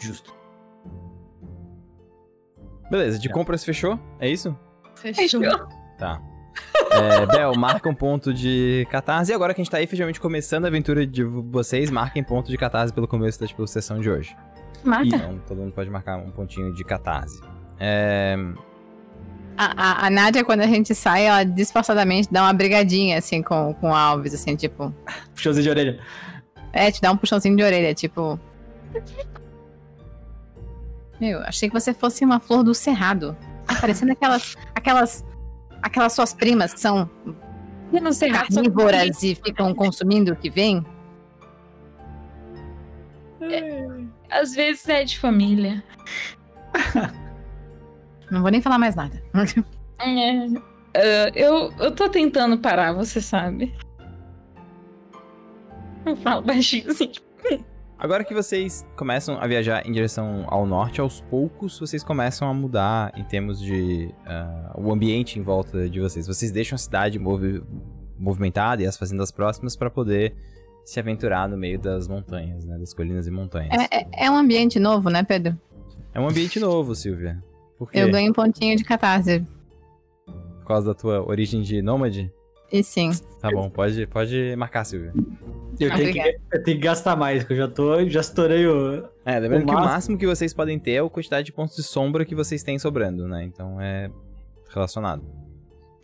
Justo. Beleza, de compras fechou? É isso? Fechou. Tá. É, Bel, marca um ponto de catarse. E agora que a gente tá aí, efetivamente começando a aventura de vocês, marquem ponto de catarse pelo começo da tipo, sessão de hoje. Marca. Então, todo mundo pode marcar um pontinho de catarse. É... A, a, a Nádia, quando a gente sai, ela disfarçadamente dá uma brigadinha, assim, com, com o Alves, assim, tipo... Puxãozinho de orelha. É, te dá um puxãozinho de orelha, tipo... Meu, achei que você fosse uma flor do cerrado. Tá parecendo aquelas, aquelas, aquelas suas primas que são carnívoras e ficam consumindo o que vem. Às vezes é de família. Não vou nem falar mais nada. É, ah, eu, eu tô tentando parar, você sabe. Eu falo baixinho assim, tipo, Agora que vocês começam a viajar em direção ao norte, aos poucos vocês começam a mudar em termos de ah, o ambiente em volta de vocês. Vocês deixam a cidade movi- movimentada e as fazendas próximas para poder se aventurar no meio das montanhas, né, das colinas e montanhas. É, é- é um ambiente novo, né, Pedro? É um ambiente novo, Silvia. Eu ganho um pontinho de catarse. Por causa da tua origem de nômade? E sim. Tá bom, pode, pode marcar, Silvia. Eu tenho, que, eu tenho que gastar mais, que eu já tô. Já estourei o. É, lembrando O que o máximo- máximo que vocês podem ter é a quantidade de pontos de sombra que vocês têm sobrando, né? Então é relacionado.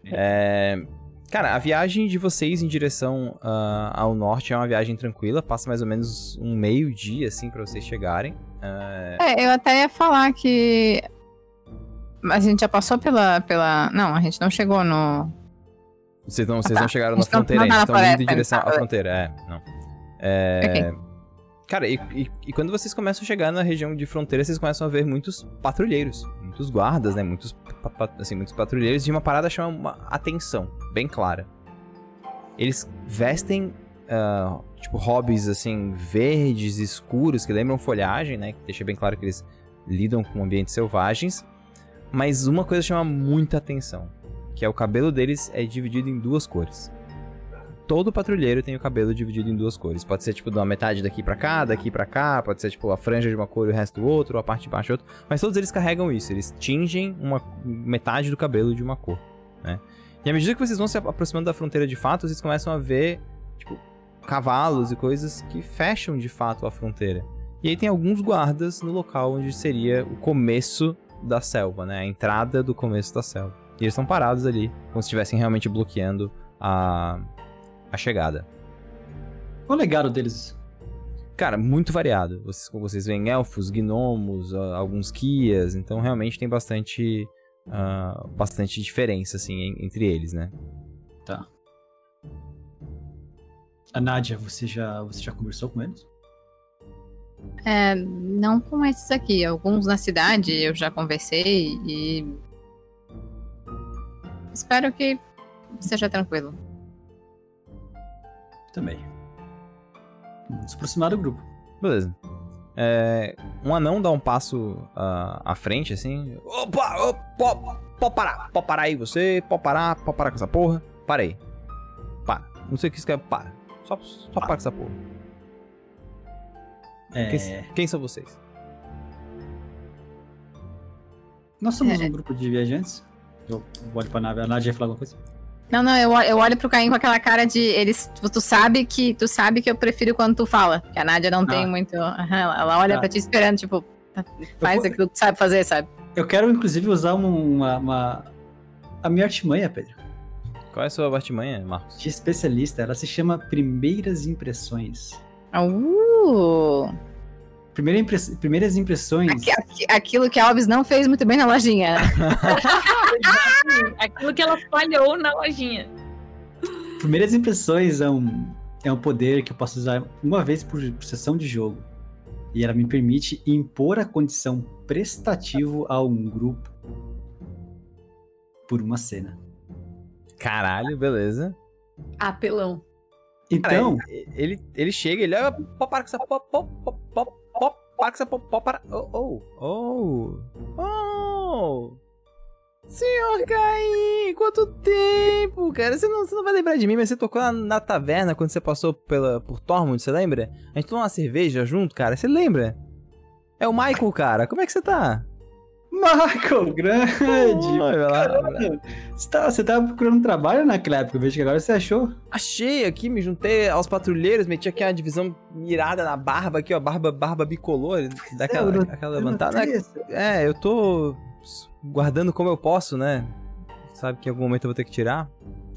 É, Cara, a viagem de vocês em direção ah, ao norte é uma viagem tranquila, passa mais ou menos um meio dia, assim, pra vocês chegarem. É, É, eu até ia falar que. A gente já passou pela. pela... Não, a gente não chegou no. Vocês não, vocês tá. não chegaram na fronteira ainda, estão indo em direção tá. à fronteira, é, não. É, Cara, e, e- e quando vocês começam a chegar na região de fronteira, vocês começam a ver muitos patrulheiros, muitos guardas, né, muitos, assim, muitos patrulheiros, e uma parada chama uma atenção, bem clara. Eles vestem, ah, tipo, hobbies, assim, verdes, escuros, que lembram folhagem, né, que deixa bem claro que eles lidam com ambientes selvagens, mas uma coisa chama muita atenção, que é o cabelo deles é dividido em duas cores. Todo patrulheiro tem o cabelo dividido em duas cores. Pode ser tipo uma metade daqui pra cá, daqui pra cá, pode ser tipo a franja de uma cor e o resto do outro, ou a parte de baixo outra, mas todos eles carregam isso, eles tingem uma metade do cabelo de uma cor, né? E à medida que vocês vão se aproximando da fronteira de fato, vocês começam a ver tipo cavalos e coisas que fecham de fato a fronteira. E aí tem alguns guardas no local onde seria o começo da selva, né? A entrada do começo da selva. E eles estão parados ali, como se estivessem realmente bloqueando a, a chegada. Qual o legado deles? Cara, muito variado. Vocês, como vocês veem elfos, gnomos, alguns kias, então realmente tem bastante ah, bastante diferença assim en- entre eles, né? Tá. A Nádia, você já, você já conversou com eles? É, não com esses aqui. Alguns na cidade eu já conversei e. Espero que seja tranquilo. Também. Vamos se aproximar do grupo. Beleza. É, um anão dá um passo ah, à frente, assim. Opa! opa, Pode parar! Pode parar aí, você! Pode parar! Pode parar com essa porra! Parei. Para. Não sei o que isso quer. Para. Só, só para com essa porra. É, Quem, quem são vocês? Nós somos É. um grupo de viajantes. Eu olho pra nave. A Nádia ia falar alguma coisa? Não, não, eu, eu olho pro Caim com aquela cara de. Eles, tu sabe que tu sabe que eu prefiro quando tu fala. Que a Nádia não tem Ah. muito. Aham, ela, ela olha Tá. pra ti esperando, tipo, faz vou- aquilo que tu sabe fazer, sabe? Eu quero, inclusive, usar uma, uma, uma- A minha artimanha, Pedro. Qual é a sua artimanha, Marcos? De especialista. Ela se chama Primeiras Impressões. Uh! Primeira impress- Primeiras impressões. Aqui- aquilo que a Alves não fez muito bem na lojinha. aquilo que ela falhou na lojinha. Primeiras impressões é um, é um poder que eu posso usar uma vez por, por sessão de jogo. E ela me permite impor a condição prestativo a um grupo por uma cena. Caralho, beleza. Apelão. Então, Cara, ele, ele chega, ele olha. Pó, para com essa. Pó, pó, pó, pó, pó, para com essa. Pó, pó, para. Oh, oh. Oh. Oh. Senhor Caim, quanto tempo, cara. Você não, você não vai lembrar de mim, mas você tocou na, na taverna quando você passou pela, por Tormund, você lembra? A gente tomou uma cerveja junto, cara. Você lembra? É o Michael, cara. Como é que você tá? Michael, grande! Oi. Caramba, Você tava, você tava procurando trabalho naquela época, eu vejo que agora você achou. Achei aqui, me juntei aos patrulheiros, meti aqui uma divisão mirada na barba aqui, ó, barba, barba bicolor, daquela Eu aquela Eu levantada. isso. É, eu tô guardando como eu posso, né? Sabe que em algum momento eu vou ter que tirar?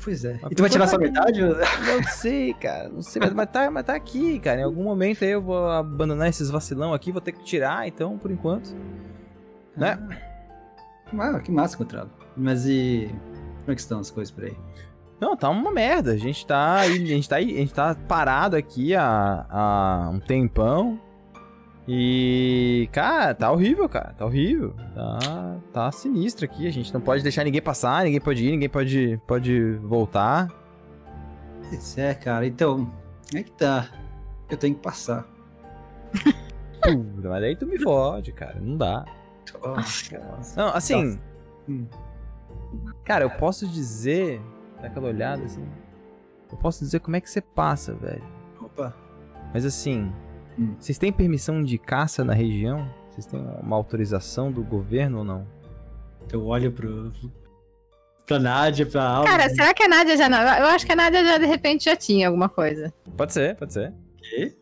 Pois é. Mas E tu vai tirar só por metade? Não sei, cara, não sei, mas, mas tá, mas tá aqui, cara. Em algum momento aí eu vou abandonar esses vacilão aqui, vou ter que tirar, então, por enquanto. Né? Ah, que massa, Contralo. Mas e. Como é que estão as coisas por aí? Não, tá uma merda. A gente tá a gente tá a gente tá parado aqui há, há um tempão. E, cara, tá horrível, cara. Tá horrível. Tá, tá sinistro aqui. A gente não pode deixar ninguém passar, ninguém pode ir, ninguém pode, pode voltar. Pois é, cara. Então, é que tá. Eu tenho que passar. Puta, mas aí tu me fode, cara. Não dá. Oh, Não, assim. Hum. Cara, eu posso dizer. Dá aquela olhada assim. Eu posso dizer como é que você passa, velho. Opa. Mas assim. Hum. Vocês têm permissão de caça na região? Vocês têm uma autorização do governo ou não? Eu olho pro. pra Nádia, pra Alva. Cara, será que a Nádia já não. Eu acho que a Nádia já de repente já tinha alguma coisa. Pode ser, pode ser. quê?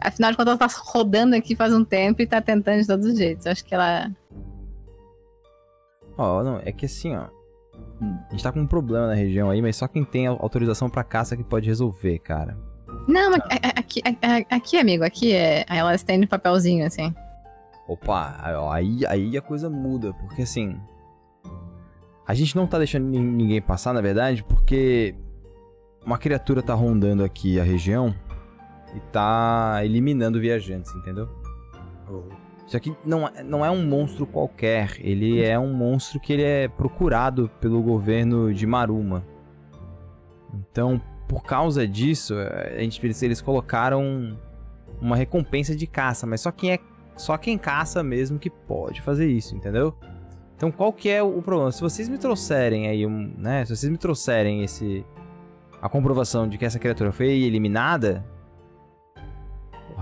Afinal de contas, ela tá rodando aqui faz um tempo e tá tentando de todos os jeitos. Eu acho que ela. Ó, não, é que assim, ó. Hum. A gente tá com um problema na região aí, mas só quem tem autorização pra caça que pode resolver, cara. Não, mas aqui, aqui, amigo, aqui é. Ela estende papelzinho assim. Opa, aí, aí a coisa muda, porque assim. A gente não tá deixando nin- ninguém passar, na verdade, porque uma criatura tá rondando aqui a região e tá eliminando viajantes, entendeu? Isso aqui não, é- não é um monstro qualquer, ele é um monstro que ele é procurado pelo governo de Maruma. Então, por causa disso, eh, a gente eles colocaram uma recompensa de caça, mas só quem é só quem caça mesmo que pode fazer isso, entendeu? Então, qual que é o problema? Se vocês me trouxerem aí um, né, se vocês me trouxerem esse a comprovação de que essa criatura foi eliminada,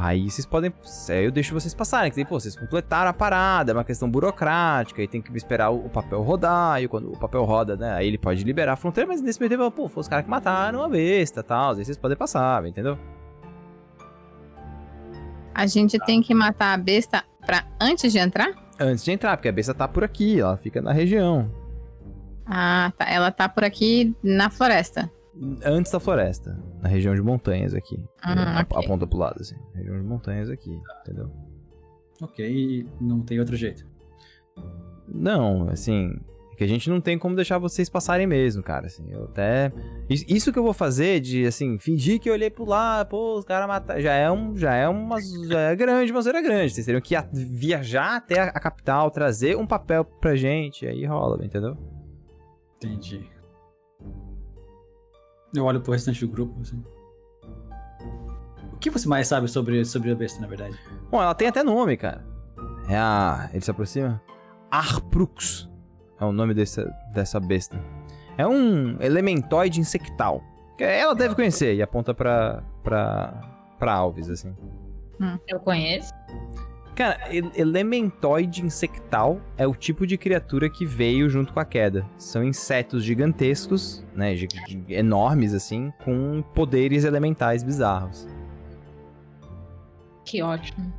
Aí vocês podem. Aí eu deixo vocês passarem. Que daí, pô, vocês completaram a parada, é uma questão burocrática, aí tem que esperar o, papel rodar, e quando o papel roda, né? Aí ele pode liberar a fronteira, mas nesse meio tempo, pô, foi os caras que mataram a besta e tal. Aí vocês podem passar, entendeu? A gente tem que matar a besta pra antes de entrar? Antes de entrar, porque a besta tá por aqui, ela fica na região. Ah, tá. Ela tá por aqui na floresta. Antes da floresta, na região de montanhas aqui. Ah, A- ok. Aponta pro lado, assim. Região de montanhas aqui, entendeu? Ok, não tem outro jeito. Não, assim. é Que a gente não tem como deixar vocês passarem mesmo, cara. Assim, eu até. Is- Isso que eu vou fazer de, assim, fingir que eu olhei pro lado, pô, os caras mataram. Já é um. Já é uma. Já é grande, uma zoeira grande. Vocês teriam que viajar até a, a capital, trazer um papel pra gente. Aí rola, entendeu? Entendi. Eu olho pro restante do grupo, assim. O que você mais sabe sobre, sobre a besta, na verdade? Bom, ela tem até nome, cara. É a. Ele se aproxima? Arprux. É o nome dessa, dessa besta. É um elementoide insectal. Ela deve conhecer e aponta pra. pra. pra Alves, assim. Eu conheço. Cara, elementoide insectal é o tipo de criatura que veio junto com a queda. São insetos gigantescos, né? enormes, assim, com poderes elementais bizarros. Que ótimo.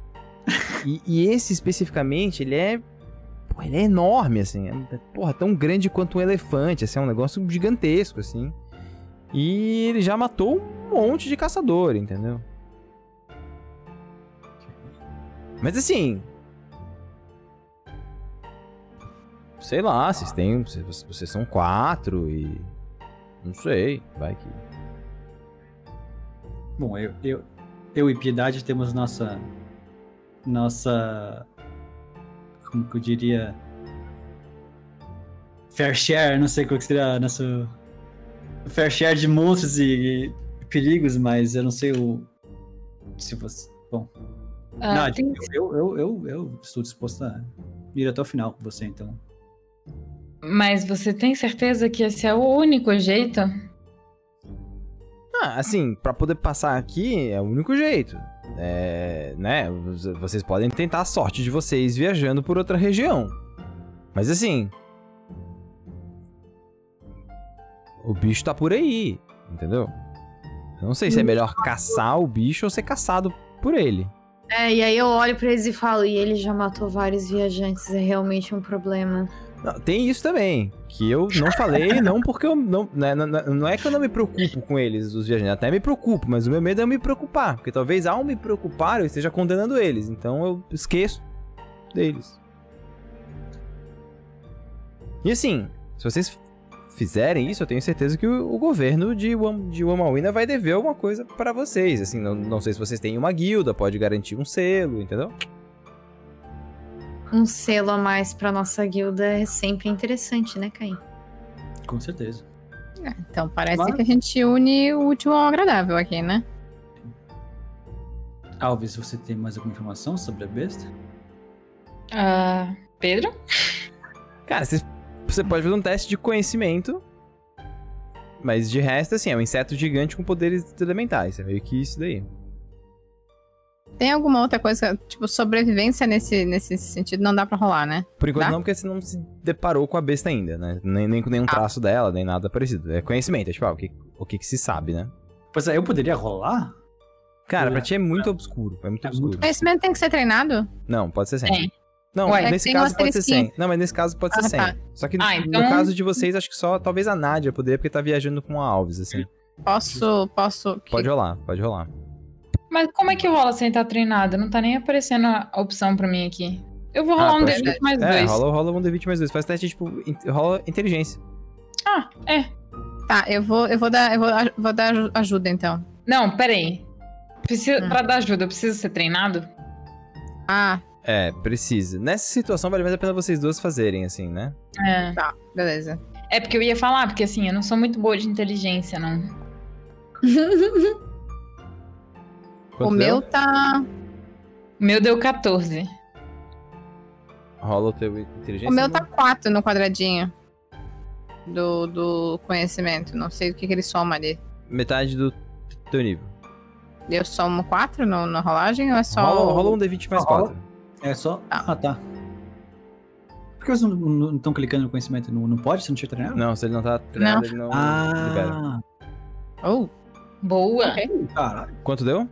E, e esse especificamente, ele é. Pô, ele é enorme, assim. É, porra, tão grande quanto um elefante, assim. É um negócio gigantesco, assim. E ele já matou um monte de caçador, entendeu? Mas assim. Sei lá, vocês têm. Vocês, são quatro e. Não sei, vai que. Bom, eu, eu, eu e Piedade temos nossa. Nossa. Como que eu diria? Fair share, não sei qual que seria nosso. Fair share de monstros e, e perigos, mas eu não sei o. Se você. Bom. Ah, Nádia, tem- eu, eu, eu, eu estou disposto a ir até o final com você, então. Mas você tem certeza que esse é o único jeito? Ah, assim, pra poder passar aqui é o único jeito. é, né, vocês podem tentar a sorte de vocês viajando por outra região. Mas assim, o bicho tá por aí, entendeu? Eu não sei se é melhor caçar o bicho ou ser caçado por ele. É, e aí eu olho pra eles e falo, e ele já matou vários viajantes, é realmente um problema. Não, tem isso também, que eu não falei, não porque eu não, né, não. Não é que eu não me preocupo com eles, os viajantes, até me preocupo, mas o meu medo é eu me preocupar, porque talvez ao me preocupar eu esteja condenando eles, então eu esqueço deles. E assim, se vocês fizerem isso, eu tenho certeza que o, o governo de, de Wamawina vai dever alguma coisa para vocês. Assim, não, não sei se vocês têm uma guilda, pode garantir um selo, entendeu? Um selo a mais pra nossa guilda é sempre interessante, né, Caim? Com certeza. É, então parece Mas... que a gente une o útil ao agradável aqui, né? Alves, você tem mais alguma informação sobre a besta? Uh, Pedro? Cara, você, você pode fazer um teste de conhecimento. Mas de resto, assim, é um inseto gigante com poderes elementais. É meio que isso daí. Tem alguma outra coisa, tipo, sobrevivência nesse, nesse sentido não dá pra rolar, né? Por enquanto dá? não, porque você não se deparou com a besta ainda, né? Nem, nem com nenhum ah. traço dela, nem nada parecido. É conhecimento, é tipo, ah, o, que, o que, que se sabe, né? Pois é, eu poderia rolar? Cara, pra ti é muito obscuro. É muito é obscuro. Conhecimento tem que ser treinado? Não, pode ser sem. É. Não, Ué, nesse caso pode ser 100. Não, mas nesse caso pode ser ah, 100. Tá. Só que ah, então... no caso de vocês, acho que só talvez a Nádia poderia, porque tá viajando com a Alves, assim. Posso, posso... Pode rolar, pode rolar. Mas como é que rola sem estar treinado? Não tá nem aparecendo a opção pra mim aqui. Eu vou rolar ah, um D20 mais é, dois. Rola, rola um D20 mais dois. Faz teste, tipo, rola inteligência. Ah, é. Tá, eu vou, eu vou dar, eu vou, vou dar ajuda então. Não, peraí. Precisa, hum. Pra dar ajuda, eu preciso ser treinado? Ah. É, precisa. Nessa situação vale mais a pena vocês duas fazerem, assim, né? É. Tá, beleza. É porque eu ia falar, porque assim, eu não sou muito boa de inteligência, não. O deu? meu tá. O meu deu 14. Rola o teu inteligência? O meu tá 4 no quadradinho. Do, do conhecimento. Não sei o que, que ele soma ali. Metade do teu nível. Eu somo 4 no, na rolagem ou é só. Rola, rola um D20 mais 4. É só. Ah, ah tá. Por que vocês não estão clicando no conhecimento? Não, não pode? Você não tinha treinado? Não, se ele não tá treinado, não. ele não ah. Oh. Boa. Okay. Caralho. Quanto deu?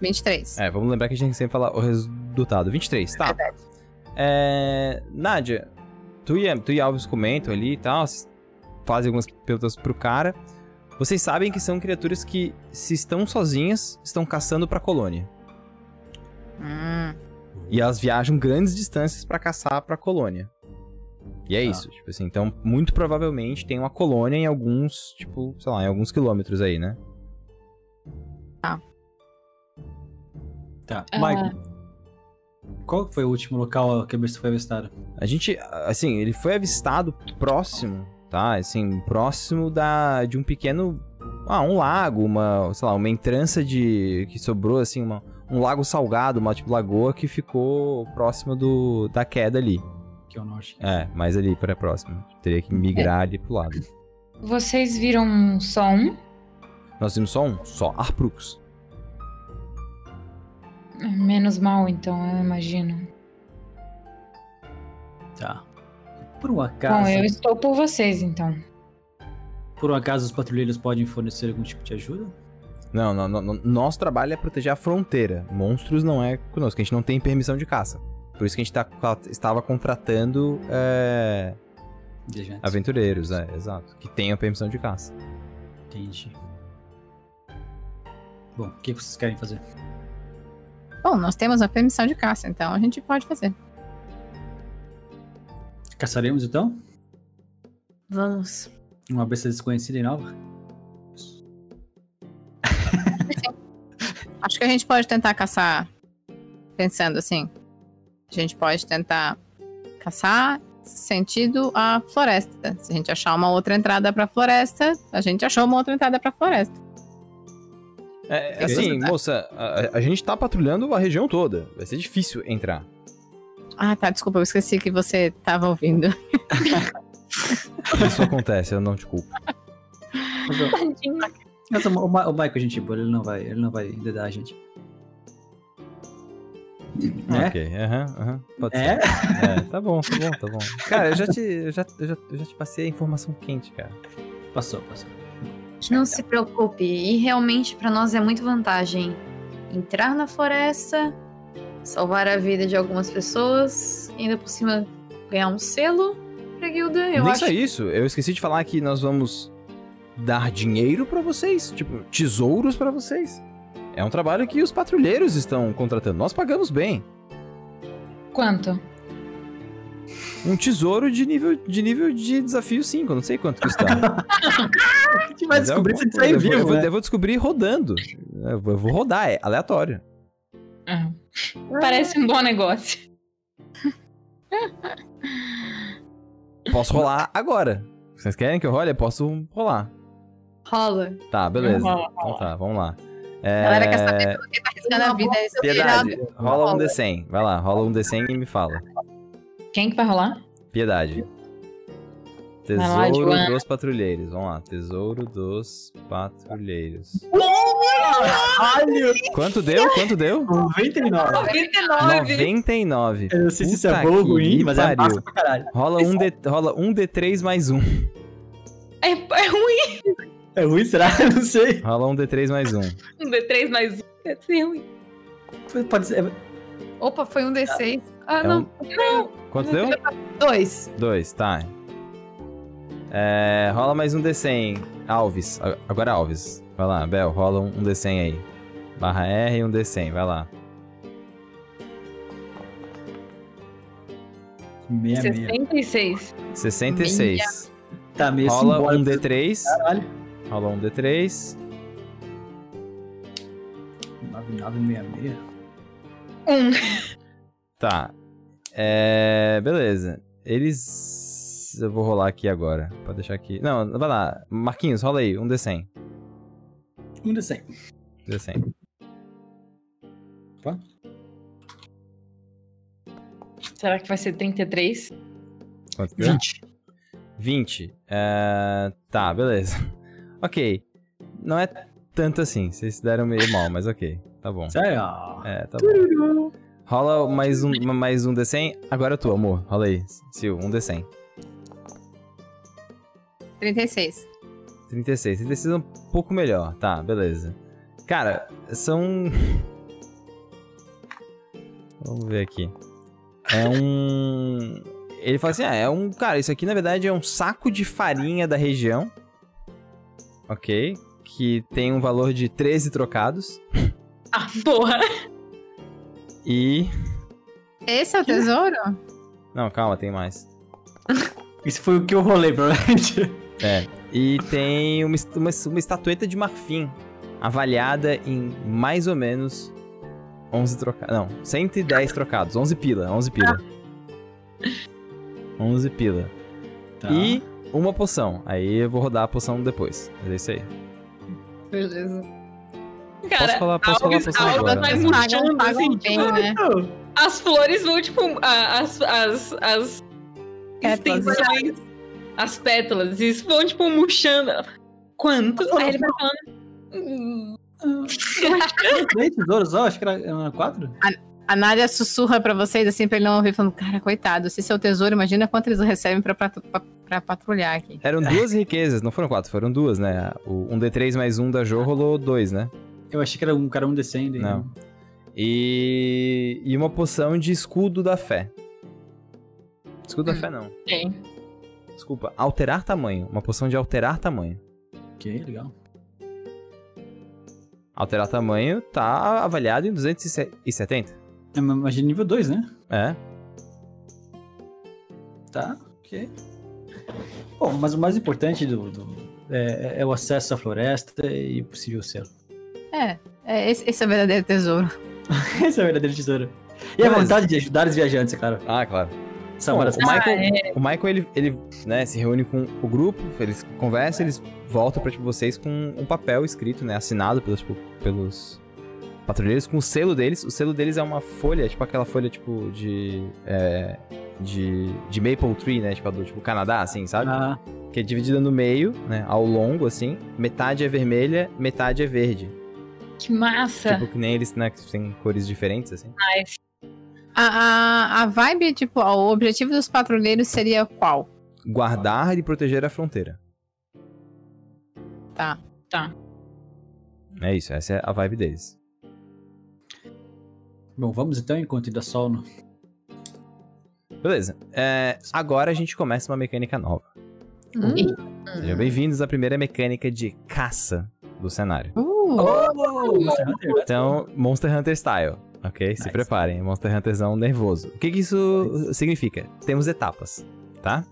23. É, vamos lembrar que a gente tem que sempre falar o resultado. 23, tá. Verdade. É, Nádia, tu e, tu e Alves comentam ali e tal, fazem algumas perguntas pro cara. Vocês sabem que são criaturas que, se estão sozinhas, estão caçando pra colônia. Hum. E elas viajam grandes distâncias para caçar pra colônia. E é ah. isso, tipo assim, então muito provavelmente tem uma colônia em alguns, tipo, sei lá, em alguns quilômetros aí, né? Tá. Tá. Uh... Michael, qual foi o último local que a besta foi avistada? A gente, assim, ele foi avistado próximo, tá? Assim, próximo da de um pequeno, ah, um lago, uma, sei lá, uma entrança de que sobrou assim, uma, um lago salgado, uma tipo lagoa que ficou próximo do da queda ali. Que é o norte. É, mais ali para próximo. Teria que migrar é. ali pro lado. Vocês viram só um? Nós vimos só um, só Arprux. Menos mal, então, eu imagino. Tá. Por um acaso. Bom, eu estou por vocês, então. Por um acaso, os patrulheiros podem fornecer algum tipo de ajuda? Não, não, não, nosso trabalho é proteger a fronteira. Monstros não é conosco, a gente não tem permissão de caça. Por isso que a gente tá, estava contratando é, aventureiros, é, exato. Que tenham permissão de caça. Entendi. Bom, o que vocês querem fazer? Bom, nós temos a permissão de caça, então a gente pode fazer. Caçaremos então? Vamos. Uma besta desconhecida e nova? Acho que a gente pode tentar caçar pensando assim. A gente pode tentar caçar sentido a floresta. Se a gente achar uma outra entrada para a floresta, a gente achou uma outra entrada para a floresta. É, assim, moça, a, a, gente tá patrulhando a região toda. Vai ser difícil entrar. Ah, tá. Desculpa, eu esqueci que você tava ouvindo. Isso acontece, eu não te culpo. Mas, o, o, o Michael, gente boa, ele não vai, ele não vai dedar a gente. né? Ok, aham, aham. Pode É? ser. É, tá bom, tá bom, tá bom. Cara, eu já te, eu já, eu já, eu já te passei a informação quente, cara. Passou, passou. Não se preocupe. E realmente pra nós é muito vantagem entrar na floresta, salvar a vida de algumas pessoas, e ainda por cima ganhar um selo pra guilda. Eu Nem acho só isso, eu esqueci de falar que nós vamos dar dinheiro pra vocês, tipo, tesouros pra vocês. É um trabalho que os patrulheiros estão contratando. Nós pagamos bem. Quanto? Um tesouro de nível de, nível de desafio 5, eu não sei quanto que está. A gente vai Mas é descobrir se gente sair coisa. eu, vou, vivo, né? eu vou descobrir rodando. Eu vou, eu vou rodar, é aleatório. Ah. Parece um bom negócio. Posso rolar agora. Vocês querem que eu role? Eu posso rolar. Rola. Tá, beleza. Rola, Então tá, vamos lá. A galera quer É... saber por que tá arriscando a vida. Isso Piedade, rola um Rola. D100. Vai lá, rola um D100 e me fala. Quem que vai rolar? Piedade. Lá, Tesouro Joana. dos patrulheiros. Vamos lá. Tesouro dos patrulheiros. Caralho! Quanto deu? Quanto deu? 99. 99. 99. Eu não sei se isso é bom ou ruim, mas é pariu. massa pra caralho. Rola um, D, rola um D3 mais um. É, é ruim. É ruim, será? Não sei. Rola um D3 mais um. Um D3 mais um. Deve ser ruim. Pode ser. Opa, foi um D6. Ah, É não. um- Quanto deu? Dois. Dois, tá. É, rola mais um D100. Alves. Agora Alves. Vai lá, Bel, rola um, um D100 aí. Barra R e um D100, vai lá. 66. 66. 66. Tá meio Rola um simbólico. D3. Caralho. Rola um D3. 9966. Um. Tá. É. Beleza. Eles. Eu vou rolar aqui agora. Pode deixar aqui. Não, vai lá. Marquinhos, rola aí. Um D100. Um de 100. D100. Será que vai ser 33? Quanto que deu? 20. 20. É, Tá, beleza. Ok. Não é tanto assim. Vocês se deram meio mal, mas ok. Tá bom. Sério? É, tá bom. Rola mais um, mais um D100. Agora é tu, amor. Rola aí. Sil, um D100. 36. 36. 36 é um pouco melhor. Tá, beleza. Cara, são. Vamos ver aqui. É um. Ele fala assim: ah, é um. Cara, isso aqui na verdade é um saco de farinha da região. Ok. Que tem um valor de 13 trocados. Ah, porra. E. Esse é o tesouro? Não, calma, tem mais. Isso foi o que eu rolei, provavelmente. É. E tem uma, uma, uma estatueta de marfim. Avaliada em mais ou menos 11 trocados. Não, 110 trocados. 11 pila, 11 pila. 11 pila. Tá. E uma poção. Aí eu vou rodar a poção depois. Mas é isso aí. Beleza. Cara, posso falar, posso falar a Alves- poção Alves agora. vai né? murchando, assim, bem, tipo, né? As flores vão, tipo, a- as, as, as Pétalas. extensões, as pétalas, e isso vão, tipo, murchando. Quanto? Aí ele vai falando. "Hum, Três tesouros só? Acho que era, era quatro. A Nádia sussurra pra vocês, assim, pra ele não ouvir, falando, cara, coitado, se esse é o tesouro, imagina quanto eles recebem pra, pat- pra, pra patrulhar aqui. Eram duas riquezas, não foram quatro, foram duas, né? O, um D3 mais um da Jo rolou dois, né? Eu achei que era um cara um descendo. Não. E. E uma poção de escudo da fé. Escudo da fé não. Tem. Desculpa, alterar tamanho. Uma poção de alterar tamanho. Ok, legal. Alterar tamanho tá avaliado em 270. É, mas de nível 2, né? É. Tá, ok. Bom, mas o mais importante do, do- é, é o acesso à floresta e o possível selo. É, é esse, esse é o verdadeiro tesouro. Esse é o verdadeiro tesouro. E a Mas- vontade de ajudar os viajantes, é claro. Ah, claro. São Bom, uma o. Michael, Ah, é. o Michael ele, ele né, se reúne com o grupo, eles conversam, eles voltam pra tipo, vocês com um papel escrito, né, assinado pelos, pelos patrulheiros, com o selo deles. O selo deles é uma folha, tipo aquela folha tipo de. é, de, de Maple Tree, né? Tipo, do tipo, Canadá, assim, sabe? Ah, Que é dividida no meio, né? Ao longo, assim. Metade é vermelha, metade é verde. Que massa. Tipo, que nem eles, né? Que tem cores diferentes, assim. Nice. A, a, a vibe, tipo, ó, o objetivo dos patrulheiros seria qual? Guardar e proteger a fronteira. Tá. É isso, essa é a vibe deles. Bom, vamos então, enquanto ainda sol no... Beleza. É, agora a gente começa uma mecânica nova. Hum. Sejam bem-vindos à primeira mecânica de caça do cenário. Uh, Oh, Monster Hunter? Então, Monster Hunter Style, ok? Se Nice. preparem, Monster Hunterzão nervoso. O que, que isso significa? Temos etapas, tá?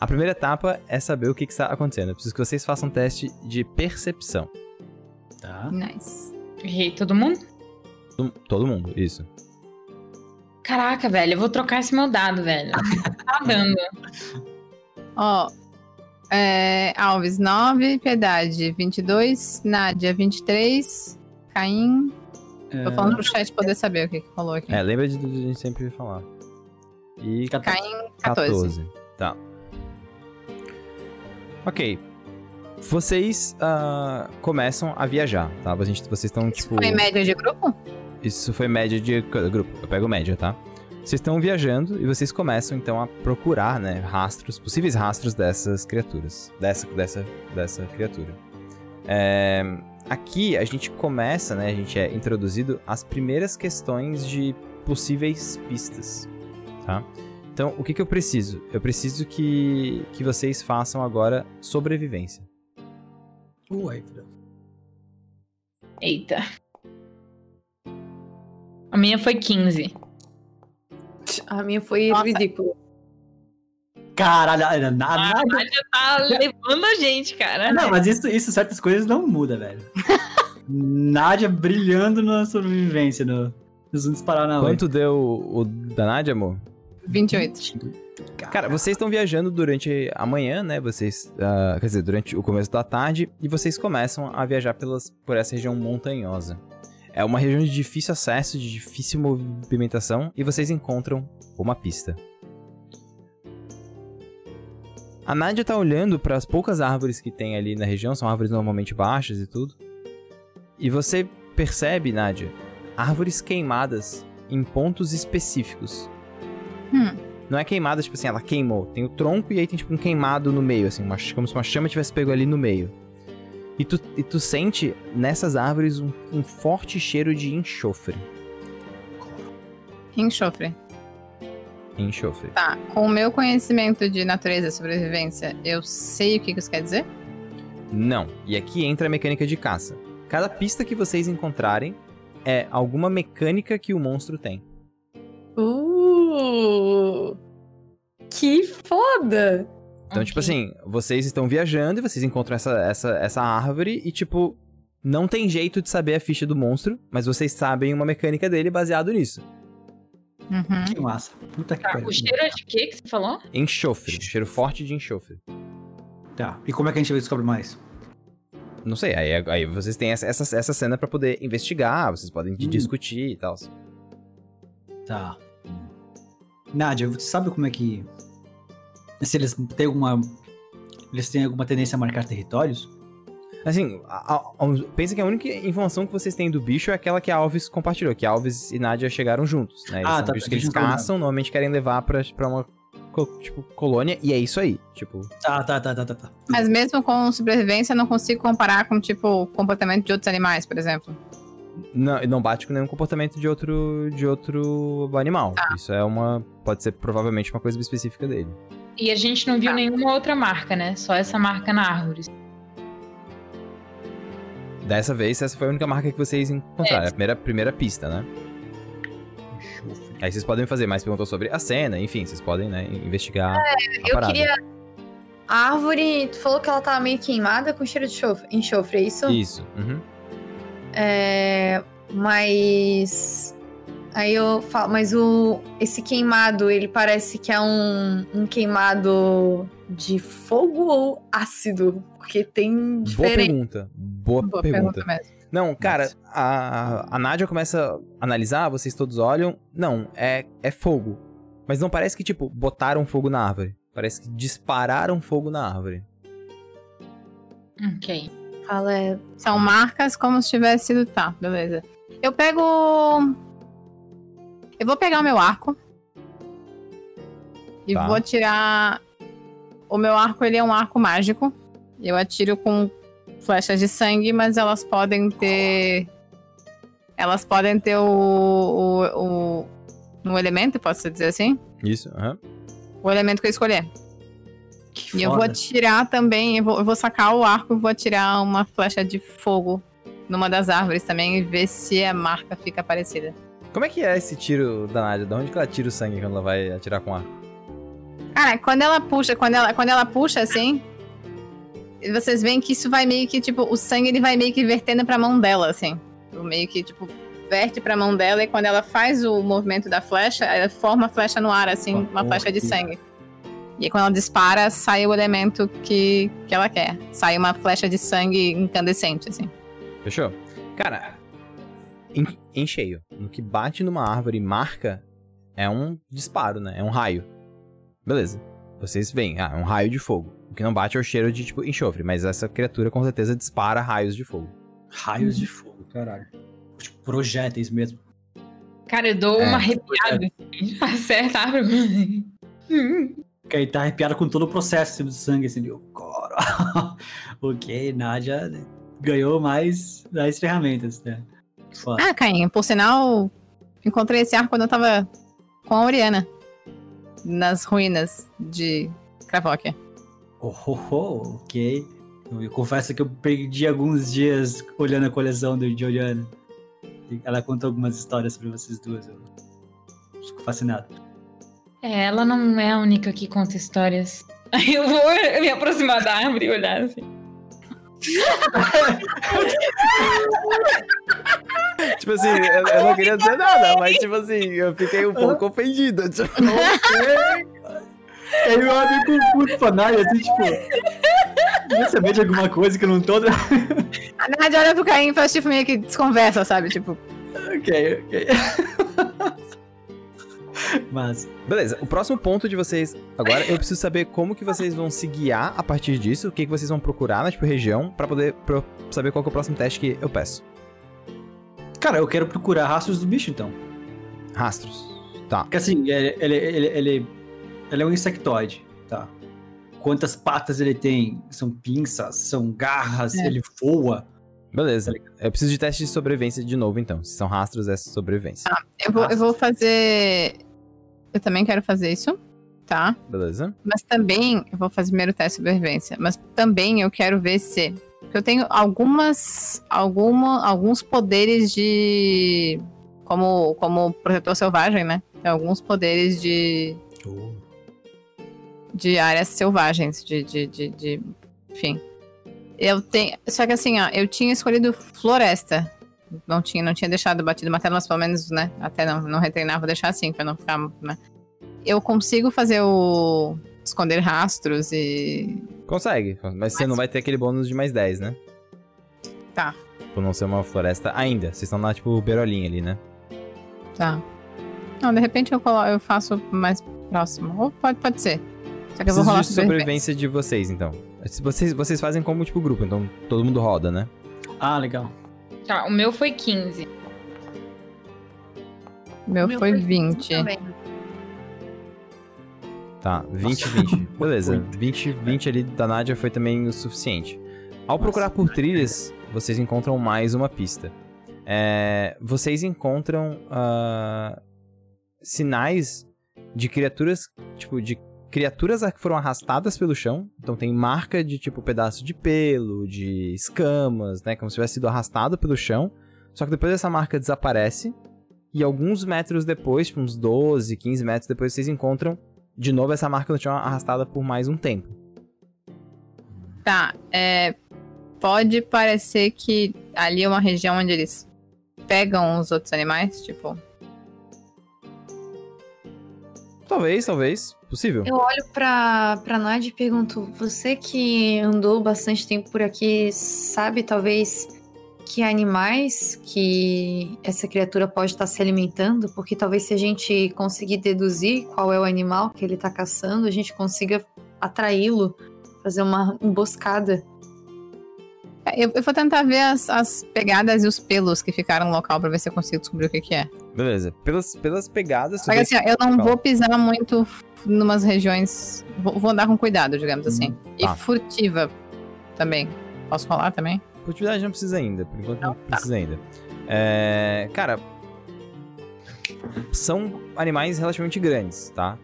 A primeira etapa é saber o que, que está acontecendo. Eu preciso que vocês façam um teste de percepção. Tá. nice. Errei todo mundo? Todo- Todo mundo, isso. Caraca, velho, eu vou trocar esse meu dado, velho. Tá dando. Ó, é, Alves 9, Piedade 22, Nádia 23, Caim. Tô falando pro chat poder saber o que, que rolou aqui. É, lembra de, de a gente sempre falar. E Caim 14. Tá. Ok. Vocês ah, começam a viajar, tá? A gente, vocês estão, tipo... foi em média de grupo? Isso foi média de cada grupo. Eu pego média, tá? Vocês estão viajando e vocês começam então a procurar, né, rastros, possíveis rastros dessas criaturas, dessa dessa dessa criatura. É, aqui a gente começa, né, a gente é introduzido às primeiras questões de possíveis pistas, tá? Então, o que, que eu preciso? Eu preciso que, que vocês façam agora sobrevivência. Uai. Eita. A minha foi 15. A minha foi Nossa. ridícula. Caralho, a A Nádia... Nádia tá levando a gente, cara. Não, mas isso, isso certas coisas não muda, velho. Nádia brilhando na sobrevivência, no, nos na Quanto deu o da Nádia, amor? 28. Cara, vocês estão viajando durante a manhã, né? Vocês. ah, quer dizer, durante o começo da tarde, e vocês começam a viajar pelas, por essa região montanhosa. É uma região de difícil acesso, de difícil movimentação, e vocês encontram uma pista. A Nádia tá olhando para as poucas árvores que tem ali na região, são árvores normalmente baixas e tudo. E você percebe, Nádia, árvores queimadas em pontos específicos. Hum. Não é queimada, tipo assim, ela queimou. Tem o tronco e aí tem tipo um queimado no meio, assim, uma, como se uma chama tivesse pego ali no meio. E tu, e tu sente nessas árvores um, um forte cheiro de enxofre. Enxofre. Enxofre. Tá, com o meu conhecimento de natureza e sobrevivência, eu sei o que que isso quer dizer? Não. E aqui entra a mecânica de caça. Cada pista que vocês encontrarem é alguma mecânica que o monstro tem. Uh! Que foda! Então, tipo assim, vocês estão viajando e vocês encontram essa, essa, essa árvore e, tipo, não tem jeito de saber a ficha do monstro, mas vocês sabem uma mecânica dele baseado nisso. Uhum. Que massa. Puta que Tá, pariu. o cheiro é de quê que você falou? Enxofre. Cheiro forte de enxofre. Tá. E como é que a gente descobre mais? Não sei, aí, aí vocês têm essa, essa, essa cena pra poder investigar, vocês podem Hum. discutir e tal. Tá. Nádia, você sabe como é que. Se eles têm alguma. Eles têm alguma tendência a marcar territórios? Assim, a- a- pensa que a única informação que vocês têm do bicho é aquela que a Alves compartilhou, que a Alves e Nádia chegaram juntos, né? Eles Ah, são tá, bichos a que eles caçam, normalmente querem levar pra, pra uma tipo, colônia, e é isso aí. Tipo, Tá, tá, tá, tá, tá. tá. Mas mesmo com sobrevivência, eu não consigo comparar com, tipo, o comportamento de outros animais, por exemplo. não, não bate com nenhum comportamento de outro, de outro animal. Isso é uma. Pode ser provavelmente uma coisa específica dele. E a gente não viu Tá. nenhuma outra marca, né? Só essa marca na árvore. Dessa vez, essa foi a única marca que vocês encontraram. É a primeira, primeira pista, né? Enxofre. Aí vocês podem fazer mais perguntas sobre a cena, enfim, vocês podem, né, investigar a Eu parada. queria. A árvore, tu falou que ela tava meio queimada com cheiro de enxofre, enxofre é isso? Isso. uhum. É. Mas. Aí eu falo, mas o esse queimado, ele parece que é um, um queimado de fogo ou ácido? Porque tem Boa pergunta. Boa, Boa pergunta. pergunta mesmo. Não, cara, a, a Nádia começa a analisar, vocês todos olham. Não, é, é fogo. Mas não parece que, tipo, botaram fogo na árvore. Parece que dispararam fogo na árvore. Ok. Fala, é. São marcas como se tivesse sido. Tá, beleza. Eu pego. Eu vou pegar o meu arco. E Tá. vou tirar. O meu arco, ele é um arco mágico. Eu atiro com flechas de sangue, mas elas podem ter. Elas podem ter o. o, o um elemento, posso dizer assim? Isso, aham. O elemento que eu escolher. Que E eu vou atirar também, eu vou, eu vou sacar o arco e vou atirar uma flecha de fogo numa das árvores também e ver se a marca fica parecida. Como é que é esse tiro da Nádia? De onde que ela tira o sangue quando ela vai atirar com arco? Cara, quando ela puxa, quando ela, quando ela puxa assim, vocês veem que isso vai meio que, tipo, o sangue ele vai meio que vertendo pra mão dela, assim. Meio que, tipo, verte pra mão dela e quando ela faz o movimento da flecha, ela forma a flecha no ar, assim, uma Oh, flecha de que- sangue. E aí, quando ela dispara, sai o elemento que, que ela quer. Sai uma flecha de sangue incandescente, assim. Fechou? Cara, em, em cheio. No que bate numa árvore e marca, é um disparo, né? É um raio. Beleza. Vocês veem, ah, é um raio de fogo. O que não bate é o cheiro de, tipo, enxofre, mas essa criatura com certeza dispara raios de fogo. Raios de fogo, caralho. Tipo, projéteis mesmo. Cara, eu dou É. uma arrepiada. Acerta a árvore. Que aí tá arrepiado com todo o processo assim, do sangue, assim, de cara. ok, Nádia ganhou mais, mais ferramentas, né? Foda. Ah, Caim, por sinal, encontrei esse arco quando eu tava com a Oriana. Nas ruínas de Kravóquia. Oh, oh, oh, ok. Eu, eu confesso que eu perdi alguns dias olhando a coleção do, de Oriana. Ela contou algumas histórias sobre vocês duas. Eu fico fascinado. É, ela não é a única que conta histórias. Aí eu vou me aproximar da árvore e olhar assim. Tipo assim, eu, eu não queria dizer nada, mas tipo assim, eu fiquei um pouco ofendido. Tipo, Aí eu olho com puto pra Nádia, assim, tipo. Quer saber de alguma coisa que eu não tô. A Nádia olha pro Caim e faz tipo meio que desconversa, sabe? Tipo, ok, ok. Mas. Beleza, o próximo ponto de vocês agora, eu preciso saber como que vocês vão se guiar a partir disso, o que, que vocês vão procurar na tipo, região, pra poder pro- saber qual que é o próximo teste que eu peço. Cara, eu quero procurar rastros do bicho, então. Rastros. Tá. Porque assim, ele, ele, ele, ele, ele é um insectoide, tá? Quantas patas ele tem? São pinças, são garras, É. ele voa. Beleza. Eu preciso de teste de sobrevivência de novo, então. Se são rastros, é sobrevivência. eu vou, eu vou fazer. Eu também quero fazer isso, tá? Beleza? Mas também eu vou fazer primeiro o teste de sobrevivência. Mas também eu quero ver se. Porque eu tenho algumas. Alguma, alguns poderes de. Como, como protetor selvagem, né? Tem alguns poderes de. de áreas selvagens, de, de, de, de- enfim. Eu tenho, só que assim, ó, eu tinha escolhido floresta. Não tinha, não tinha deixado batido martelo, mas pelo menos, né, até não, não retreinar, vou deixar assim, pra não ficar, né. Eu consigo fazer o esconder rastros e Consegue, mas você não vai ter aquele bônus de mais 10, né? Tá. Por não ser uma floresta ainda. Vocês estão na, tipo, beirolinha ali, né? tá. Não, de repente eu, colo, eu faço mais próximo. Ou pode, pode ser. Só que eu vou rolar de sobrevivência de vocês, então. Vocês, vocês fazem como, tipo, grupo, então todo mundo roda, né? Ah, legal. Tá, o meu foi 15. Meu, Meu foi foi 20. Também. Tá, 20, 20. Beleza, 20, 20 ali da Nádia foi também o suficiente. Ao procurar por trilhas, vocês encontram mais uma pista. É, vocês encontram ah, sinais de criaturas, tipo, de criaturas que foram arrastadas pelo chão. Então tem marca de, tipo, pedaço de pelo, de escamas, né? Como se tivesse sido arrastado pelo chão. Só que depois essa marca desaparece. E alguns metros depois, tipo, uns 12, 15 metros depois, vocês encontram de novo essa marca no chão arrastada por mais um tempo. Tá, é. Pode parecer que ali é uma região onde eles pegam os outros animais, tipo. Talvez, talvez. Possível. Eu olho pra, pra Nadia e pergunto: você que andou bastante tempo por aqui, sabe talvez que animais que essa criatura pode estar se alimentando? Porque talvez se a gente conseguir deduzir qual é o animal que ele tá caçando, a gente consiga atraí-lo, fazer uma emboscada. É, Eu, eu vou tentar ver as, as pegadas e os pelos que ficaram no local pra ver se eu consigo descobrir o que, que é. Beleza. Pelas, pelas pegadas. Só que assim, eu não vou pisar muito numas regiões. Vou, vou andar com cuidado, digamos assim. tá. E furtiva também. Posso rolar também? Furtividade não precisa ainda. Por enquanto não, Não, tá. precisa ainda. É, cara. São animais relativamente grandes, tá?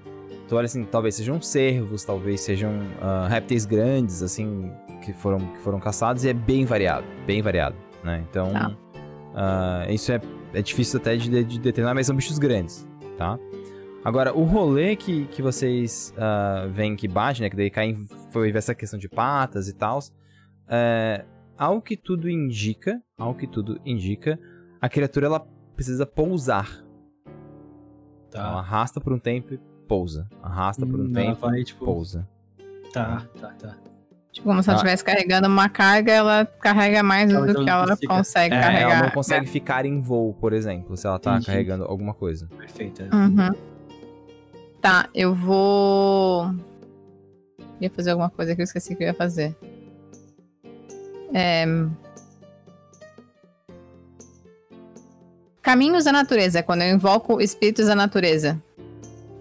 Então, olha assim, talvez sejam cervos, talvez sejam ah, répteis grandes, assim, que foram, que foram caçados, e é bem variado, bem variado, né? Então, Tá. ah, isso é, é difícil até de, de determinar, mas são bichos grandes, tá? Agora, o rolê que, que vocês ah, veem que bate, né? Que daí cai em, foi essa questão de patas e tal. É, ao que tudo indica, ao que tudo indica, a criatura ela precisa pousar. Ela Tá. arrasta por um tempo e pousa. Arrasta por um Hum, ela tempo vai, e tipo- pousa. Tá, tá, tá. Tipo, como se ela Tá. estivesse carregando uma carga, ela carrega mais Ela do não que ela consiga- consegue É, carregar. ela não consegue ficar em voo, por exemplo, se ela tá Entendi. carregando alguma coisa. Perfeito. é. Uhum. Tá, eu vou. Ia fazer alguma coisa que eu esqueci que eu ia fazer. É... Caminhos da natureza, é quando eu invoco espíritos da natureza.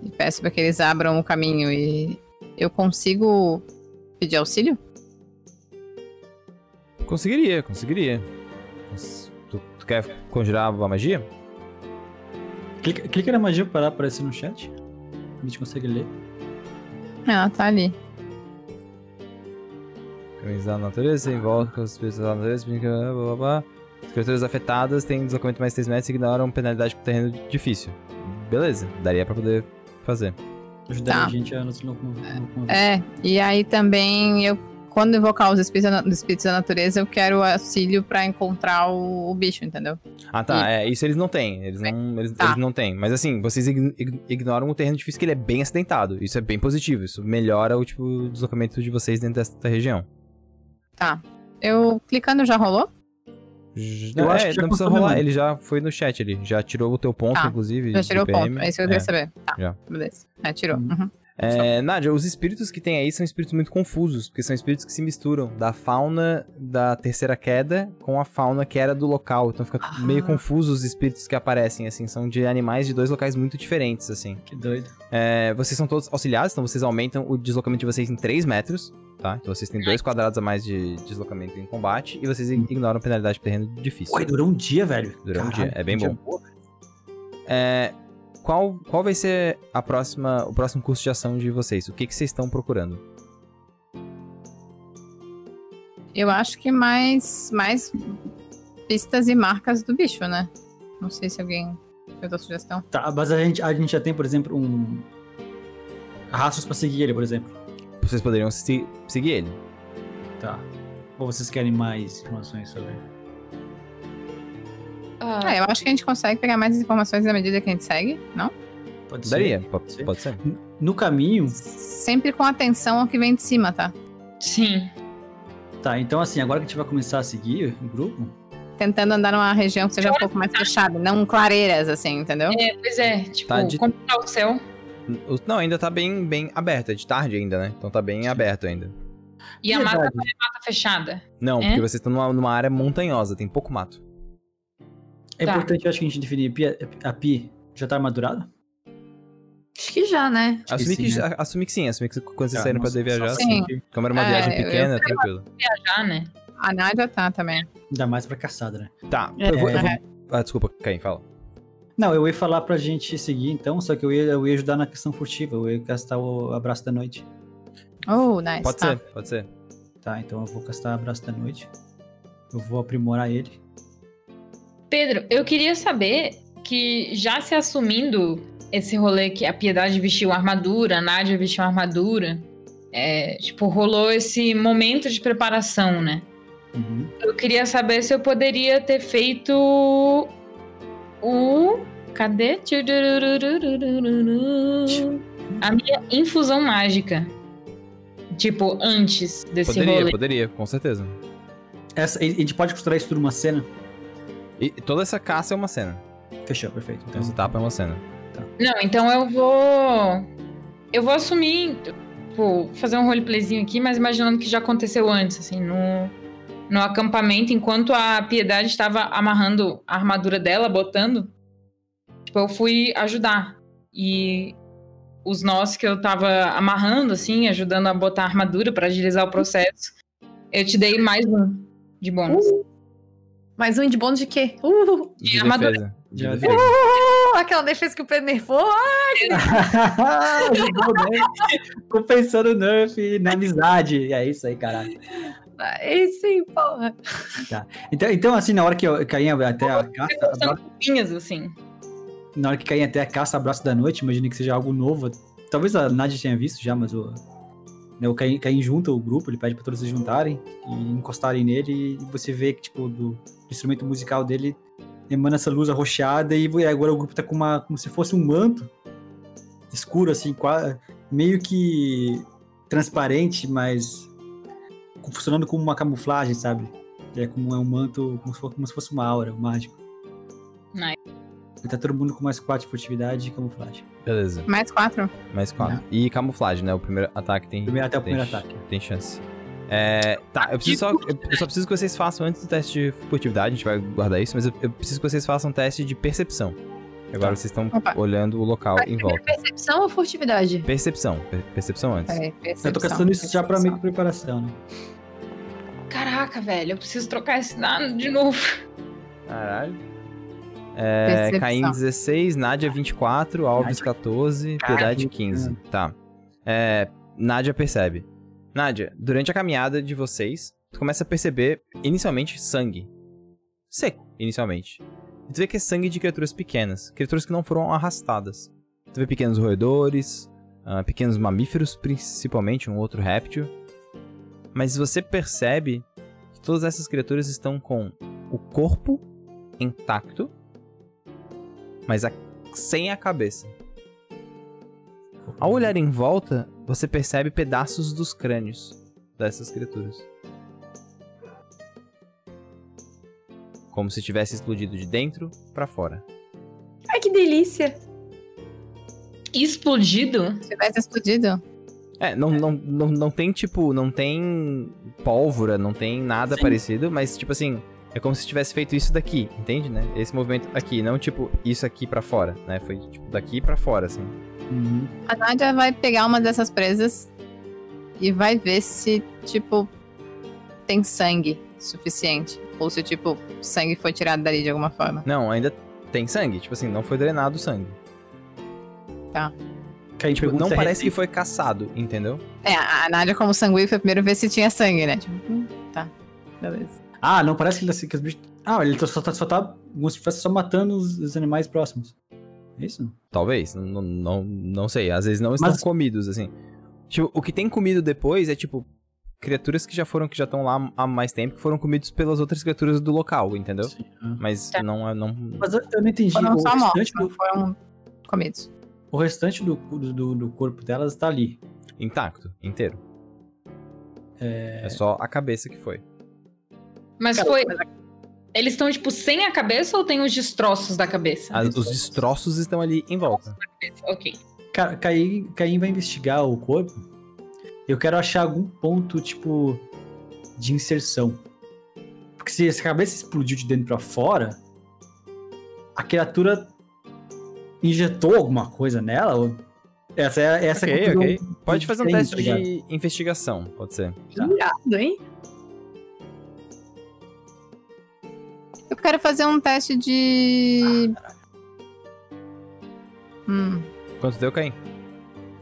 E peço para que eles abram o caminho e eu consigo pedir auxílio? Conseguiria, conseguiria. Cons- Tu, tu quer conjurar a magia? Clica, clica na magia para aparecer no chat. A gente consegue ler. Ela tá ali. Caminhos da natureza, invoca os espíritos da natureza, blá, blá, blá. As criaturas afetadas têm deslocamento mais 3 metros e ignoram penalidade por terreno difícil. Beleza, daria pra poder fazer. Ajudaria Tá. a gente a nos locomover. É, e aí também eu. Quando invocar os espíritos da, os espíritos da natureza, eu quero auxílio pra encontrar o, o bicho, entendeu? Ah, tá. É, isso eles não têm. Eles não, eles, Tá. eles não têm. Mas assim, vocês ign- ign- ignoram o terreno difícil que ele é bem acidentado. Isso é bem positivo. Isso melhora o tipo de deslocamento de vocês dentro dessa região. Tá. Eu clicando já rolou? Eu é, acho que não precisa rolar. Ele já foi no chat ali. Já tirou o teu ponto, Tá. inclusive. Já tirou o ponto. É isso que eu queria saber. Tá. já. Beleza. É, tirou. Hum. Uhum. É, Nádia, os espíritos que tem aí são espíritos muito confusos, porque são espíritos que se misturam da fauna da terceira queda com a fauna que era do local. Então fica Ah. meio confuso os espíritos que aparecem, assim. São de animais de dois locais muito diferentes, assim. Que doido. É, vocês são todos auxiliados, então vocês aumentam o deslocamento de vocês em 3 metros, tá? Então vocês têm dois quadrados a mais de deslocamento em combate e vocês ignoram penalidade de terreno difícil. Ué, durou um dia, velho. Durou um dia, é bem dia bom. boa. É, qual, qual vai ser a próxima, o próximo curso de ação de vocês? O que, que vocês estão procurando? Eu acho que mais, mais pistas e marcas do bicho, né? Não sei se alguém fez outra sugestão. Tá, mas a gente, a gente já tem, por exemplo, um. Rastros pra seguir ele, por exemplo. Vocês poderiam se- seguir ele. Tá. Ou vocês querem mais informações sobre. Ah, É, eu acho que a gente consegue pegar mais informações à medida que a gente segue, não? Pode Daria, ser. pode, Sim. pode ser. No caminho. Sempre com atenção ao que vem de cima, tá? sim. Tá, então assim, agora que a gente vai começar a seguir o grupo. Tentando andar numa região que seja um pouco mais fechada, não clareiras, assim, entendeu? É, pois é, tipo, Tá de- como tá o céu? Não, ainda tá bem, bem aberto, é de tarde ainda, né? Então tá bem aberto ainda. E a mata, Verdade. mata fechada. Não, É? porque vocês estão numa, numa área montanhosa, tem pouco mato. É Tá. importante, eu acho que a gente definir. Pi- A Pi já tá armadurada? Acho que já, né? Acho Assumi que que, sim, né? a- assumi que sim, assumi que quando vocês Tá, saíram pra nossa, poder viajar, sim. Sim. Como era uma É, viagem eu- pequena, tranquilo. Viajar, né? A Nádia tá também. Ainda mais pra caçada, né? Tá, É, eu vou, eu vou-. Ah, desculpa, Caim, fala. Não, eu ia falar pra gente seguir então, só que eu ia, eu ia ajudar na questão furtiva. Eu ia castar o abraço da noite. Oh, nice. Pode tá. ser, pode ser. Tá, então eu vou castar abraço da noite. Eu vou aprimorar ele. Pedro, eu queria saber que já se assumindo esse rolê que a Piedade vestiu armadura, a Nádia vestiu armadura, é, tipo, rolou esse momento de preparação, né? Uhum. Eu queria saber se eu poderia ter feito o. Cadê? A minha infusão mágica. Tipo, antes desse Poderia, rolê. poderia, com certeza. Essa, a gente pode costurar isso tudo numa cena? E toda essa caça é uma cena. Fechou, perfeito. Então essa etapa é uma cena. Não, então eu vou. Eu vou assumir. Tipo, fazer um roleplayzinho aqui, mas imaginando que já aconteceu antes, assim, no, no acampamento, enquanto a Piedade estava amarrando a armadura dela, botando. Tipo, eu fui ajudar. E os nós que eu tava amarrando, assim, ajudando a botar a armadura pra agilizar o processo, eu te dei mais um de bônus. Mais um de bônus de quê? Uh, De armadura. defesa. De defesa. uh, aquela defesa que o Pedro nerfou. Jogou o nerf. Compensando o nerf na amizade. É isso aí, caralho. Aí sim, porra. Então, então assim, na hora que eu caí até a caça, São copinhas, assim. na hora que caí até a caça, abraço da noite, imagine que seja algo novo. Talvez a Nadia tenha visto já, mas o. Né, o Caim, Caim junta o grupo, ele pede pra todos se juntarem e encostarem nele, e você vê que, tipo, do, instrumento musical dele emana essa luz arroxeada, e agora o grupo tá com uma. como se fosse um manto escuro, assim, qua- meio que transparente, mas funcionando como uma camuflagem, sabe? É como é um manto, como se fosse, como se fosse uma aura, um mágico. Nice. E tá todo mundo com mais 4 de furtividade e camuflagem. Beleza. Mais quatro. Mais quatro. E camuflagem, né? O primeiro ataque tem. Primeiro até o tem primeiro ch- ataque. Tem chance. É, tá, eu preciso só. Eu só preciso que vocês façam antes do teste de furtividade, a gente vai guardar isso, mas eu, eu preciso que vocês façam um teste de percepção. Agora Tá. vocês estão Opa. olhando o local em volta. Percepção ou furtividade? Percepção. per- Percepção antes. Peraí, Eu tô percepção, gastando isso já pra meio que percepção. preparação, né? Caraca, velho, eu preciso trocar esse dado de novo. Caralho. É. Caim 16, Nádia 24, Alves 14, Piedade 15. Tá. É, Nádia percebe. Nádia, durante a caminhada de vocês, tu começa a perceber, inicialmente, sangue. Seco, inicialmente. E tu vê que é sangue de criaturas pequenas, criaturas que não foram arrastadas. Tu vê pequenos roedores, ah, pequenos mamíferos, principalmente um outro réptil. Mas você percebe que todas essas criaturas estão com o corpo intacto, mas a- sem a cabeça. Ao olhar em volta, você percebe pedaços dos crânios dessas criaturas. Como se tivesse explodido de dentro pra fora. Ai, que delícia. Explodido? Se tivesse explodido, É, não, não, não, não tem tipo, não tem pólvora, não tem nada Sim. parecido, mas tipo assim, é como se tivesse feito isso daqui, entende, né? Esse movimento aqui, não tipo isso aqui pra fora, né? Foi tipo daqui pra fora, assim. Uhum. a Nádia vai pegar uma dessas presas e vai ver se, tipo, tem sangue suficiente. Ou se, tipo, o sangue foi tirado dali de alguma forma. Não, ainda tem sangue, tipo assim, não foi drenado o sangue. Caim Tipo, não é parece que foi caçado, entendeu? É, a Nádia, como sangue, foi primeiro ver se tinha sangue, né? Tipo, hum, tá. Beleza. Ah, não parece que, ele, que os bichos. Ah, ele só tá, só tá como se estivesse só matando os, os animais próximos. É isso? Talvez, não, não, não sei. Às vezes não estão Mas- comidos, assim. Tipo, o que tem comido depois é, tipo, criaturas que já foram, que já estão lá há mais tempo, que foram comidos pelas outras criaturas do local, entendeu? Sim. ah. Mas Tá. não é. Não... Mas eu, eu não entendi. Foram O só mortos, restante, não do, foram comidos. o restante do, do, do corpo delas tá ali. Intacto, inteiro. É... só a cabeça que foi. Mas Cara, foi. Eles estão, tipo, sem a cabeça ou tem os destroços da cabeça? As- os destroços estão ali em volta. Ok. Ca- Caim, Caim vai investigar o corpo. Eu quero achar algum ponto, tipo, de inserção. Porque se essa cabeça explodiu de dentro pra fora, a criatura injetou alguma coisa nela? Ou... Essa é essa é Ok, ok. Pode fazer um teste tá de investigação, pode ser. Tá. Irado, hein? Quero fazer um teste de. Hum. Quanto deu, Caim?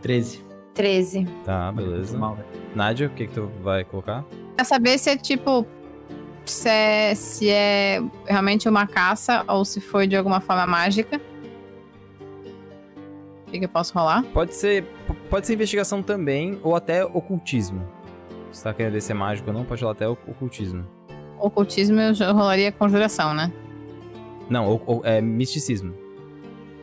13. 13. Tá, beleza. Mal, velho. Nádia, o que, que tu vai colocar? Pra saber se é tipo. Se é, se é realmente uma caça ou se foi de alguma forma mágica. O que, que eu posso rolar? Pode ser. Pode ser investigação também, ou até ocultismo. Se tá querendo ver se é mágico ou não, pode rolar até o- ocultismo. Ocultismo eu já rolaria conjuração, né? Não, ou, ou- é misticismo.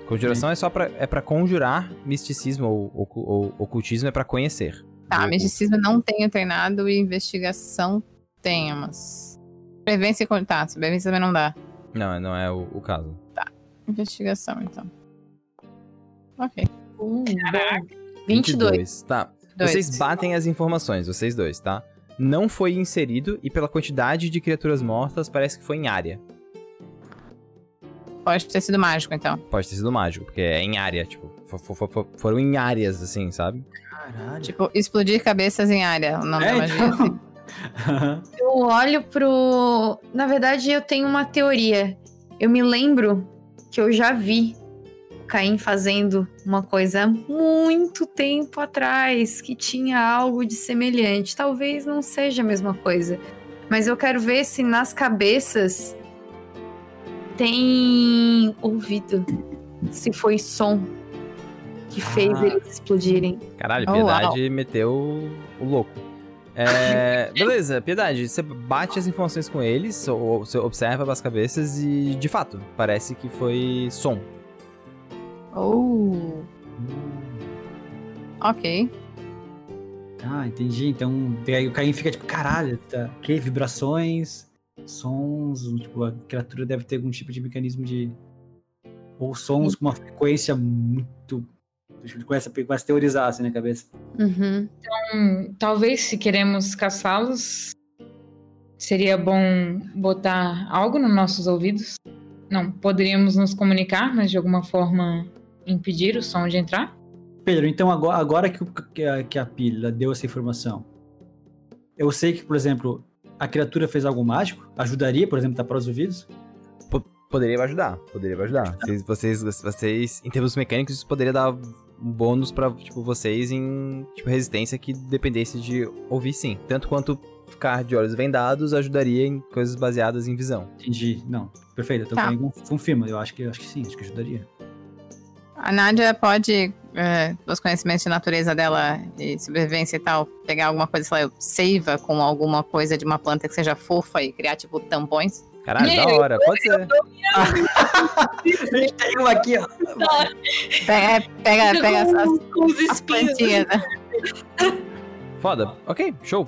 Conjuração é só pra, é pra conjurar, misticismo ou, ocu- ou ocultismo é pra conhecer. Tá, Ou- misticismo não tenho treinado e investigação tenho, mas. Prevenção e con- Tá, sobrevivência também não dá. Não, não é o, o caso. Investigação, então. Ok. Um, Caraca. 22. Tá. Dois. Vocês batem as informações, vocês dois, tá? Não foi inserido e pela quantidade de criaturas mortas parece que foi em área. Pode ter sido mágico, então. Pode ter sido mágico, porque é em área, tipo, fo- fo- fo- foram em áreas, assim, sabe? Caralho. Tipo, explodir cabeças em área, o nome É, da magia. então. Eu olho pro. Na verdade, eu tenho uma teoria. Eu me lembro que eu já vi Caim fazendo uma coisa há muito tempo atrás, que tinha algo de semelhante. Talvez não seja a mesma coisa. Mas eu quero ver se nas cabeças tem ouvido. Se foi som que fez Ah. eles explodirem. Caralho, Oh, Piedade meteu o louco. É, beleza, Piedade, você bate as informações com eles, ou você observa as cabeças e, de fato, parece que foi som. Oh, ok. Ah, entendi. Então, aí o Caim fica tipo, caralho, tá? Que vibrações, sons, tipo, a criatura deve ter algum tipo de mecanismo de. Ou sons com uma frequência muito. A gente começa, a- começa a teorizar assim na cabeça. Uhum. Hum, talvez se queremos caçá-los, seria bom botar algo nos nossos ouvidos. Não, poderíamos nos comunicar, mas de alguma forma impedir o som de entrar. Pedro, então agora, agora que, que a, que a pilha deu essa informação, eu sei que, por exemplo, a criatura fez algo mágico? Ajudaria, por exemplo, tapar os ouvidos? Poderia ajudar, poderia ajudar. Vocês, vocês, vocês, em termos mecânicos, isso poderia dar um bônus pra, tipo, vocês em, tipo, resistência que dependesse de ouvir sim. Tanto quanto ficar de olhos vendados ajudaria em coisas baseadas em visão. Entendi. Não, perfeito. Então Tá. Confirma. Eu acho que, eu acho que sim, acho que ajudaria. A Nádia pode, é, os conhecimentos de natureza dela e sobrevivência e tal, pegar alguma coisa, sei lá, seiva com alguma coisa de uma planta que seja fofa e criar, tipo, tampões. Caralho, da hora, pode ser. Tem uma aqui, ó. Pega, pega, pega as, com os as plantinhas, né? Foda. Ok, show.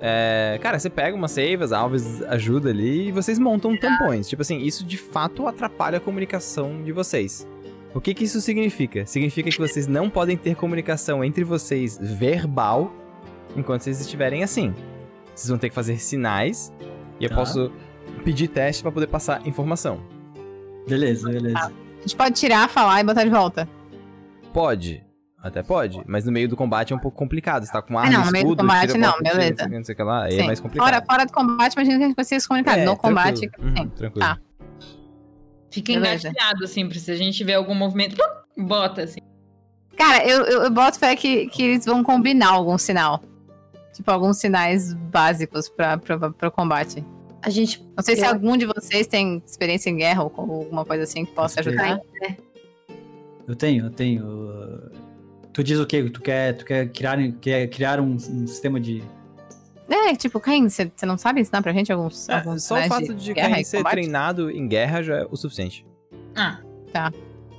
É, cara, você pega umas seivas, a Alves ajuda ali e vocês montam tampões. Tipo assim, isso de fato atrapalha a comunicação de vocês. O que que isso significa? Significa que vocês não podem ter comunicação entre vocês verbal enquanto vocês estiverem assim. Vocês vão ter que fazer sinais e eu Tá. posso pedir teste pra poder passar informação. Beleza, beleza. A gente pode tirar, falar e botar de volta. Pode. Até pode, mas no meio do combate é um pouco complicado. Você tá com arma Ah, não, e no meio do escudo, combate não, beleza. Não sei o que, não sei o que lá, é mais complicado. Fora, fora do combate, imagina que a gente consiga se comunicar. É, no combate, tranquilo. sim. Uhum, tranquilo. Tá. Fica Beleza. engatilhado, assim, pra se a gente tiver algum movimento, pum, bota, assim. Cara, eu, eu, eu boto fé que, que eles vão combinar algum sinal. Tipo, alguns sinais básicos pra, pra, pra combate. A gente Não sei se Eu- algum de vocês tem experiência em guerra ou alguma coisa assim que possa ajudar. Eu tenho, eu tenho. uh, Tu diz o quê? Tu quer, tu quer criar, quer criar um, um sistema de. É, tipo, Caim, você não sabe ensinar pra gente alguns, É, alguns só o fato de, guerra Caim e ser combate? treinado em guerra já é o suficiente. Ah,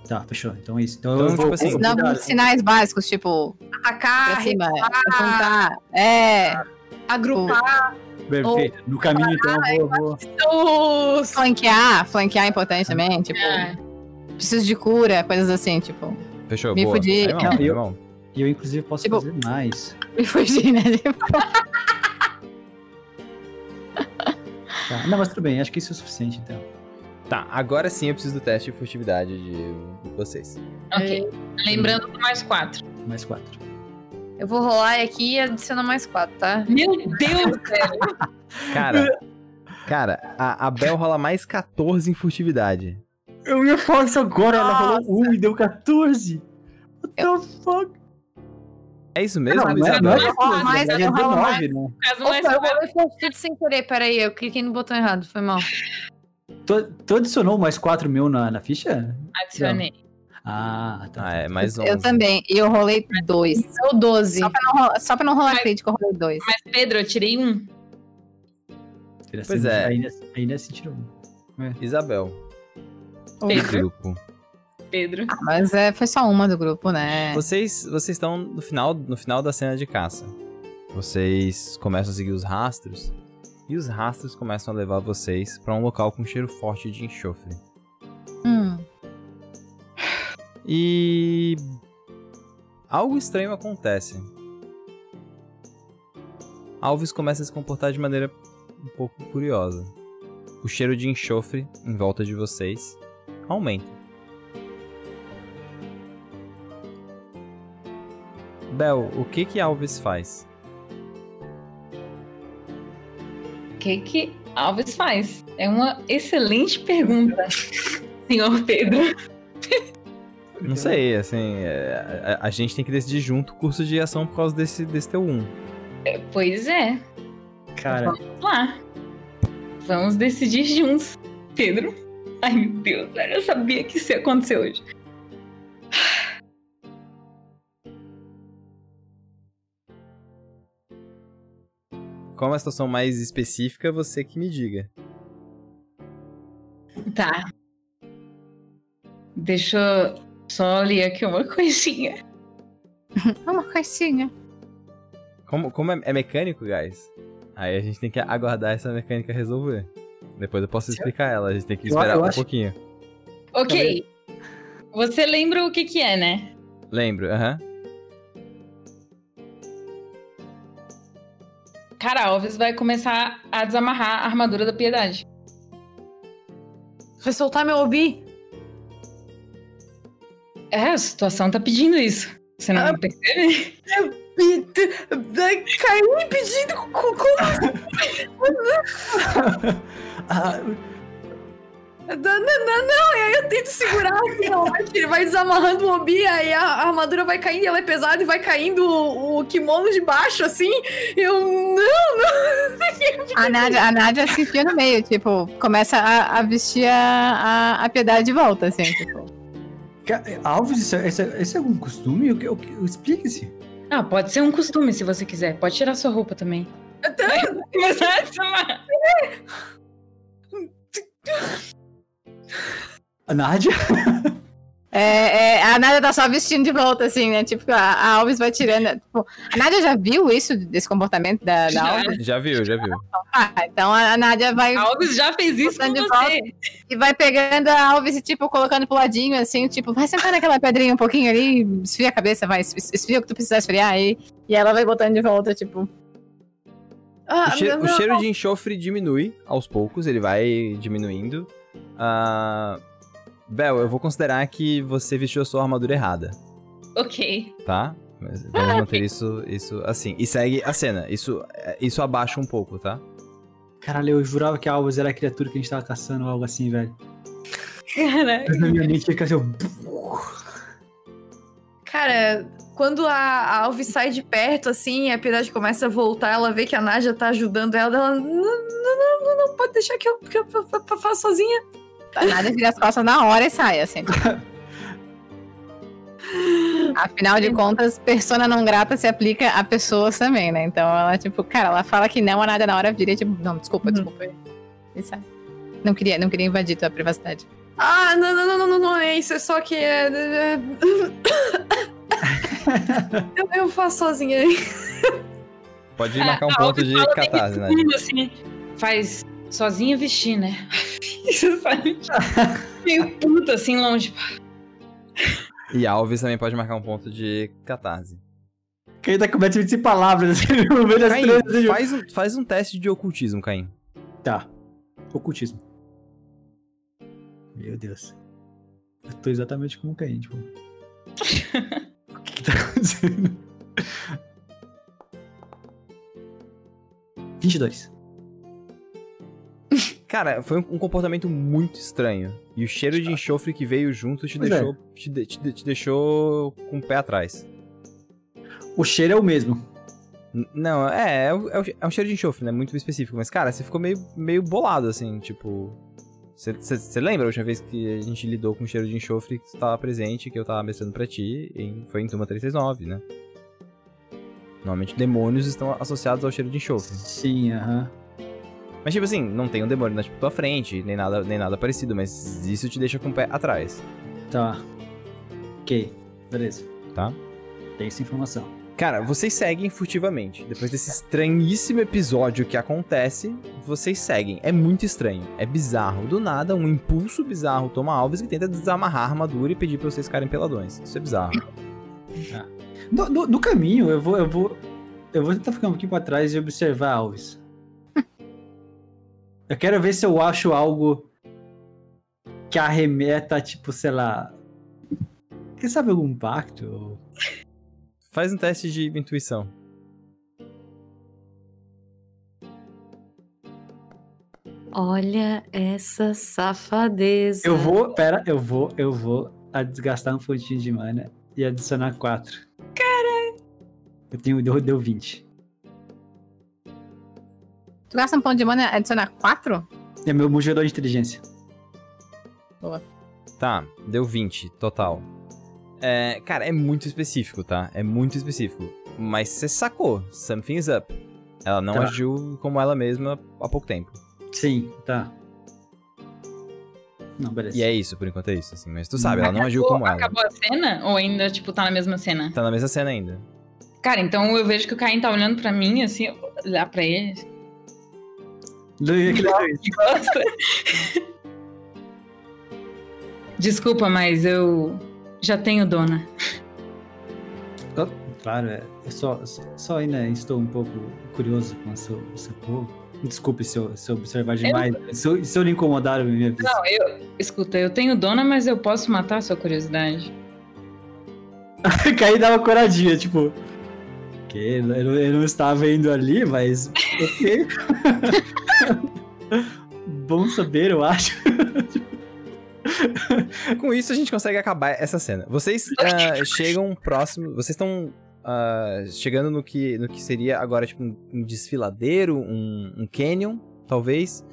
Tá, fechou. Então é isso. Então, Então, eu vou. tipo assim, vou sinais básicos, tipo, atacar, pra cima, apontar. É, agrupar Perfeito. No caminho, então, eu vou. vou... os. flanquear. Flanquear é importante também, tipo, é. preciso de cura, coisas assim, tipo, Fechou, Me boa. Aí, bom, Não, aí, eu-. E eu, inclusive, posso Tipo- fazer mais. me fugir, né? Tipo, Tá. Não, mas tudo bem. Acho que isso é o suficiente, então. Tá, agora sim eu preciso do teste de furtividade de vocês. Ok. Lembrando do mais quatro. Mais quatro. Eu vou rolar aqui e adicionar mais quatro, tá? Meu Deus, velho. Cara, cara, a, a Bel rola mais 14 em furtividade. Eu ia falar isso agora. Ela Nossa. rolou 1 e deu 14. What the fuck? É isso mesmo, não, Luiz não é, não é? 14, mais, é eu rolo mais. 19, né? No caso, Opa, eu rolei fortitude sem querer, peraí, eu cliquei no botão errado, foi mal. Tu, tu adicionou mais 4 mil na, na ficha? Adicionei. Ah, tá. Ah, é mais 11. eu também. E eu rolei dois. Deu 12. Só pra não rolar, só pra não rolar Mas- crítico, eu rolei dois. Mas, Pedro, eu tirei um. Pois é. Ainda, ainda se tirou. Isabel. do Pedro. grupo. Pedro. Ah, mas é, foi só uma do grupo, né? Vocês, vocês estão no final, no final da cena de caça. Vocês começam a seguir os rastros. E os rastros começam a levar vocês pra um local com cheiro forte de enxofre. Hum. E. Algo estranho acontece. Alves começa a se comportar de maneira um pouco curiosa. O cheiro de enxofre em volta de vocês aumenta. Bel, o que que Alves faz? O que que Alves faz? É uma excelente pergunta, senhor Pedro. Não sei, assim, é, a, a gente tem que decidir junto o curso de ação por causa desse, desse teu 1. É, Pois é, Cara, vamos lá. Vamos decidir juntos, Pedro. Ai, meu Deus, eu sabia que isso ia acontecer hoje. Como é uma situação mais específica, você que me diga. Tá. Deixa eu só ler aqui uma coisinha. Uma coisinha. Como, como é, é mecânico, guys? Aí a gente tem que aguardar essa mecânica resolver. Depois eu posso explicar ela, a gente tem que esperar eu um pouquinho. Ok. Você lembra o que que é, né? Lembro, aham. Cara, Alves vai começar a desamarrar a armadura da piedade. Vai soltar meu obi? É, a situação tá pedindo isso. Você não Ah. percebe? Caiu me pedindo co- como ah, Não, não, não, não. E aí eu tento segurar assim, ó. Ele vai desamarrando o obi, aí a, a armadura vai caindo, e ela é pesada e vai caindo o, o kimono de baixo, assim. Eu, não. A Nádia, a Nádia se enfia no meio, tipo, começa a, a vestir a, a, a piedade de volta, assim, tipo. Alves, isso é, isso é- isso é algum costume? Explique-se. Ah, pode ser um costume se você quiser. Pode tirar sua roupa também. Vai começar a. A Nádia? É, é, a Nádia tá só vestindo de volta, assim, né? Tipo, a, a Alves vai tirando. Tipo, a Nádia já viu isso, desse comportamento da, da. Alves? Já viu, já viu. Ah, então a, a Nádia vai Alves já fez isso com você. e vai pegando a Alves e, tipo, colocando pro ladinho, assim, tipo, vai sentar naquela pedrinha um pouquinho ali, esfria a cabeça, vai, es- esfria o que tu precisar esfriar aí. E ela vai botando de volta, tipo. Ah, O, cheiro, o não. cheiro de enxofre diminui aos poucos, ele vai diminuindo. Ah, Bel, eu vou considerar que você vestiu a sua armadura errada, Ok. tá? Mas Vamos manter isso, isso assim. E segue a cena. Isso, isso abaixa um pouco, tá? Caralho, eu jurava que a Alves era a criatura que a gente tava caçando, algo assim, velho. Caraca. Mas na minha mente fica assim, Cara, quando a, a Alves sai de perto, assim, a Piedade começa a voltar, ela vê que a Nádia tá ajudando ela, ela. Não, não, não, não, não pode deixar que eu, que eu, eu- eu- eu faço sozinha. A Nádia vira as costas na hora e sai, assim. Afinal de contas, persona não grata se aplica a pessoas também, né? Então ela, tipo, cara, ela fala que não, a Nádia na hora vira, tipo, não, desculpa, Uhum. desculpa. E sai. Não queria, não queria invadir tua privacidade. Ah, não, não, não, não, não, não é isso, é só que. É, é- eu, eu faço sozinha aí. Pode É, marcar um ponto de catarse, né? assim, faz sozinha vestir, né? Isso, sabe? Meio puta, assim, longe. E Alves também pode marcar um ponto de catarse. ainda começa a dizer palavras no meio das Caim, três. faz um, faz um teste de ocultismo, Caim. Tá. Ocultismo. Meu Deus. Eu tô exatamente como o Caim, tipo. o que que tá acontecendo? 22. Cara, foi um, comportamento muito estranho. E o cheiro de enxofre que veio junto te Pois é. deixou, te, de- te de- te deixou com o pé atrás. O cheiro é o mesmo. N- Não, é, é, o- é o- é um cheiro de enxofre, né? Muito específico. Mas, cara, você ficou meio, meio bolado, assim, tipo. Você- lembra a última vez que a gente lidou com cheiro de enxofre que você tava presente, que eu tava mestrando pra ti? Em, foi em Turma 369, né? Normalmente demônios estão associados ao cheiro de enxofre. Sim, aham. Mas, tipo assim, não tem um demônio na tipo, tua frente, nem nada, nem nada parecido, mas isso te deixa com o pé atrás. Tá. Ok. Beleza. Tá. Tem essa informação. Cara, vocês seguem furtivamente. Depois desse estranhíssimo episódio que acontece, vocês seguem. É muito estranho. É bizarro. Do nada, um impulso bizarro toma Alves que tenta desamarrar a armadura e pedir pra vocês ficarem peladões. Isso é bizarro. No, no- no caminho, eu vou, eu vou. Eu vou tentar ficar um pouquinho pra trás e observar Alves. Eu quero ver se eu acho algo que arremeta, tipo, sei lá. Quem sabe algum pacto? Faz um teste de intuição. Olha essa safadeza. Eu vou, pera, eu vou, eu vou a desgastar um pontinho de mana e adicionar 4. Caralho! Eu tenho, deu, deu 20. Tu gasta um ponto de mana e adicionar 4? É meu mujador de inteligência. Tá, deu 20 total. É, cara, é muito específico, tá? É muito específico. Mas você sacou. Something's up. Ela não Tá. agiu como ela mesma há pouco tempo. Sim, tá. Não, beleza. E é isso, por enquanto é isso, assim. Mas tu sabe, ela não agiu como ela. Acabou a cena? Ou ainda, tipo, tá na mesma cena? Tá na mesma cena ainda. Cara, então eu vejo que o Caim tá olhando pra mim, assim, olhar pra ele. Gosta? Desculpa, mas eu já tenho dona. Claro, é. Eu só, só, só ainda estou um pouco curioso com o seu, seu povo. Desculpe se eu, se eu observar demais. Se, eu, se eu lhe incomodar, me avisa. Não, eu. Escuta, eu tenho dona, mas eu posso matar a sua curiosidade. Caí dá uma coradinha, tipo. Que eu, não- eu não estava indo ali, mas. Ok. Bom saber, eu acho. Com isso, a gente consegue acabar essa cena. Vocês ah, chegam próximo. Vocês estão ah, chegando no que, no que seria agora tipo um, um desfiladeiro, um, um canyon, talvez.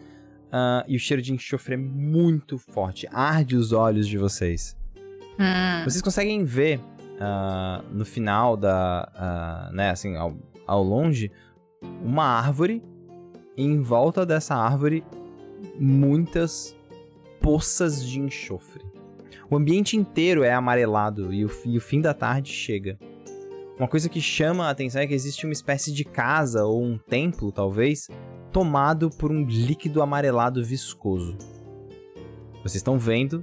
Ah, e o cheiro de enxofre é muito forte. Arde os olhos de vocês. Hum. Vocês conseguem ver ah, no final da. ah, né, assim, ao, ao longe, uma árvore. E em volta dessa árvore, muitas poças de enxofre. O ambiente inteiro é amarelado e o, e o fim da tarde chega. Uma coisa que chama a atenção é que existe uma espécie de casa ou um templo, talvez, tomado por um líquido amarelado viscoso. Vocês estão vendo,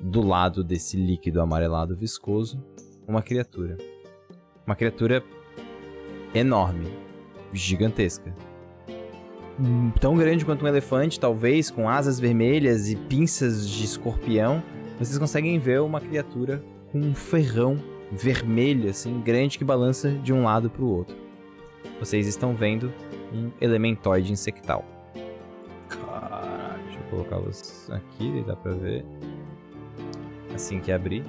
do lado desse líquido amarelado viscoso, uma criatura. Uma criatura enorme, gigantesca. Hum, Tão grande quanto um elefante, talvez, com asas vermelhas e pinças de escorpião. Vocês conseguem ver uma criatura com um ferrão vermelho, assim, grande que balança de um lado para o outro. Vocês estão vendo um elementoide insectal. Caralho. Deixa eu colocar os aqui, dá pra ver. Assim que abrir.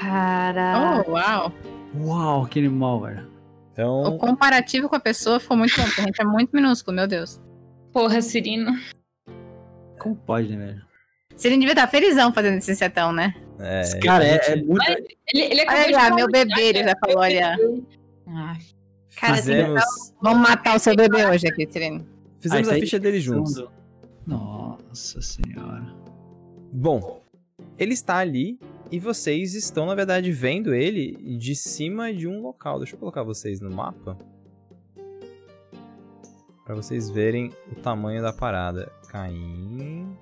Cara. Oh, uau. Uau, que animal, velho. Então, O comparativo com a pessoa foi muito bom, porque a gente é muito minúsculo, meu Deus. Porra, Cirino. Como pode, né, velho? Você devia estar felizão fazendo esse setão, né? é, Cara, é, a é muito. Ele, ele acabou Olha lá, meu bebê, ele já falou, olha. Ah, Cara, fizemos, Vamos matar o seu bebê hoje aqui, Cirene. fizemos Ah, a tá ficha dele juntos. Nossa senhora. Bom, ele está ali e vocês estão, na verdade, vendo ele de cima de um local. Deixa eu colocar vocês no mapa. Pra vocês verem o tamanho da parada. Caim.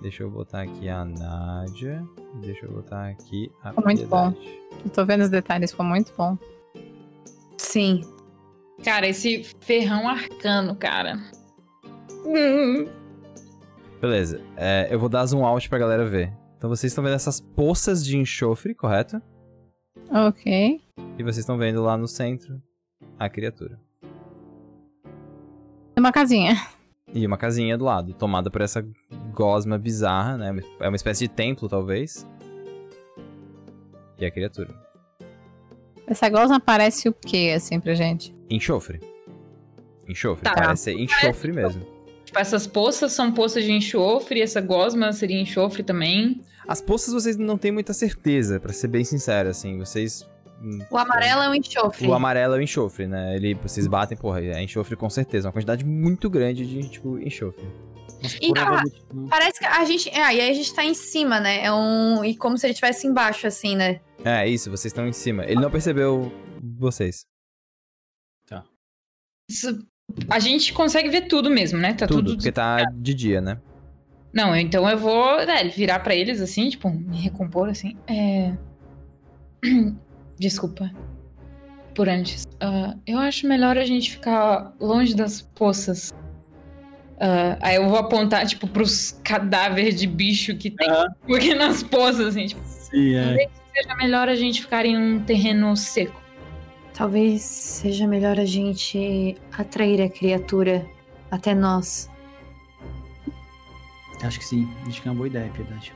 Deixa eu botar aqui a Nádia. Deixa eu botar aqui a Ficou muito bom. Eu tô vendo os detalhes, ficou muito bom. Sim. cara, esse ferrão arcano, cara. Beleza, é, eu vou dar zoom out pra galera ver. Então vocês estão vendo essas poças de enxofre, correto? Ok. E vocês estão vendo lá no centro a criatura. Uma casinha. E uma casinha do lado, tomada por essa gosma bizarra, né? É uma espécie de templo, talvez. E a criatura. Essa gosma parece o quê, assim, pra gente? Enxofre. Enxofre, Tá. parece ser enxofre mesmo. Tipo, essas poças são poças de enxofre, essa gosma seria enxofre também. As poças vocês não têm muita certeza, pra ser bem sincero, assim. Vocês. hum, O amarelo é um enxofre. O amarelo é o enxofre, né? Ele, vocês batem, porra, é enxofre com certeza. Uma quantidade muito grande de, tipo, enxofre. Mas E- provavelmente não. Parece que a gente. É, e aí a gente tá em cima, né? É um. E como se ele estivesse embaixo, assim, né? É, isso, vocês estão em cima. Ele não percebeu vocês. Isso- a gente consegue ver tudo mesmo, né? Tá Tudo, tudo. porque tá de dia, né? Não, então eu vou né, virar pra eles assim, tipo, me recompor assim. É. Desculpa. Por antes. Ah, eu acho melhor a gente ficar longe das poças. Ah, aí eu vou apontar, tipo, pros cadáveres de bicho que tem Aham. aqui nas pozas, assim, tipo, Sim, é. talvez seja melhor a gente ficar em um terreno seco. Talvez seja melhor a gente atrair a criatura até nós. Acho que sim. Acho que é uma boa ideia, Piedade.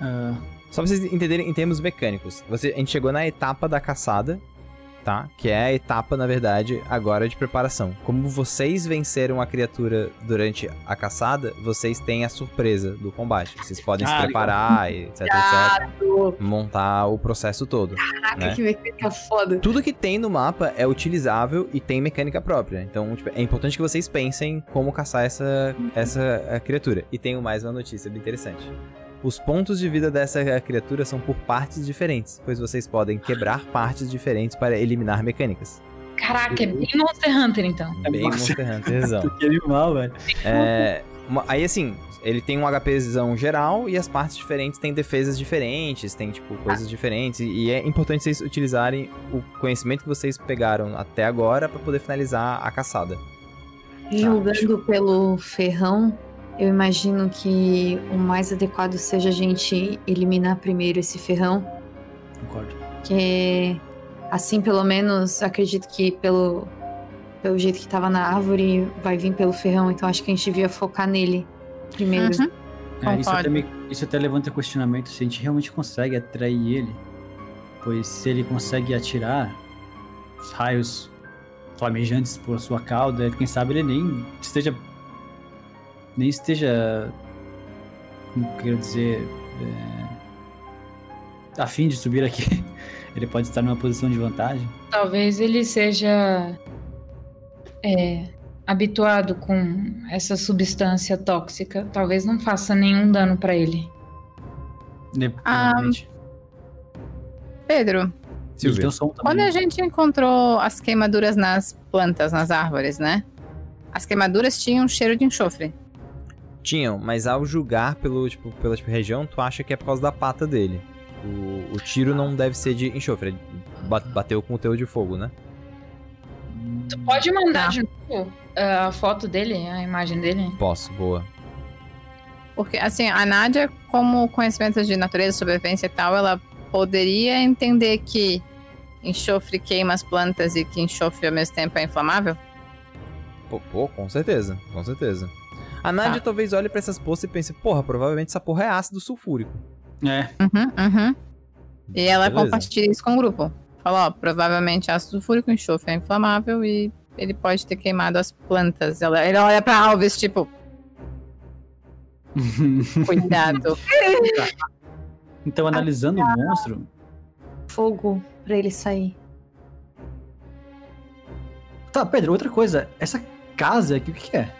Ah, Só pra vocês entenderem em termos mecânicos. Você, a gente chegou na etapa da caçada, tá? Que é a etapa, na verdade, agora de preparação. Como vocês venceram a criatura durante a caçada, vocês têm a surpresa do combate. Vocês podem se Ah, preparar, e etc, etc. Montar o processo todo. Caraca, Né? que mecânica foda. Tudo que tem no mapa é utilizável e tem mecânica própria. Então, tipo, é importante que vocês pensem como caçar essa, essa criatura. E tenho mais uma notícia bem interessante. Os pontos de vida dessa criatura são por partes diferentes, pois vocês podem quebrar partes diferentes para eliminar mecânicas. Caraca, é bem Monster Hunter, então. Bem Nossa. Monster Hunterzão. que animal, velho. É, uma- aí assim, ele tem um HPzão geral e as partes diferentes têm defesas diferentes, tem tipo coisas diferentes. E e é importante vocês utilizarem o conhecimento que vocês pegaram até agora para poder finalizar a caçada. Julgando pelo ferrão, eu imagino que o mais adequado seja a gente eliminar primeiro esse ferrão. Concordo. Que assim, pelo menos, acredito que pelo, pelo jeito que tava na árvore, vai vir pelo ferrão. Então acho que a gente devia focar nele primeiro. Uhum. É, isso, até me- isso até levanta questionamento se a gente realmente consegue atrair ele. Pois se ele consegue atirar os raios flamejantes por sua cauda, quem sabe ele nem esteja. Nem esteja. Como quero dizer. É, a fim de subir aqui. Ele pode estar numa posição de vantagem. Talvez ele seja é, habituado com essa substância tóxica. Talvez não faça nenhum dano pra ele. Né, Ah. Pedro, Silvia. quando a gente encontrou as queimaduras nas plantas, nas árvores, né? As queimaduras tinham um cheiro de enxofre. Tinham, mas ao julgar pelo, tipo, pela tipo, região, tu acha que é por causa da pata dele. O, o tiro não deve ser de enxofre, ele ba- bateu com o teu de fogo, né? Tu pode mandar Tá. de novo ah, a foto dele, a imagem dele? Posso, boa. Porque, assim, a Nádia, como conhecimento de natureza, sobrevivência e tal, ela poderia entender que enxofre queima as plantas e que enxofre ao mesmo tempo é inflamável? Pô, pô, com certeza, com certeza. A Nádia Tá. talvez olhe pra essas poças e pense, porra, provavelmente essa porra é ácido sulfúrico. É, Uhum, uhum. E ela Beleza. compartilha isso com o grupo. Falou, ó, provavelmente ácido sulfúrico, enxofre é inflamável e ele pode ter queimado as plantas. Ela, ele olha pra Alves, tipo, cuidado. Então, analisando o monstro, Fogo pra ele sair. Tá, Pedro, outra coisa. Essa casa aqui, o que que é?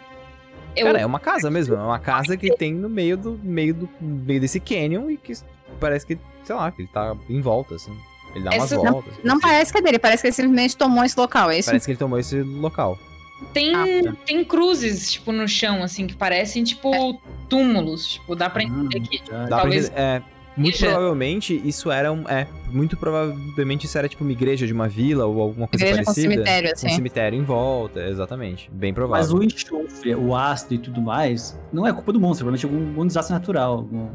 Eu, Cara, é uma casa mesmo, é uma casa que tem no meio do meio do meio desse canyon e que parece que, sei lá, que ele tá em volta assim. Ele dá umas Essa- voltas. Não assim. parece que é dele, parece que ele simplesmente tomou esse local, é isso? Parece que ele tomou esse local. tem, Ah, tá. tem cruzes, tipo, no chão, assim, que parecem, tipo, túmulos. Tipo, dá pra entender que Dá Talvez pra entender- é, muito provavelmente isso era um, é, muito provavelmente isso era tipo uma igreja de uma vila ou alguma coisa Igreja com parecida. cemitério, Com assim. um cemitério em volta, exatamente. Bem Mas provável. o enxofre, o ácido e tudo mais, não é culpa do monstro, provavelmente algum, algum desastre natural. algum-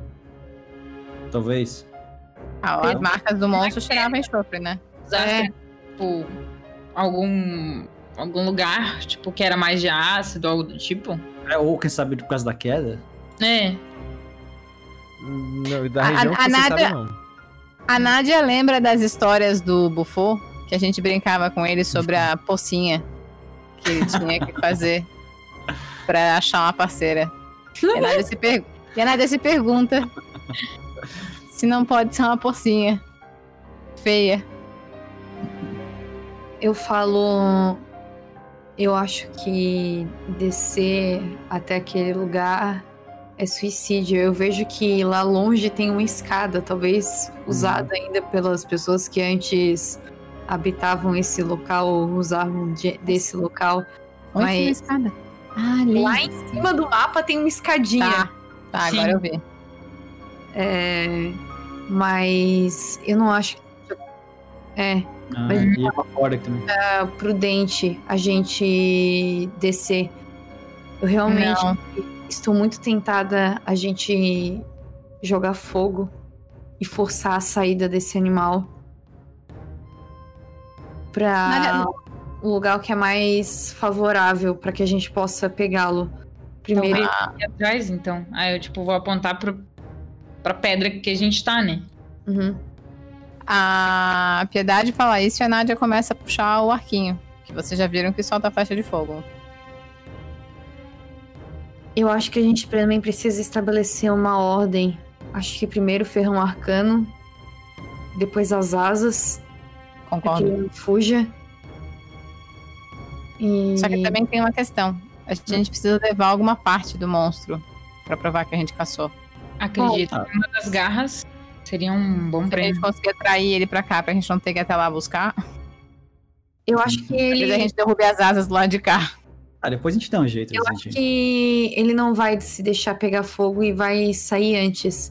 Talvez. Ah, as marcas do monstro cheiravam enxofre, né? desastre, tipo, algum, algum lugar, tipo, que era mais de ácido, algo do tipo. É, ou quem sabe por causa da queda. É, Não, da A- região a- a você Nádia- sabe não. A Nádia lembra das histórias do Bufô, que a gente brincava com ele sobre a pocinha que ele tinha que fazer pra achar uma parceira. E a Nádia se, per... e a Nádia se pergunta se não pode ser uma pocinha feia. Eu falo. Eu acho que descer até aquele lugar é suicídio. Eu vejo que lá longe tem uma escada, talvez usada ainda pelas pessoas que antes habitavam esse local ou usavam de- desse local. Onde Mas- tem a escada? Ah, ali. Lá em cima do mapa tem uma escadinha. Tá, tá agora eu vi. É, mas eu não acho que é Ah, Mas- e uma corda aqui também. prudente a gente descer. Eu realmente Não. Estou muito tentada a gente jogar fogo e forçar a saída desse animal para o lugar que é mais favorável para que a gente possa pegá-lo. Primeiro, aqui atrás, então. Aí eu, tipo, vou apontar pro, pra pedra que a gente tá, né? Uhum. A Piedade fala isso e a Nádia começa a puxar o arquinho. Que vocês já viram que solta a flecha de fogo. Eu acho que a gente também precisa estabelecer uma ordem. Acho que primeiro o ferrão arcano, depois as asas, para que Concordo. ele não fuja. E... Só que também tem uma questão. A gente precisa levar alguma parte do monstro pra provar que a gente caçou. Acredito Bom, tá. que uma das garras seria um bom Se a gente conseguir atrair ele pra cá, pra gente não ter que ir até lá buscar, eu acho que talvez ele a gente derrube as asas do lado de cá. Ah, depois a gente dá um jeito. Eu a acho gente... que ele não vai se deixar pegar fogo e vai sair antes.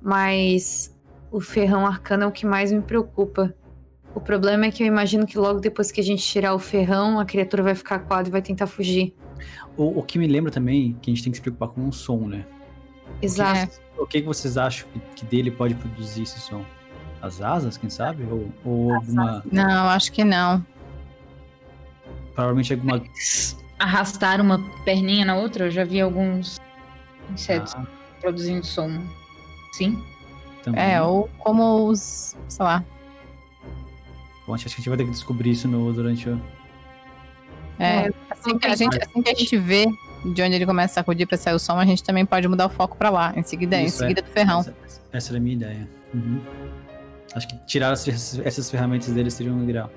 Mas o ferrão arcano é o que mais me preocupa. O problema é que eu imagino que logo depois que a gente tirar o ferrão, a criatura vai ficar coada e vai tentar fugir. O, o que me lembra também que a gente tem que se preocupar com o som, né? Exato. O que, que vocês acham que, que dele pode produzir esse som? As asas, quem sabe? Ou, ou alguma. Não, acho que não. Provavelmente alguma. Arrastar uma perninha na outra, eu já vi alguns insetos Ah, produzindo som. Sim? também. É, ou como os. sei lá. Bom, acho que a gente vai ter que descobrir isso no, durante o. É, É, assim, que a gente, assim que a gente vê de onde ele começa a sacudir pra sair o som, a gente também pode mudar o foco pra lá. Em seguida, em Isso, seguida do ferrão. Essa, essa era a minha ideia. Uhum. Acho que tirar essas, essas ferramentas dele seria um ideal.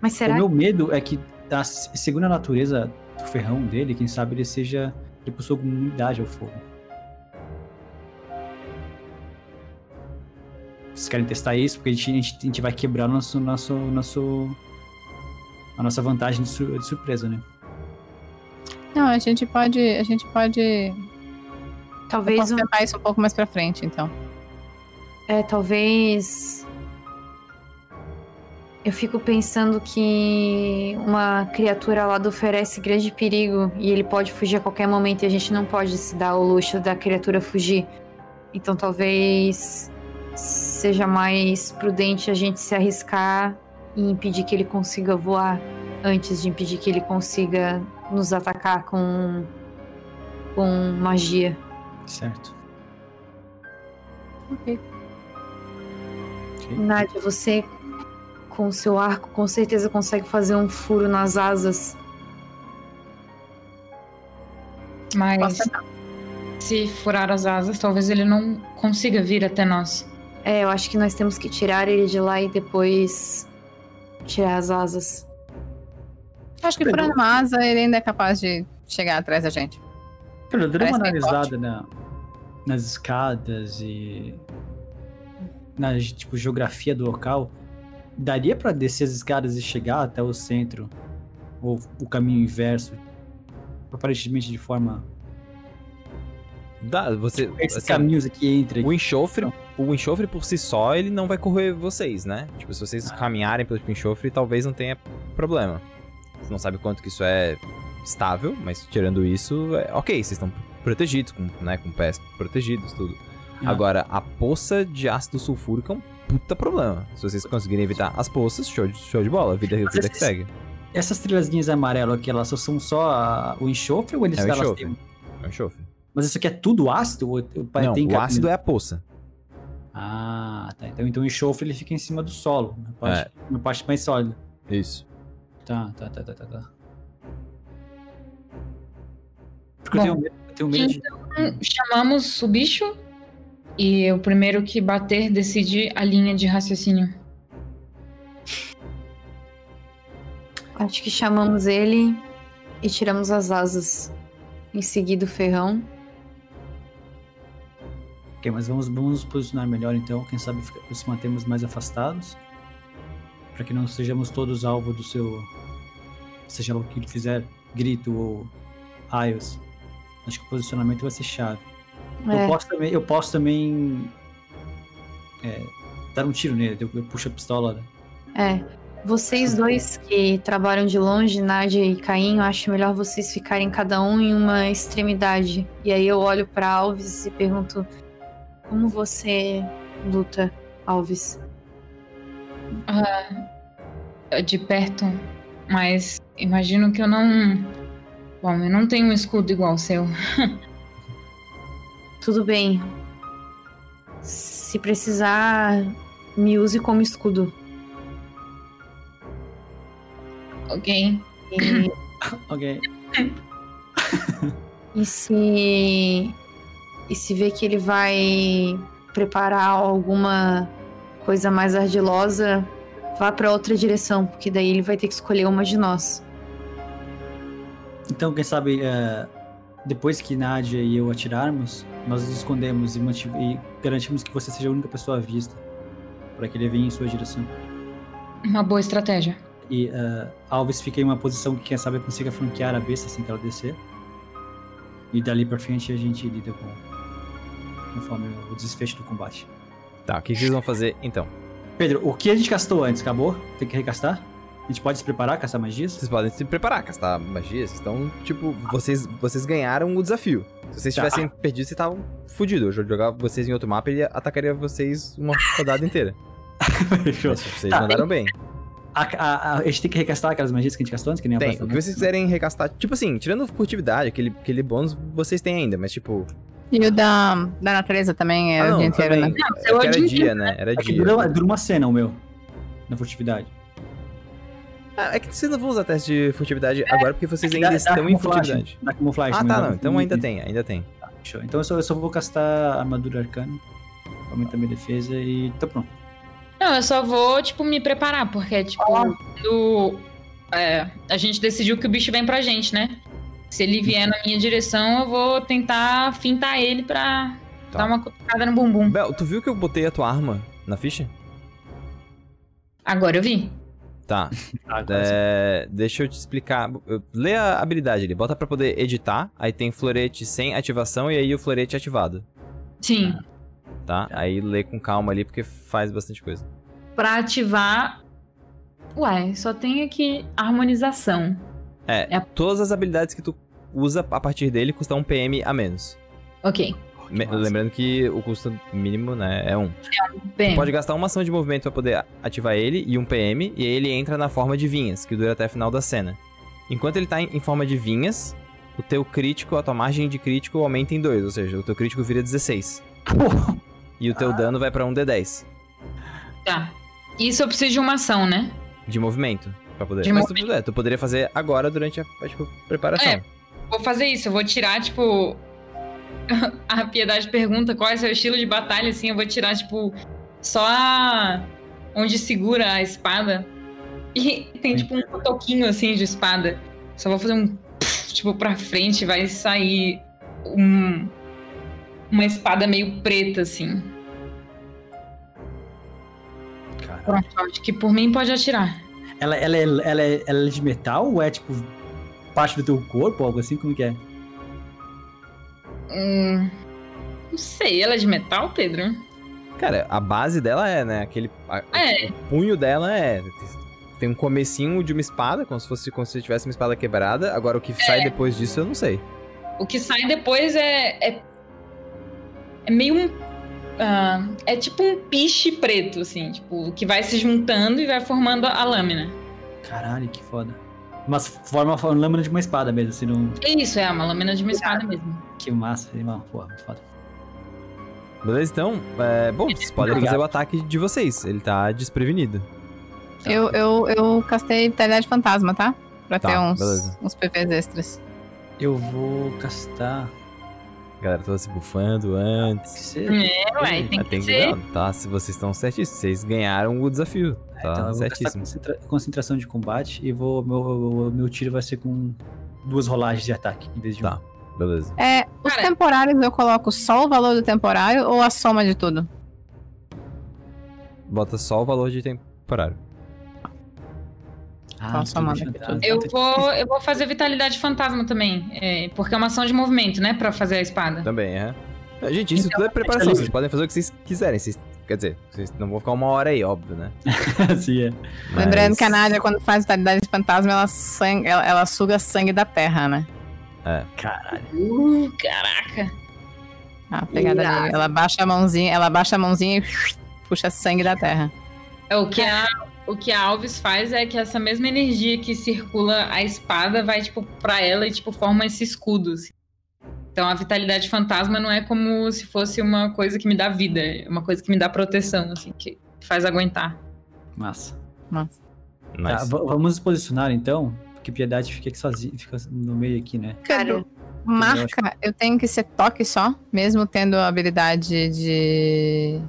Mas O será meu medo é que, a, segundo a natureza do ferrão dele, quem sabe ele seja. Ele possui alguma imunidade ao fogo. Vocês querem testar isso? Porque a gente, a gente, a gente vai quebrar o nosso, nosso, nosso, a nossa vantagem de, sur- de surpresa, né? Não, a gente pode. A gente pode. Eu talvez posso um- tentar isso um pouco mais pra frente, então. É, talvez. Eu fico pensando que uma criatura lá oferece grande perigo e ele pode fugir a qualquer momento e a gente não pode se dar o luxo da criatura fugir. Então talvez seja mais prudente a gente se arriscar e impedir que ele consiga voar antes de impedir que ele consiga nos atacar com com magia. Certo. Ok. Ok. Nádia, você com o seu arco com certeza consegue fazer um furo nas asas. Mas se furar as asas, talvez ele não consiga vir até nós. É, eu acho que nós temos que tirar ele de lá e depois tirar as asas. Acho que furando uma asa, ele ainda é capaz de chegar atrás da gente. Cara, eu dei uma analisada na, nas escadas e na tipo, geografia do local. Daria pra descer as escadas e chegar até o centro? Ou o caminho inverso? Aparentemente de forma. Dá, você. Esses assim, caminhos aqui entre. o enxofre, o enxofre por si só, ele não vai correr vocês, né? Tipo, se vocês caminharem pelo enxofre, talvez não tenha problema. Você não sabe quanto que isso é estável, mas tirando isso, é ok, vocês estão protegidos, com, né, com pés protegidos, tudo. Ah. Agora, a poça de ácido sulfúrico é um puta problema. Se vocês conseguirem evitar as poças, show de, show de bola, vida, vida que esses- segue. Essas trilhazinhas amarelas aqui, elas são só a- o enxofre ou eles É o enxofre. têm- É um enxofre. Mas isso aqui é tudo ácido? Ou, ou Não, o ácido é a poça. Ah, tá. Então, então o enxofre ele fica em cima do solo. Na parte, É. na parte mais sólida. Isso. Tá, tá, tá, tá, tá. tá. Porque Bom, eu tenho medo, eu tenho medo de. Hum, Chamamos o bicho e o primeiro que bater decide a linha de raciocínio. Acho que chamamos ele e tiramos as asas. Em seguida o ferrão. Ok, mas vamos, vamos nos posicionar melhor então. Quem sabe fica- se mantermos mais afastados. Para que não sejamos todos alvo do seu. Seja lá o que ele fizer, grito ou raios. Acho que o posicionamento vai ser chave. Eu É, posso também. Eu posso também é, dar um tiro nele. Eu, eu puxo a pistola. né? é. Vocês dois que trabalham de longe, Nádia e Caim, eu acho melhor vocês ficarem cada um em uma extremidade. E aí eu olho pra Alves e pergunto: Como você luta, Alves? Ah, de perto, mas imagino que eu não. Bom, eu não tenho um escudo igual ao seu. Tudo bem. Se precisar, me use como escudo. Ok. E, Ok. e se. E se vê que ele vai preparar alguma coisa mais ardilosa, vá pra outra direção, porque daí ele vai ter que escolher uma de nós. Então, quem sabe, é, depois que Nadia e eu atirarmos, nós nos escondemos e, e garantimos que você seja a única pessoa à vista. Para que ele venha em sua direção. Uma boa estratégia. E é, Alves fica em uma posição que, quem sabe, consiga flanquear a besta assim que ela descer. E dali pra frente a gente lida com. conforme o desfecho do combate. Tá, o que vocês vão fazer então? Pedro, o que a gente castou antes? Acabou? Tem que recastar? A gente pode se preparar, caçar magias? Vocês podem se preparar, castar magia, vocês estão, tipo, vocês, vocês ganharam o desafio. Se vocês Tá. tivessem perdido, vocês estavam fudidos. Eu jogar vocês em outro mapa, ele atacaria vocês uma rodada inteira. Fechou. Mas vocês Tá, mandaram bem. A, a- a- a gente tem que recastar aquelas magias que a gente castou antes, que nem a Tem, próxima, o que né? vocês quiserem recastar, tipo assim, tirando furtividade, aquele, aquele bônus, vocês têm ainda, mas tipo... E o da, da natureza também é ah, o não, dia inteiro, também. né? Não, É que era dia dia, né? Era É dia. dura, dura uma cena o meu. Na furtividade. Ah, é que vocês não vão usar teste de furtividade agora porque vocês É ainda dá- dá estão em furtividade. Dá camuflagem. Ah, tá, né? não. Então ainda tem, ainda tem. Fechou. Então eu só, eu só vou castar armadura arcana. Aumentar minha defesa e tá pronto. Não, eu só vou, tipo, me preparar, porque, tipo, quando é, a gente decidiu que o bicho vem pra gente, né? Se ele vier na minha direção, eu vou tentar fintar ele pra Tá. dar uma cutucada no bumbum. Bel, tu viu que eu botei a tua arma na ficha? Agora eu vi. Tá. Agora É, deixa eu te explicar. Lê a habilidade ali. Bota pra poder editar. Aí tem florete sem ativação e aí o florete ativado. Sim. Tá? Aí lê com calma ali porque faz bastante coisa. Pra ativar. Ué, só tem aqui harmonização. É, É. todas as habilidades que tu usa a partir dele custam um PM a menos. Ok. Me- lembrando que o custo mínimo, né, é um. Bem, Pode gastar uma ação de movimento pra poder ativar ele e um PM, e aí ele entra na forma de vinhas, que dura até a final da cena. Enquanto ele tá em, em forma de vinhas, o teu crítico, a tua margem de crítico aumenta em 2, ou seja, o teu crítico vira 16. Porra. E o teu dano vai pra um D10 tá. Isso eu preciso de uma ação, né? de movimento. Pra poder. De Mas tu, é, tu poderia fazer agora durante a, a, tipo, preparação. É. Vou fazer isso, eu vou tirar, tipo. A Piedade pergunta qual é o seu estilo de batalha, assim, eu vou tirar, tipo, só a... onde segura a espada. E tem, tipo, um toquinho, assim, de espada. Só vou fazer um. Tipo, pra frente, vai sair um... uma espada meio preta, assim. Pronto, acho que por mim pode atirar. Ela, ela, é, ela, é, ela é de metal ou é tipo parte do teu corpo, algo assim? Como que é? Hum, não sei, ela é de metal, Pedro? Cara, a base dela é, né? Aquele. a- É. O punho dela é. Tem um comecinho de uma espada, como se fosse como se tivesse uma espada quebrada. Agora o que sai É. depois disso eu não sei. O que sai depois é. É, é meio um. ah, é tipo um piche preto, assim, tipo, que vai se juntando e vai formando a lâmina. Caralho, que foda. Mas forma uma lâmina de uma espada mesmo, assim, não... É isso, é uma lâmina de uma espada mesmo. Que massa, irmão. Porra, muito foda. Beleza, então. É, bom, vocês podem Obrigado. fazer o ataque de vocês. Ele tá desprevenido. Eu, eu, eu castei Vitalidade Fantasma, tá? Pra Tá, ter uns, beleza. uns PVs extras. Eu vou castar... Galera tava se bufando antes. Tem. É, ué, tem Mas que tem que ser. não, tá? Se vocês estão certíssimos, vocês ganharam o desafio. Tá então eu certíssimo. concentra- concentração de combate e vou meu, meu tiro vai ser com duas rolagens de ataque em vez de Tá. Beleza. É, os Cara- temporários eu coloco só o valor do temporário ou a soma de tudo? Bota só o valor de temporário. Ah, Então. Eu vou, eu vou fazer vitalidade fantasma também. é, porque é uma ação de movimento, né? Pra fazer a espada. Também, é. Gente, isso Então, tudo é preparação. tá Vocês podem fazer o que vocês quiserem. Vocês Quer dizer, vocês não vão ficar uma hora aí, óbvio, né? assim é. Lembrando Mas- que a Nádia, quando faz vitalidade de fantasma, ela, sangue, ela, ela suga sangue da terra, né? Caralho. Uh, caraca. A pegada ali. Ela baixa a mãozinha, ela baixa a mãozinha e puxa sangue da terra. É, o que a, o que a Alves faz é que essa mesma energia que circula a espada vai, tipo, pra ela e, tipo, forma esse escudo. assim. Então a vitalidade fantasma não é como se fosse uma coisa que me dá vida, é uma coisa que me dá proteção, assim, que faz aguentar. Massa. Nossa. Tá, Nice. v- vamos nos posicionar então, porque Piedade fica aqui sozinha, fica no meio aqui, né? Cara, Marca, eu tenho que ser toque só, mesmo tendo a habilidade de.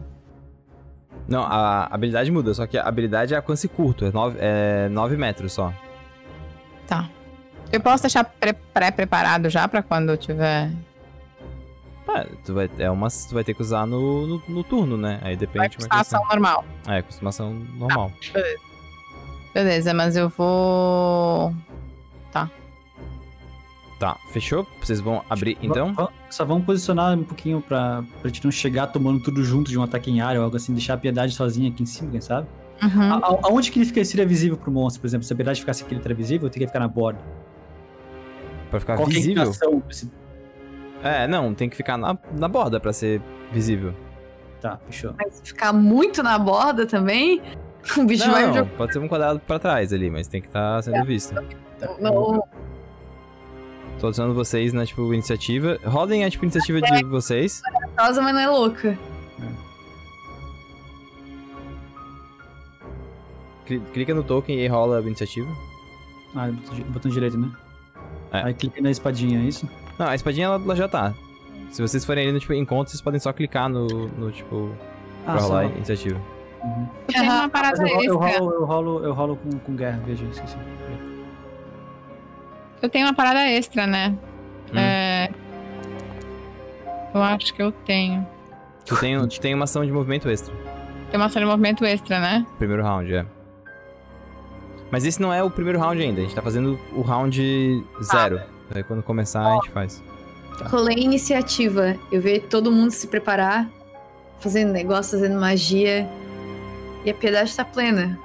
Não, a habilidade muda, só que a habilidade é alcance curto, é 9 é nove metros só. Tá. Eu posso deixar pre- pré-preparado já pra quando eu tiver. Ah, tu vai, é uma, tu vai ter que usar no, no, no turno, né? Aí depende custar ação normal. É, costumação normal. Beleza, mas eu vou. Tá, fechou? Vocês vão abrir então? Só vamos posicionar um pouquinho pra, pra gente não chegar tomando tudo junto de um ataque em área ou algo assim, deixar a Piedade sozinha aqui em cima, quem sabe? Uhum. A- a- aonde que ele fica, seria visível pro monstro, por exemplo? Se a Piedade ficasse aqui, ele estaria visível, eu teria que ficar na borda. Pra ficar Qual é a visível? esse- É, não, tem que ficar na, na borda pra ser visível. Tá, fechou. mas ficar muito na borda também, o bicho Não, vai não, jogar. pode ser um quadrado pra trás ali, mas tem que estar sendo visto. Não, Tô adicionando vocês na, tipo, iniciativa. Rodem a, tipo, iniciativa de vocês. rosa, mas não é louca. Cli- Clica no token e rola a iniciativa. Ah, botão, di- botão direito, né? É. Aí clica na espadinha, é isso? Não, a espadinha ela, ela já tá. Se vocês forem ali no tipo, encontro, vocês podem só clicar no, no tipo, pra Ah, só. rolar a iniciativa. Uhum. Eu tenho uma parada eu, eu extra. rolo, eu rolo, eu rolo com, com guerra, veja, esqueci. Eu tenho uma parada extra, né? Hum. É. Eu acho que eu tenho. Tu tem, tu tem uma ação de movimento extra. Tem uma ação de movimento extra, né? Primeiro round, é. Mas esse não é o primeiro round ainda, a gente tá fazendo o round zero. Aí quando começar a gente faz. Rolei iniciativa. Eu vejo todo mundo se preparar, fazendo negócio, fazendo magia. E a piedade tá plena.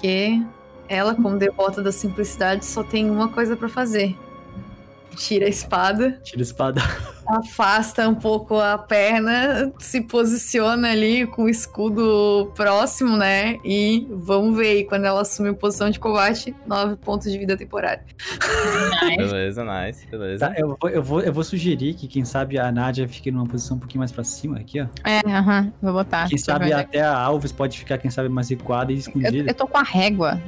Que ela, como devota da simplicidade, só tem uma coisa pra fazer. Tira a espada, Tira a espada. afasta um pouco a perna, se posiciona ali com o escudo próximo, né? E vamos ver. E quando ela assume posição de combate, nove pontos de vida temporária. Beleza, nice, beleza. Tá, eu, vou, eu, vou, eu vou sugerir que, quem sabe, a Nádia fique numa posição um pouquinho mais pra cima aqui, ó. É, aham. Vou botar. Quem eu sabe até a Alves pode ficar, quem sabe, mais recuada e eu, escondida. eu tô com a régua.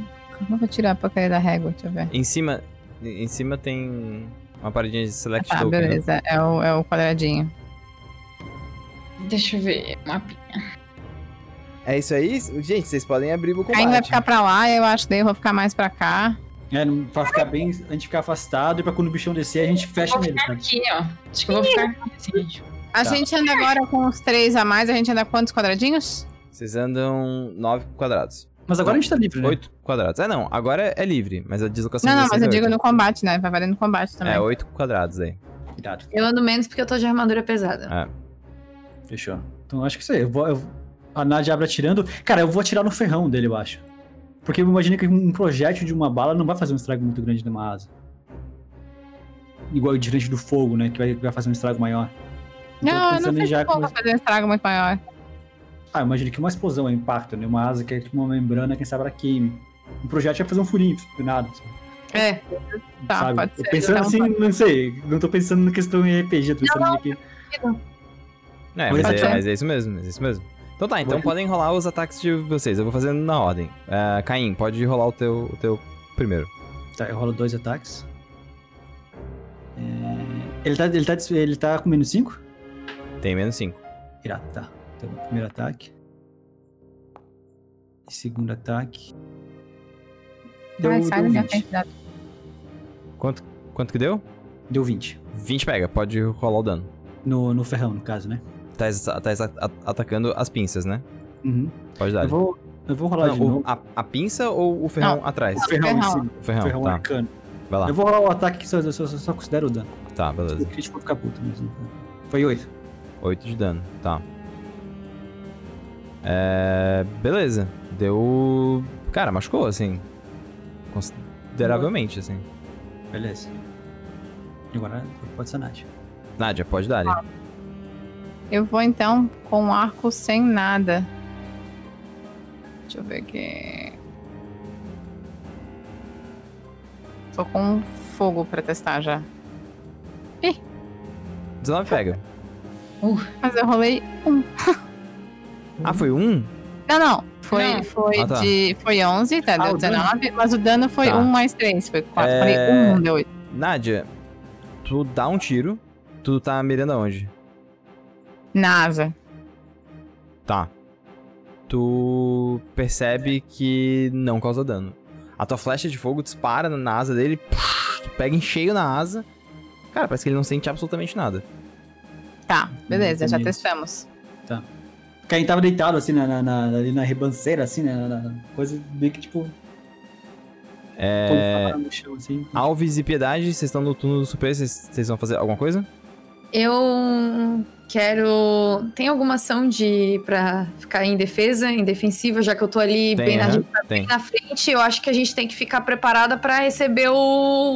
Como vou tirar a porcaria da régua? Deixa eu ver. Em cima, em cima tem uma paradinha de select Tá, token. né? beleza. É o, é o quadradinho. Deixa eu ver. Mapinha. É isso aí? Gente, vocês podem abrir o Ainda vai ficar pra lá, eu acho que daí eu vou ficar mais pra cá. É, pra ficar bem, a gente ficar afastado e pra quando o bichão descer, a gente fecha Vou nele, aqui, ó. Acho que eu vou ficar aqui, assim, gente. A Tá. gente anda agora com os três a mais, a gente anda quantos quadradinhos? Vocês andam 9 quadrados. Mas agora a gente tá livre, né? 8 quadrados. É, não, agora é livre, mas a deslocação Não, não, mas eu é digo no combate, né? Vai valer no combate também. É, 8 quadrados aí. Irado. Eu ando menos porque eu tô de armadura pesada. Fechou. Então acho que isso aí. Eu vou, eu- a Nádia abre atirando. Cara, eu vou atirar no ferrão dele, eu acho. Porque eu imagino que um projétil de uma bala não vai fazer um estrago muito grande numa asa. Igual diante do fogo, né? Que vai, vai fazer um estrago maior. Então, Não, eu não sei se vou come- fazer um estrago muito maior. Ah, imagina que uma explosão é impacto, né? Uma asa que é tipo uma membrana, quem sabe ela queime. Um projétil vai fazer um furinho, do nada. assim, É, Tá, sabe? pode Eu ser. Pensando Então, assim, não sei. Não tô pensando na questão em RPG, tô pensando aqui. É, Pode mas é, ser. mas é isso mesmo, é isso mesmo. Então tá, então podem rolar os ataques de vocês. Eu vou fazendo na ordem. É, Caim, pode rolar o teu, o teu primeiro. Tá, eu rolo dois ataques. É, Ele, tá, ele, tá, ele tá com menos 5? Tem menos 5. Irado, tá. Então, primeiro ataque. Segundo ataque. Deu, Vai, deu sai da minha 20. frente. dá- Quanto, quanto que deu? Deu 20. 20 pega, pode rolar o dano. No, no ferrão, no caso, né? Tá, tá atacando as pinças, né? Uhum. Pode dar. Eu, vou, eu vou rolar Não, de o- novo. a, a pinça ou o ferrão atrás? O ferrão, em ferrão. cima. O ferrão, O ferrão tá. arcano. Vai lá. Eu vou rolar o ataque que só, só, só, só considero o dano. Tá, O beleza. crítico vai ficar puto mesmo. Foi 8. 8 de dano, tá. É. Beleza. Deu. Cara, machucou, assim. Consideravelmente, assim. Beleza. E Agora pode ser a Nádia. Nádia, pode dar ali. Eu vou então com um arco sem nada. Deixa eu ver aqui. Tô com fogo pra testar já. 19 pega. Mas eu rolei um. Ah, foi um? Não, não. Foi, Não. foi Ah, tá. de. Foi 11, tá? Ah, Deu dano. 19. Mas o dano foi Tá. 1 mais 3. Foi 4. É. Falei 1, deu 8. Nádia, tu dá um tiro. Tu tá mirando aonde? NASA. Tá. Tu percebe que não causa dano. A tua flecha de fogo dispara na asa dele, tu pega em cheio na asa. Cara, parece que ele não sente absolutamente nada. Tá, beleza, já testamos. Caim tava deitado assim na, na, na- ali na ribanceira, assim, né? na, na coisa meio que tipo. É. No chão, assim. Alves e Piedade, vocês estão no turno do super, vocês vocês vão fazer alguma coisa? Eu quero. Tem alguma ação de pra ficar em defesa, em defensiva, já que eu tô ali bem, na, tem. na frente, eu acho que a gente tem que ficar preparada pra receber o,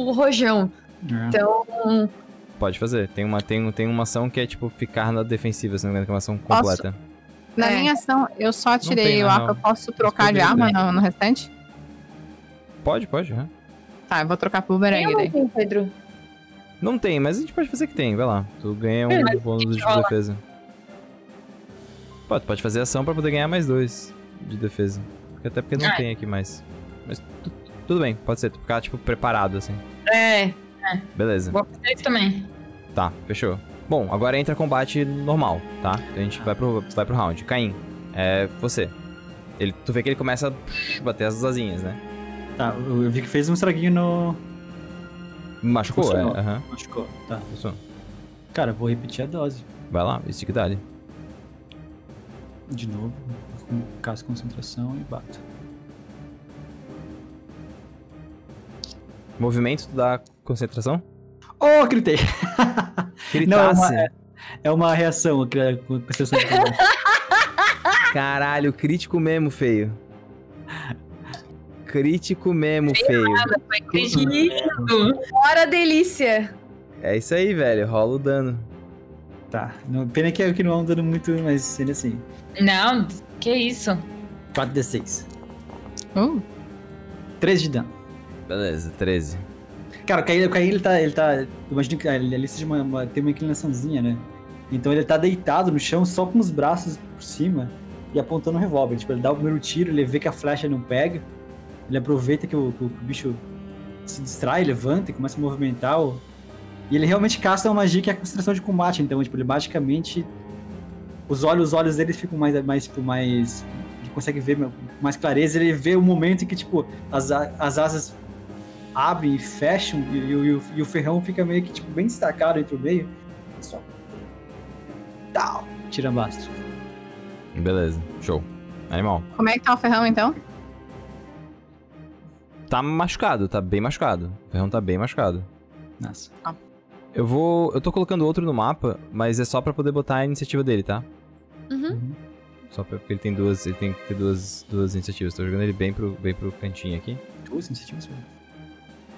o rojão. É. Então, Pode fazer. Tem uma, tem, tem uma ação que é tipo ficar na defensiva, se não me engano, que é uma ação Posso? Na É. minha ação, eu só tem, tirei o na arco. Eu posso trocar de arma ter. no, no restante? Pode, pode, aham. Tá, eu vou trocar pro bumerangue daí. não tem, Pedro? Não tem, mas a gente pode fazer que tem, vai lá. Tu ganha É, um mas bônus de rola. defesa. Pode, pode fazer ação pra poder ganhar mais dois de defesa. Até porque não Ah. tem aqui mais. Mas tu- tudo bem, pode ser. Tu ficar, tipo, preparado, assim. É, Beleza. Vou fazer isso também. Tá, fechou. Bom, agora entra combate normal, tá? A gente vai pro, vai pro round. Caim, é você. Ele, tu vê que ele começa a bater as asinhas, né? Tá, eu vi que fez um estraguinho no. Machucou, é. Funcionou. Aham. Machucou. Tá. funcionou. Cara, eu vou repetir a dose. Vai lá, stick dali. De novo. Com caso concentração e bato. Movimento dá concentração? Oh, gritei! Não, é Gritasse. uma, é, é uma reação com concentração de combate. Caralho, crítico mesmo, feio. Crítico mesmo, feio. Foi crítico. Bora, delícia! É isso aí, velho. Rola o dano. Tá. Não, pena que, é que não é um dano muito, mas ainda assim. Não, que isso? 4d6. Uh, 3 de dano. Beleza, 13. Cara, o Caim, o Caim ele tá. Ele tá. Imagino que ele seja uma, uma- tem uma inclinaçãozinha, né? Então ele tá deitado no chão, só com os braços por cima e apontando o revólver. Tipo, ele dá o primeiro tiro, ele vê que a flecha não pega. Ele aproveita que o, que o- bicho se distrai, levanta e começa a movimentar. o- E ele realmente caça uma magia que é a concentração de combate. Então, tipo, ele basicamente. Os olhos, os olhos dele ficam mais. mais, tipo, mais consegue ver com mais clareza. Ele vê o momento em que, tipo, as, as asas abrem e fecham e, e o- e o, e o ferrão fica meio que tipo, bem destacado entre o meio. Só. Tal. Tira bastro. Beleza, show. Animal. como é que tá o ferrão então? Tá machucado, tá bem machucado. O ferrão tá bem machucado. Nossa. Eu vou. Eu tô colocando outro no mapa, mas é só pra poder botar a iniciativa dele, tá? Uhum. Só pra, porque ele tem duas. Ele tem que ter duas, duas iniciativas. Tô jogando ele bem pro, bem pro cantinho aqui. Duas iniciativas, velho.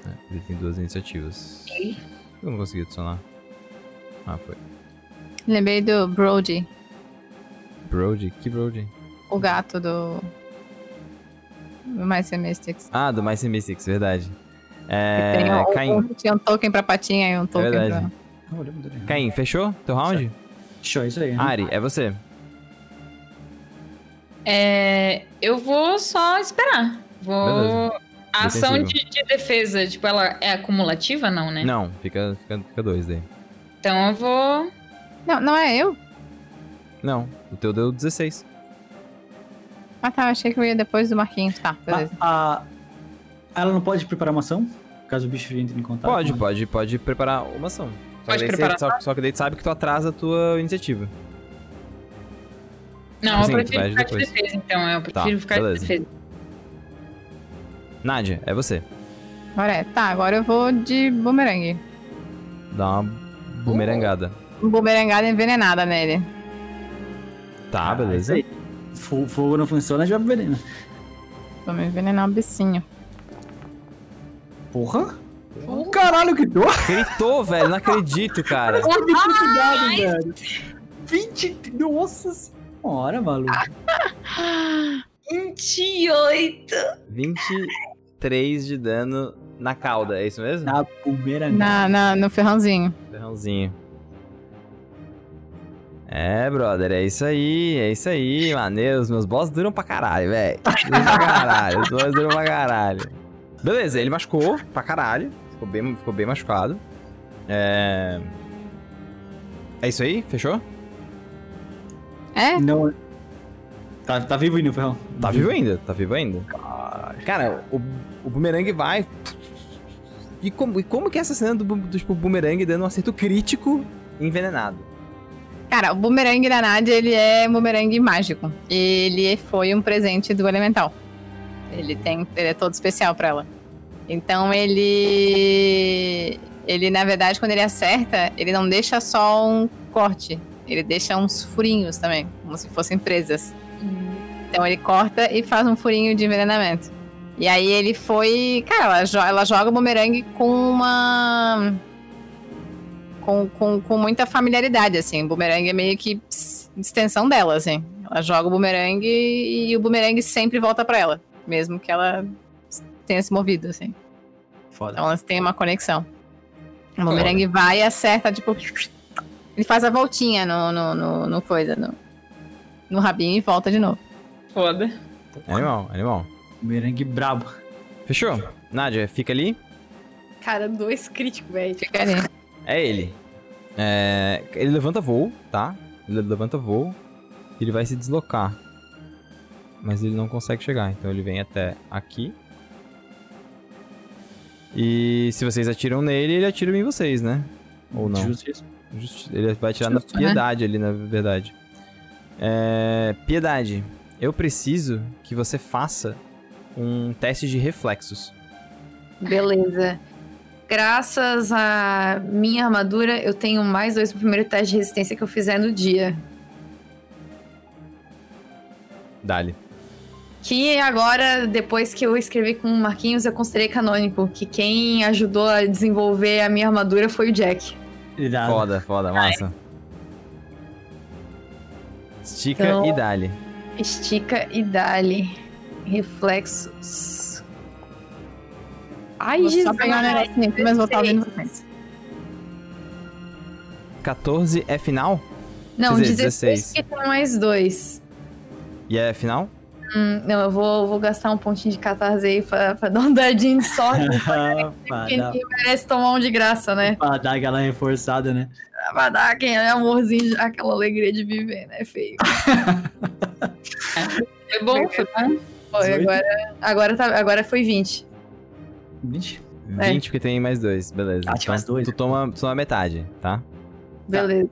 É, ele tem duas iniciativas. Eu não consegui adicionar. Ah, foi. Lembrei do Brody, Brody? Que Brody? o gato do. do Mais Mystics. Ah, do Mice Mystics, verdade. Que É. tem um, Caim. um- tinha um token pra patinha e um token verdade. pra. Caim, fechou? Teu round? Show, é isso aí. né? Ari, é você. É, eu vou só esperar. Vou. Beleza. A ação de, de defesa, tipo, ela é acumulativa, não, né? Não, fica, fica, fica dois daí. Então eu vou. Não, não é eu? Não, o teu deu 16. Ah tá, eu achei que eu ia depois do Marquinhos. Tá, beleza. A, a- ela não pode preparar uma ação? Caso o bicho entre em contato? Pode, com pode, pode preparar uma ação. Só Pode que daí preparar Você, só, só que daí tu sabe que tu atrasa a tua iniciativa. Não, Sim, eu tu vai prefiro ficar de defesa, então. Eu Tá, prefiro ficar beleza. de defesa. Nádia, é você. Agora é. Tá, agora eu vou de bumerangue. Dá uma bumerangada. Bumerangada envenenada nele. Tá, Ah, beleza. isso aí. fo- fogo não funciona, joga veneno. Vamos envenenar o bicinho. Porra? Caralho, que dor! Gritou, velho, não acredito, cara. Olha que cuidado, velho. 20. Nossa senhora, maluco. 28. 23 de dano na cauda, é isso mesmo? Na primeira Na, na, no ferrãozinho. Ferrãozinho. É, brother, é isso aí, é isso aí, maneiro. Os meus boss duram pra caralho, velho. Duram pra caralho, os boss duram pra caralho. Beleza, ele machucou pra caralho. Ficou bem, ficou bem machucado. É. É isso aí? Fechou? É? Não. Tá, tá vivo ainda, Ferrão. Tá vivo ainda, tá vivo ainda. Cara, o, o bumerangue vai. E como, e como que é essa cena do, do tipo, bumerangue dando um acerto crítico envenenado? Cara, o bumerangue da Nadia, ele é um bumerangue mágico. Ele foi um presente do elemental. Ele tem, ele é todo especial pra ela. Então ele ele na verdade quando ele acerta, ele não deixa só um corte, ele deixa uns furinhos também, como se fossem presas. Então ele corta e faz um furinho de envenenamento. E aí ele foi, cara, ela, ela joga o bumerangue com uma com, com, com muita familiaridade, assim. O bumerangue é meio que extensão dela, assim. Ela joga o bumerangue e o bumerangue sempre volta pra ela. Mesmo que ela tenha se movido, assim. Foda. Então elas têm uma conexão. O bumerangue vai e acerta, tipo... Ele faz a voltinha no, no, no, no coisa, no, no rabinho e volta de novo. Foda. Animal, animal. Merengue brabo. Fechou? Nádia, fica ali. Cara, dois críticos, velho. Fica ali. É ele. É, ele levanta voo, tá? Ele levanta voo. Ele vai se deslocar. Mas ele não consegue chegar. Então ele vem até aqui. E se vocês atiram nele, ele atira em vocês, né? Ou não? Justo isso. Justi- Ele vai atirar Justo, na né? piedade ali, na verdade. É, piedade, eu preciso que você faça um teste de reflexos. Beleza. Graças à minha armadura, eu tenho mais dois pro primeiro teste de resistência que eu fizer no dia. Dali. Que agora, depois que eu escrevi com o Marquinhos, eu considerei canônico. Que quem ajudou a desenvolver a minha armadura foi o Jack. Irado. Foda, foda, massa. Estica Então- e dali. Estica e dali. Reflexos. Ai, Vou só Jesus. pegar o negocinho, mas vou estar ouvindo vocês. 14 é final? Não, Quer dizer, 16, 16. porque tem mais dois. E é final? Hum, não, eu vou, vou gastar um pontinho de catarse aí pra, pra dar um dadinho de sorte. porque ninguém merece tomar um de graça, né? pra dar aquela reforçada, né? Pra dar aquele amorzinho, aquela alegria de viver, né, feio? Foi bom, foi bom. Foi, 18? agora, agora, tá, agora foi 20. Vixe. 20, porque tem mais dois, beleza. Ah, tinha mais dois. Tu toma, tu toma metade, tá? Beleza.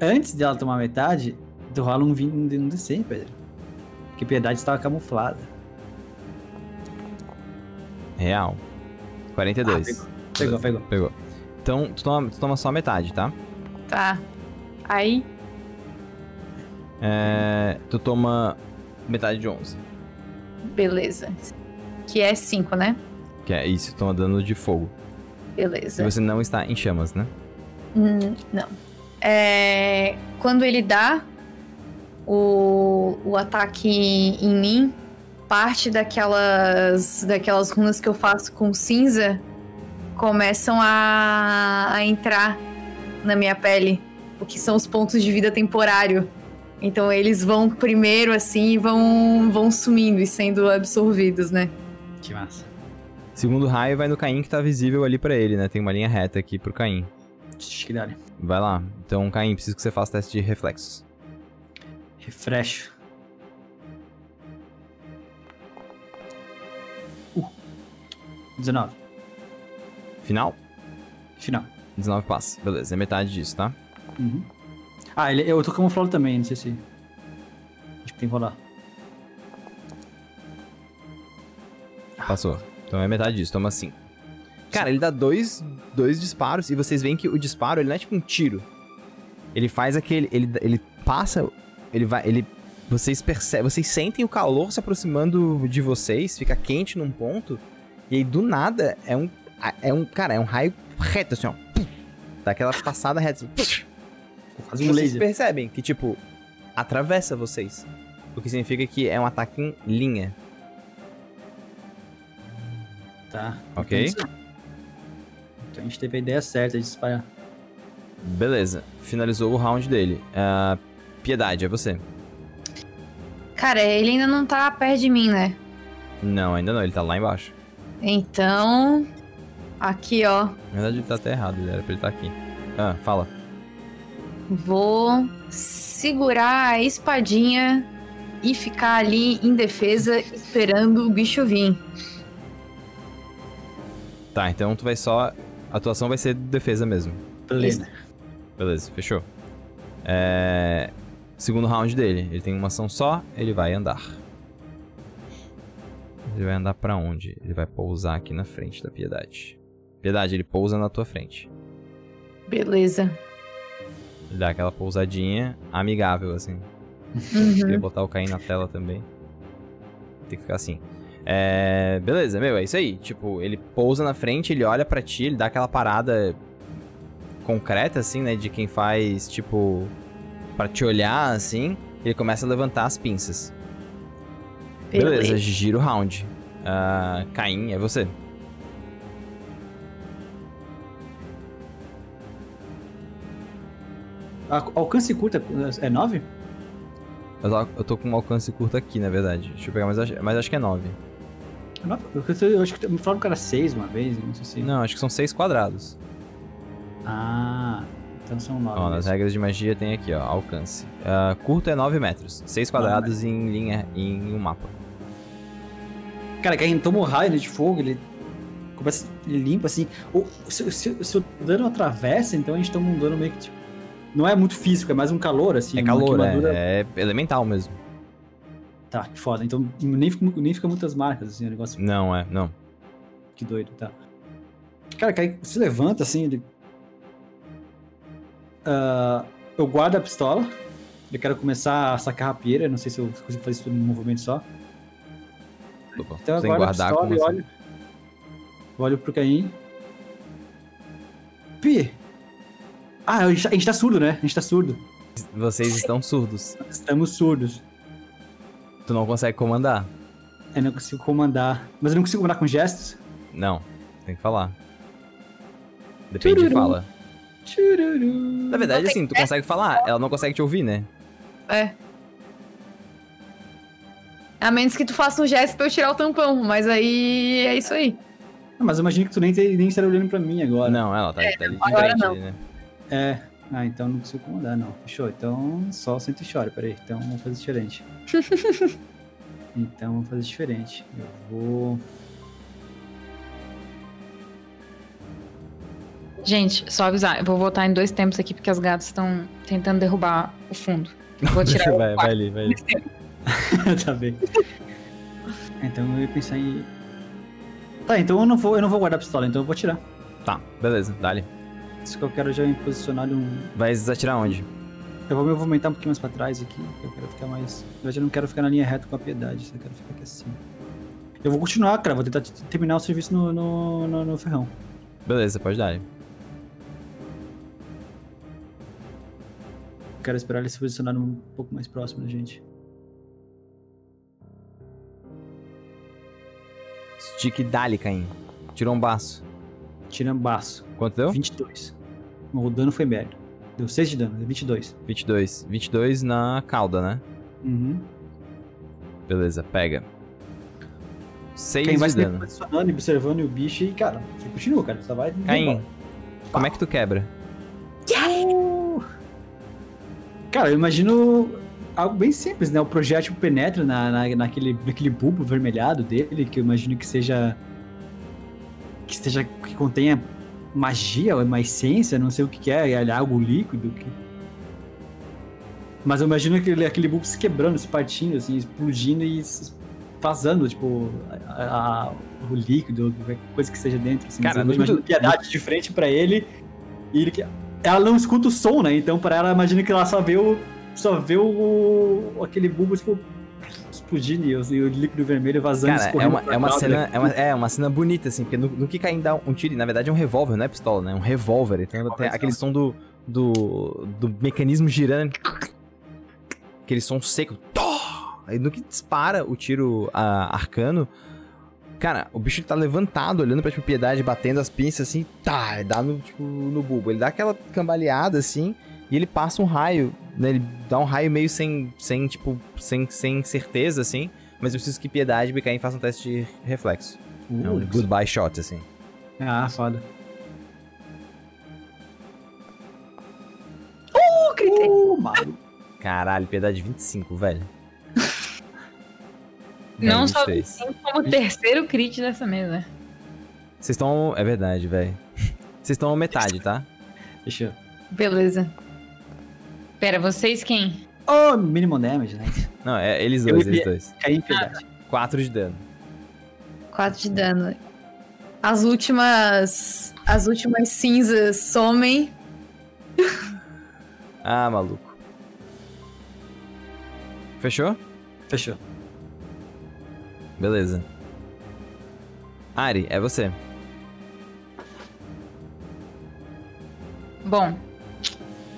Antes dela tomar metade, tu rola um 20 no D100, Pedro. Porque piedade estava camuflada. Real. 42. Ah, Pegou, pegou. Pegou. Então, tu toma, tu toma só metade, tá? Tá. Aí, É, tu toma metade de 11. beleza. Que é 5, né? Que é isso, toma dano de fogo. E Beleza. você não está em chamas, né? Hum, não. É, quando ele dá o, o ataque em mim, parte daquelas, daquelas runas que eu faço com cinza começam a, a entrar na minha pele, porque são os pontos de vida temporário. Então eles vão primeiro assim e vão, vão sumindo e sendo absorvidos, né? Que massa. Segundo raio vai no Caim que tá visível ali pra ele, né? Tem uma linha reta aqui pro Caim. Acho que dá, né? Vai lá. Então, Caim, preciso que você faça teste de reflexos. Refresh. Uh. 19. Final? Final. 19 passa. Beleza, é metade disso, tá? Uhum. Ah, ele, eu tô camuflado também, não sei se. Acho que tem que rolar. Passou. Então é metade disso, toma 5. Cara, ele dá dois, dois disparos e vocês veem que o disparo, ele não é tipo um tiro. Ele faz aquele. Ele, ele passa. Ele vai. Ele vocês percebem, vocês sentem o calor se aproximando de vocês, fica quente num ponto, e aí do nada é um é um, cara, é um raio reto assim, ó. Dá aquela passada reta assim. Faz um vocês laser. percebem que tipo atravessa vocês. O que significa que é um ataque em linha, Tá. OK? Então a gente teve a ideia certa de disparar. Beleza. Finalizou o round dele. Ah, Piedade, é você. Cara, ele ainda não tá perto de mim, né? Não, ainda não, ele tá lá embaixo. Então. Aqui, ó. Na verdade, ele tá até errado, ele era pra ele estar aqui. Ah, fala. Vou segurar a espadinha e ficar ali em defesa esperando o bicho vir. Tá, então tu vai só. A atuação vai ser defesa mesmo. Plena. Beleza, fechou. É... Segundo round dele. Ele tem uma ação só, ele vai andar. Ele vai andar pra onde? Ele vai pousar aqui na frente da Piedade. Piedade, ele pousa na tua frente. Beleza. Ele dá aquela pousadinha amigável, assim. Uhum. Queria botar o Caim na tela também. Tem que ficar assim. É... Beleza, meu, é isso aí. Tipo, ele pousa na frente, ele olha pra ti, ele dá aquela parada concreta, assim, né? De quem faz, tipo, pra te olhar, assim. Ele começa a levantar as pinças. Beleza, Beleza. gira o round. Ah, Caim, é você. Alcance curto é 9? Eu tô, eu tô com um alcance curto aqui, na verdade. Deixa eu pegar, mas acho, mas acho que é 9. Eu acho que me falaram que era 6 uma vez, não sei se. Não, acho que são 6 quadrados. Ah, então são 9. Ó, nas regras de magia tem aqui, ó, alcance. Ah, curto é 9 metros. 6 quadrados em linha, em um mapa. Cara, quem toma o raio né, de fogo, ele começa, ele limpa assim. O, se, se- se o dano atravessa, então a gente toma um dano meio que tipo. Não é muito físico, é mais um calor, assim. É calor, é, é elemental mesmo. Tá, que foda. Então nem fica, nem fica muitas marcas, assim, o negócio. Não, é, não. Que doido, tá. Cara, Kai se levanta assim, ele. Ah, eu guardo a pistola. Eu quero começar a sacar a rapieira. Não sei se eu consigo fazer isso tudo num movimento só. Opa, Então eu sem guardo a guardar pistola e assim? olho. Olho pro Caim. Pi! Ah, a gente, tá, a gente tá surdo, né? A gente tá surdo. Vocês estão surdos. Estamos surdos. Tu não consegue comandar? Eu não consigo comandar. Mas eu não consigo comandar com gestos? Não, tem que falar. Depende de Tururu. fala. Chururu. Na verdade, Não tem assim, tu consegue falar, ela não consegue te ouvir, né? É. A menos que tu faça um gesto pra eu tirar o tampão, mas aí é isso aí. Mas eu imagino que tu nem, te- nem estaria olhando pra mim agora. Não, ela tá, tá ali de agora frente, não. ali, né? É. Ah, então não consigo comandar, não. Fechou. Então só senta e chora. Peraí. Então vamos fazer diferente. então vamos fazer diferente. Eu vou. Gente, só avisar, eu vou voltar em dois tempos aqui porque as gatas estão tentando derrubar o fundo. Eu vou tirar o vai, vai quarto. ali, vai ali. tá bem. Então eu ia pensar em. Tá, então eu não vou, eu não vou guardar a pistola, então eu vou tirar. Tá, beleza, dali. Isso que eu quero já me posicionar um. Vai atirar onde? Eu vou me movimentar um pouquinho mais pra trás aqui. Eu quero ficar mais. Eu não quero ficar na linha reta com a piedade, só quero ficar aqui assim. Eu vou continuar, cara. Vou tentar terminar o serviço no, no, no, no ferrão. Beleza, pode dar. Quero esperar ele se posicionar um pouco mais próximo da gente. Stick dali, Caim. Tirou um baço. Tirambaço. Quanto deu? 22. O dano foi médio. Deu 6 de dano, é 22. 22. 22 na cauda, né? Uhum. Beleza, pega. 6 Quem vai de se dano. posicionando observando o bicho e, cara, você continua, cara. Só vai. Caim, como é que tu quebra? Cara, eu imagino algo bem simples, né? O projétil penetra na, na, naquele, naquele bulbo vermelhado dele, que eu imagino que seja. que seja. que contenha magia, ou uma essência, não sei o que, que é, é algo líquido. Que... Mas eu imagino aquele, aquele bulbo se quebrando, se partindo, assim, explodindo e vazando, tipo, a- a- o líquido, qualquer coisa que seja dentro. Assim, Cara, eu no- imagino piedade de frente pra ele e ele ela não escuta o som, né? Então, pra ela, imagina que ela só vê o, só vê o, aquele bulbo tipo, explodindo e o, e o líquido vermelho vazando. Cara, é uma, é, uma cena, é, uma, é uma cena bonita, assim, porque no, no que Caim dá um tiro, na verdade é um revólver, não é pistola, né? É um revólver. Então tem aquele som do, do, do mecanismo girando. Aquele som seco. Tó! Aí no que dispara o tiro ah, arcano, cara, o bicho ele tá levantado, olhando pra tipo, piedade, batendo as pinças assim, tá, dá no, tipo, no bulbo. Ele dá aquela cambaleada assim, e ele passa um raio, né? Ele dá um raio meio sem, sem tipo, sem, sem certeza, assim. Mas eu preciso que Piedade e BKM façam um teste de reflexo. É um Uh, goodbye shot, assim. Ah, foda. Uh, gritei. Uh, maluco. Caralho, Piedade 25, velho. Não só 23. tem como terceiro crit dessa mesa. Vocês estão. É verdade, velho. Vocês estão metade, tá? Deixa eu. Beleza. Pera, vocês quem? Oh, minimum damage, né? Não, é eles dois, eles dois. Caí em piedade. 4 de dano. 4 de dano. As últimas. As últimas cinzas somem. Ah, maluco. Fechou? Fechou. Beleza. Ari, é você. Bom,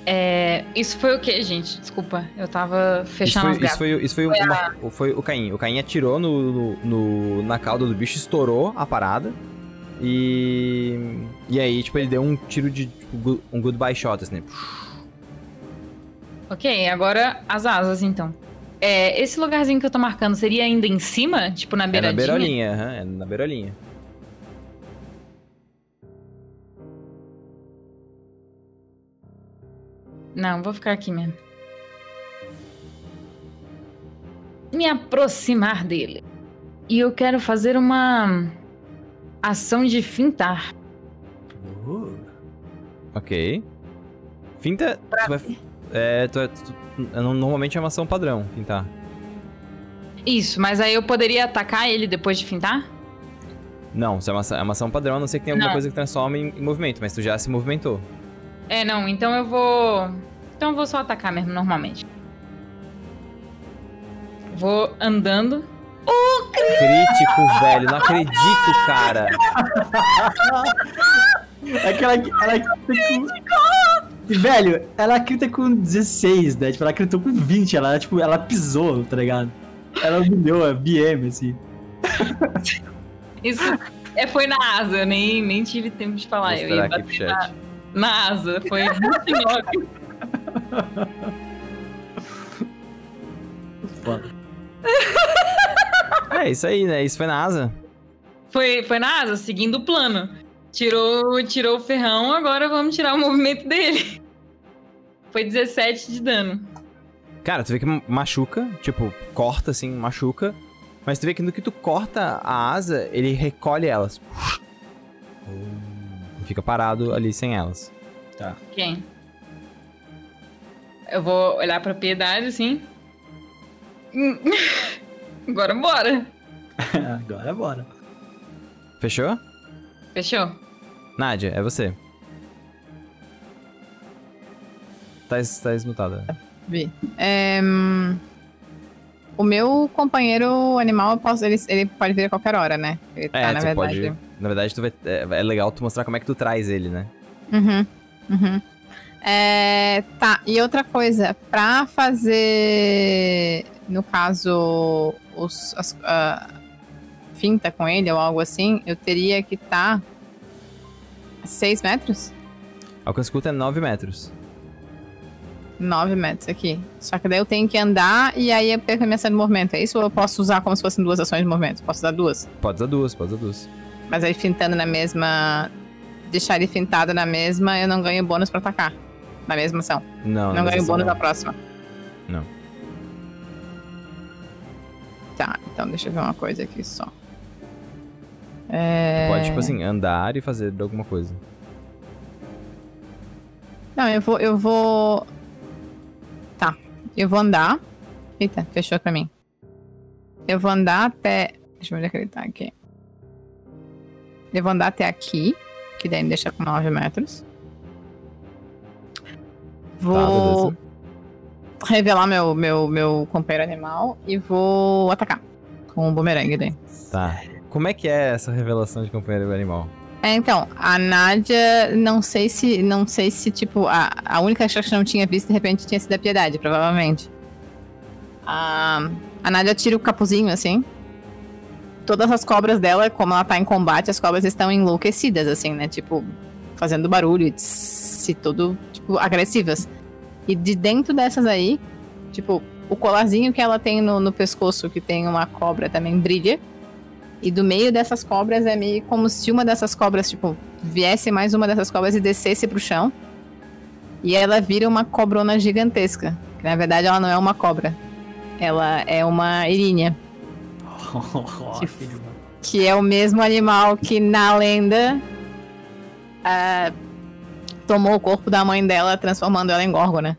é, isso foi o que, gente? Desculpa, eu tava Isso fechando foi, as isso foi, isso foi, uma- foi o Caim. O Caim atirou no, no- no- na cauda do bicho, estourou a parada. E. E aí, tipo, ele deu um tiro de. Tipo, um goodbye shot, assim. Ok, agora as asas, então. É, esse lugarzinho que eu tô marcando seria ainda em cima? Tipo, na É na beiradinha? beirolinha, aham, é na beirolinha. Não, vou ficar aqui mesmo. Me aproximar dele. E eu quero fazer uma ação de fintar. Uh, Ok. Finta. Tu vai, é, tu, é- tu- normalmente é uma ação padrão, fintar. Isso, mas aí eu poderia atacar ele depois de fintar? Não, isso é uma, ação- é uma ação padrão, a não ser que tenha alguma Não. coisa que transforma em, em movimento, mas tu já se movimentou. É, não, então eu vou. Então eu vou só atacar mesmo, normalmente. Vou andando. Crítico, velho, não acredito, cara. É que ela, ela crita com... Velho, ela crita com 16, né? Tipo, ela critou com 20, ela, tipo, ela pisou, tá ligado? Ela humilhou a BM, assim. Isso é, foi na asa, eu nem, nem tive tempo de falar. Vou Eu ia aqui bater na. Na asa, foi 29. Foda. É isso aí, né? Isso foi na asa. foi, foi na asa, seguindo o plano. Tirou, tirou o ferrão, agora vamos tirar o movimento dele. Foi 17 de dano. Cara, tu vê que machuca, tipo, corta assim, machuca. Mas tu vê que no que tu corta a asa, ele recolhe elas. E Fica parado ali sem elas. Quem? Eu vou olhar pra piedade assim. Agora bora. Agora bora. Fechou? Fechou? Nádia, é você. Tá, tá esmutada. Vi. É, hum, o meu companheiro animal, eu posso- ele, ele pode vir a qualquer hora, né? Ele tá, É, na verdade. pode. Na verdade, tu vai, é, é legal tu mostrar como é que tu traz ele, né? Uhum, uhum. É, tá, e outra coisa, pra fazer, no caso, os, as, a finta com ele ou algo assim, eu teria que estar a 6 metros? Alcance curto é 9 metros. 9 metros aqui. Só que daí eu tenho que andar e aí eu perco a minha ação de movimento. É isso ou eu posso usar como se fossem duas ações de movimento? Posso usar duas? Pode usar duas, pode usar duas. Mas aí fintando na mesma. Deixar ele fintado na mesma, eu não ganho bônus pra atacar. Na mesma ação. Não, Não, nessa ganho bônus não. na próxima. Não. Tá, então deixa eu ver uma coisa aqui só. É... Pode, tipo assim, andar e fazer alguma coisa. Não, eu vou. Eu vou. Tá. Eu vou andar. Eita, fechou pra mim. Eu vou andar até. Deixa eu ver onde é que ele tá aqui. Eu vou andar até aqui. Que daí me deixa com 9 metros. Tá, Vou. beleza. revelar meu, meu, meu companheiro animal e vou atacar com o bumerangue daí. Tá. Como é que é essa revelação de companheiro animal? É, então, a Nádia, não sei se, não sei se, tipo, a, a única chance que eu não tinha visto, de repente, tinha sido a Piedade, provavelmente. A, a Nádia tira o capuzinho, assim. Todas as cobras dela, como ela tá em combate, as cobras estão enlouquecidas, assim, né? Tipo, fazendo barulho, e tudo, tipo, agressivas. E de dentro dessas aí, tipo, o colarzinho que ela tem no, no pescoço, que tem uma cobra, também brilha. E do meio dessas cobras é meio como se uma dessas cobras, tipo, viesse mais uma dessas cobras e descesse pro chão. E ela vira uma cobrona gigantesca. Que na verdade ela não é uma cobra. Ela é uma irinha. Que é o mesmo animal que na lenda uh, tomou o corpo da mãe dela, transformando ela em górgona.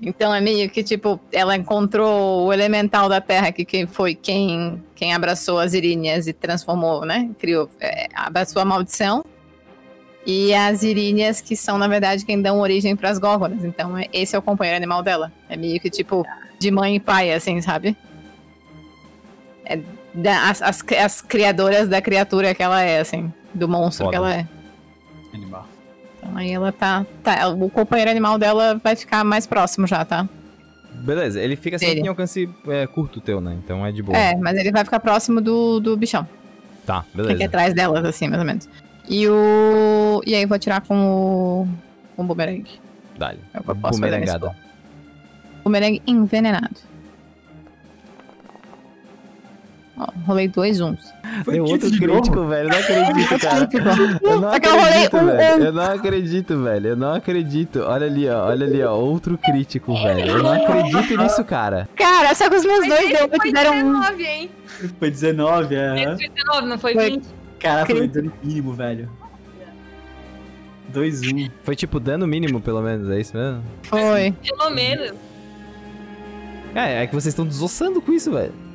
Então é meio que tipo, ela encontrou o elemental da Terra que, que foi quem, quem abraçou as iríneas e transformou, né? Criou, é, abraçou a maldição. E as iríneas que são, na verdade, quem dão origem para as górgonas. Então é, esse é o companheiro animal dela. É meio que tipo, de mãe e pai, assim, sabe? É da, as, as, as criadoras da criatura que ela é, assim. Do monstro Foda. que ela é. Animal. Então aí ela tá, tá. O companheiro animal dela vai ficar mais próximo já, tá? Beleza, ele fica sempre em alcance é, curto teu, né? Então é de boa. É, mas ele vai ficar próximo do, do bichão. Tá, beleza. Aqui atrás delas, assim, mais ou menos. E o. E aí eu vou atirar com o. Com o bumerangue. Dá-lhe. É o que eu posso Bumerangada. Bumerangue envenenado. Ó, rolei dois uns. Foi outro crítico, novo. velho. Eu não acredito, cara. Eu não acredito, velho. Eu não acredito, velho. Eu não acredito. Olha ali, ó. Olha ali, ó. Outro crítico, velho. Eu não acredito nisso, cara. Cara, só que os meus dois deu foi deram 19, hein? Foi 19, é. Foi 19, não foi, foi 20. Cara, foi dano mínimo, velho. 2-1. Um. Foi tipo dano mínimo, pelo menos, é isso mesmo? Foi. Pelo menos. É, é que vocês estão desossando com isso, velho.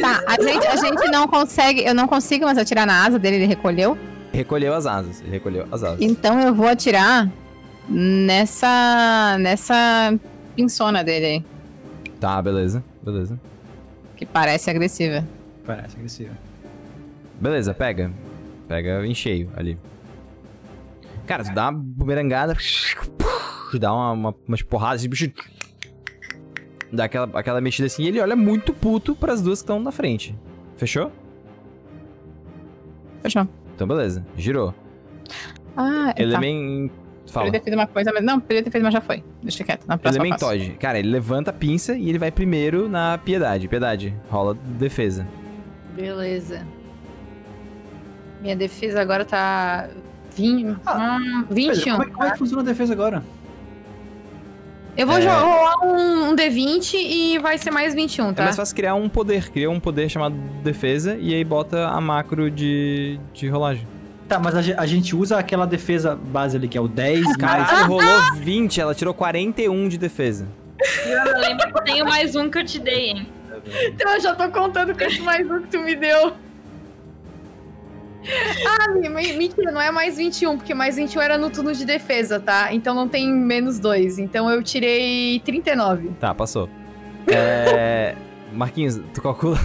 Tá, a gente, a gente não consegue. Eu não consigo mais atirar na asa dele, ele recolheu. Recolheu as asas, ele recolheu as asas. Então eu vou atirar nessa. nessa pinçona dele aí. Tá, beleza, beleza. Que parece agressiva. Parece agressiva. Beleza, pega. Pega em cheio ali. Cara, tu dá uma bumerangada, dá uma, uma, umas porradas, esse bicho dá aquela, aquela mexida assim e ele olha muito puto para as duas que estão na frente. Fechou? Fechou. Então beleza, girou. Ah, é Element... Tá. Fala. Poderia ter feito uma coisa, mas não, poderia ter feito, mas já foi. Deixa quieto. Na próxima Elementoide. Cara, ele levanta a pinça e ele vai primeiro na piedade. Piedade, rola defesa. Beleza. Minha defesa agora tá 20, ah, 21. Como é, como é que funciona a defesa agora? Eu vou é... rolar um, um, D20 e vai ser mais 21, tá? É mais fácil criar um poder. Cria um poder chamado defesa e aí bota a macro de, de rolagem. Tá, mas a, a gente usa aquela defesa base ali, que é o 10 mais... Caralho, rolou 20, ela tirou 41 de defesa. Eu lembro que tenho mais um que eu te dei, hein? Então eu já tô contando com esse mais um que tu me deu. Ah, mentira, não é mais 21, porque mais 21 era no turno de defesa, tá? Então não tem menos 2. Então eu tirei 39. Tá, passou. É... Marquinhos, tu calcula.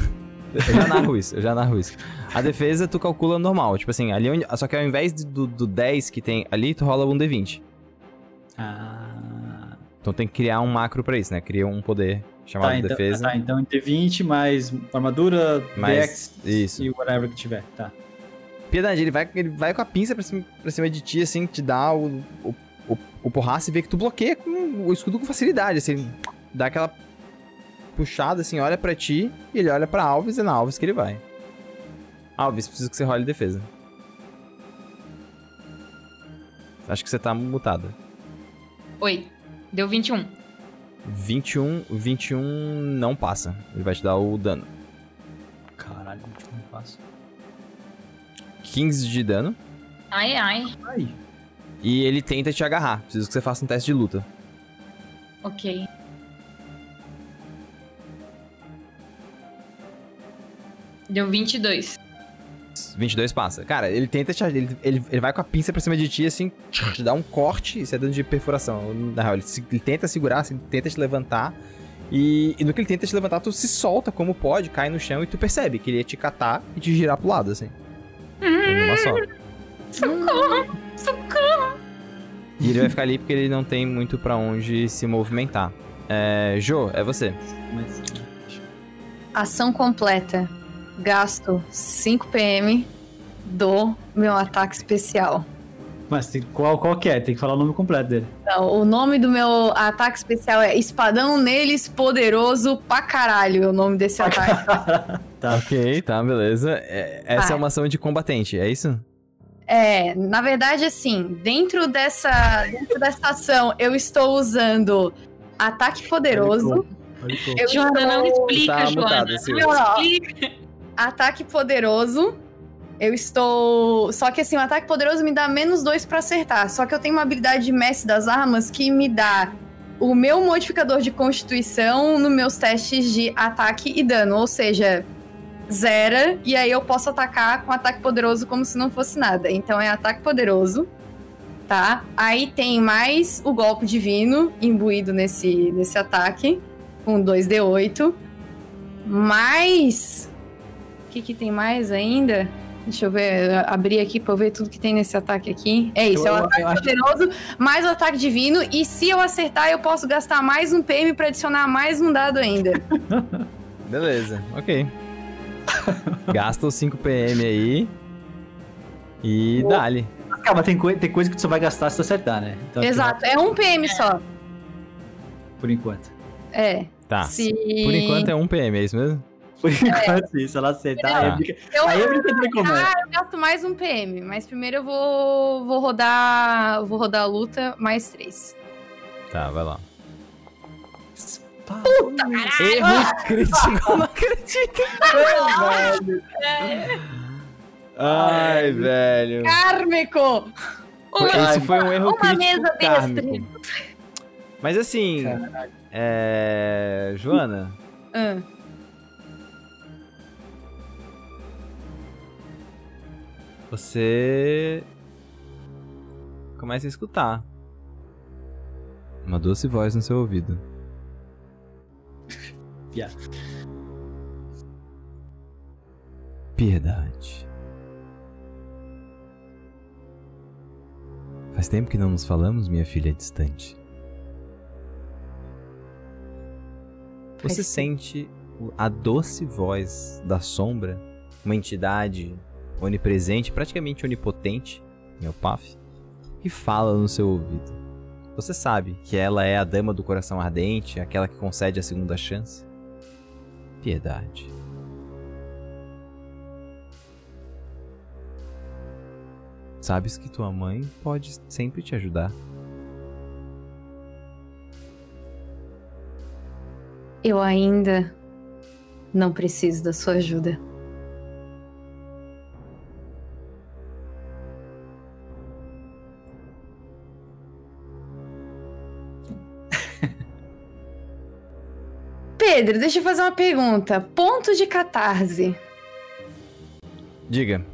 Eu já narro isso, eu já narro isso. A defesa tu calcula normal, tipo assim, ali onde... Só que ao invés do, do 10 que tem ali, tu rola um D20. Ah. Então tem que criar um macro pra isso, né? Cria um poder chamado tá, então, defesa. Tá, então D20 mais armadura, mais, Dex isso. e whatever que tiver, tá. Piedade, ele vai, ele vai com a pinça pra cima, pra cima de ti, assim, te dá o, o, o, o porraço e vê que tu bloqueia com o escudo com facilidade, assim, dá aquela puxada, assim, olha pra ti e ele olha pra Alves e é na Alves que ele vai. Alves, preciso que você role defesa. Acho que você tá mutada. Oi, deu 21. 21, 21 não passa. Ele vai te dar o dano. 15 de dano. Ai, ai. Ai. E ele tenta te agarrar. Preciso que você faça um teste de luta. Ok. Deu 22. 22. 22 passa. Cara, ele tenta te. Ele, ele, ele vai com a pinça pra cima de ti, assim, te dá um corte, isso é dano de perfuração. Na real, ele, se- ele tenta segurar, assim, tenta te levantar. E, e no que ele tenta te levantar, tu se solta como pode, cai no chão e tu percebe que ele ia te catar e te girar pro lado, assim. Uma só. Socorro! Socorro! E ele vai ficar ali porque ele não tem muito pra onde se movimentar. É, Jo, é você. Ação completa. Gasto 5 PM do meu ataque especial. Mas tem- qual, qual que é? Tem que falar o nome completo dele. Então, o nome do meu ataque especial é Espadão Neles Poderoso pra caralho. É o nome desse ataque. Tá. Ok, tá, beleza. É, essa Vai. é uma ação de combatente, é isso? É, na verdade, assim, dentro dessa, dentro dessa ação, eu estou usando ataque poderoso, Olha Joana, não explica, Tá Joana. mutado, Silvia. Não explica. ataque poderoso. Eu estou. Só que assim, o ataque poderoso me dá menos dois pra acertar. Só que eu tenho uma habilidade de mestre das armas que me dá o meu modificador de constituição nos meus testes de ataque e dano. Ou seja, zera. E aí eu posso atacar com ataque poderoso como se não fosse nada. Então é ataque poderoso. Tá? Aí tem mais o golpe divino imbuído nesse, nesse ataque. Com 2d8. Mais o que, que tem mais ainda? Deixa eu ver, abrir aqui pra eu ver tudo que tem nesse ataque aqui. É isso, Eu- é o eu- ataque eu acho- poderoso, mais o ataque divino. E se eu acertar, eu posso gastar mais um PM pra adicionar mais um dado ainda. Beleza, ok. Gasta os 5 PM aí. E dá-lhe. Mas Calma, tem, coi- tem coisa que tu só vai gastar se tu acertar, né? Então, Exato, é um PM só. Por enquanto. É. Tá. Se... Por enquanto é um PM, é isso mesmo? Por enquanto, sim. Se ela aí, Tá. é brinca- eu, aí é brincadeira comum. ah, eu gasto mais um PM, mas primeiro eu vou, vou rodar. Vou rodar a luta mais três. Tá, vai lá. Puta, Erro crítico, não acredito. Ai, velho. Kármico! Foi- Uma, Esse foi um erro uma crítico mesa kármico. Mas assim, é... Joana, Ah, você começa a escutar uma doce voz no seu ouvido. Piedade. Faz tempo que não nos falamos, minha filha distante. Faz Você sente a doce voz da sombra, uma entidade onipresente, praticamente onipotente, meu paf, que fala no seu ouvido. Você sabe que ela é a dama do coração ardente, aquela que concede a segunda chance? Piedade. Sabes que tua mãe pode sempre te ajudar. eu ainda não preciso da sua ajuda. Pedro, deixa eu fazer uma pergunta. Ponto de catarse. Diga.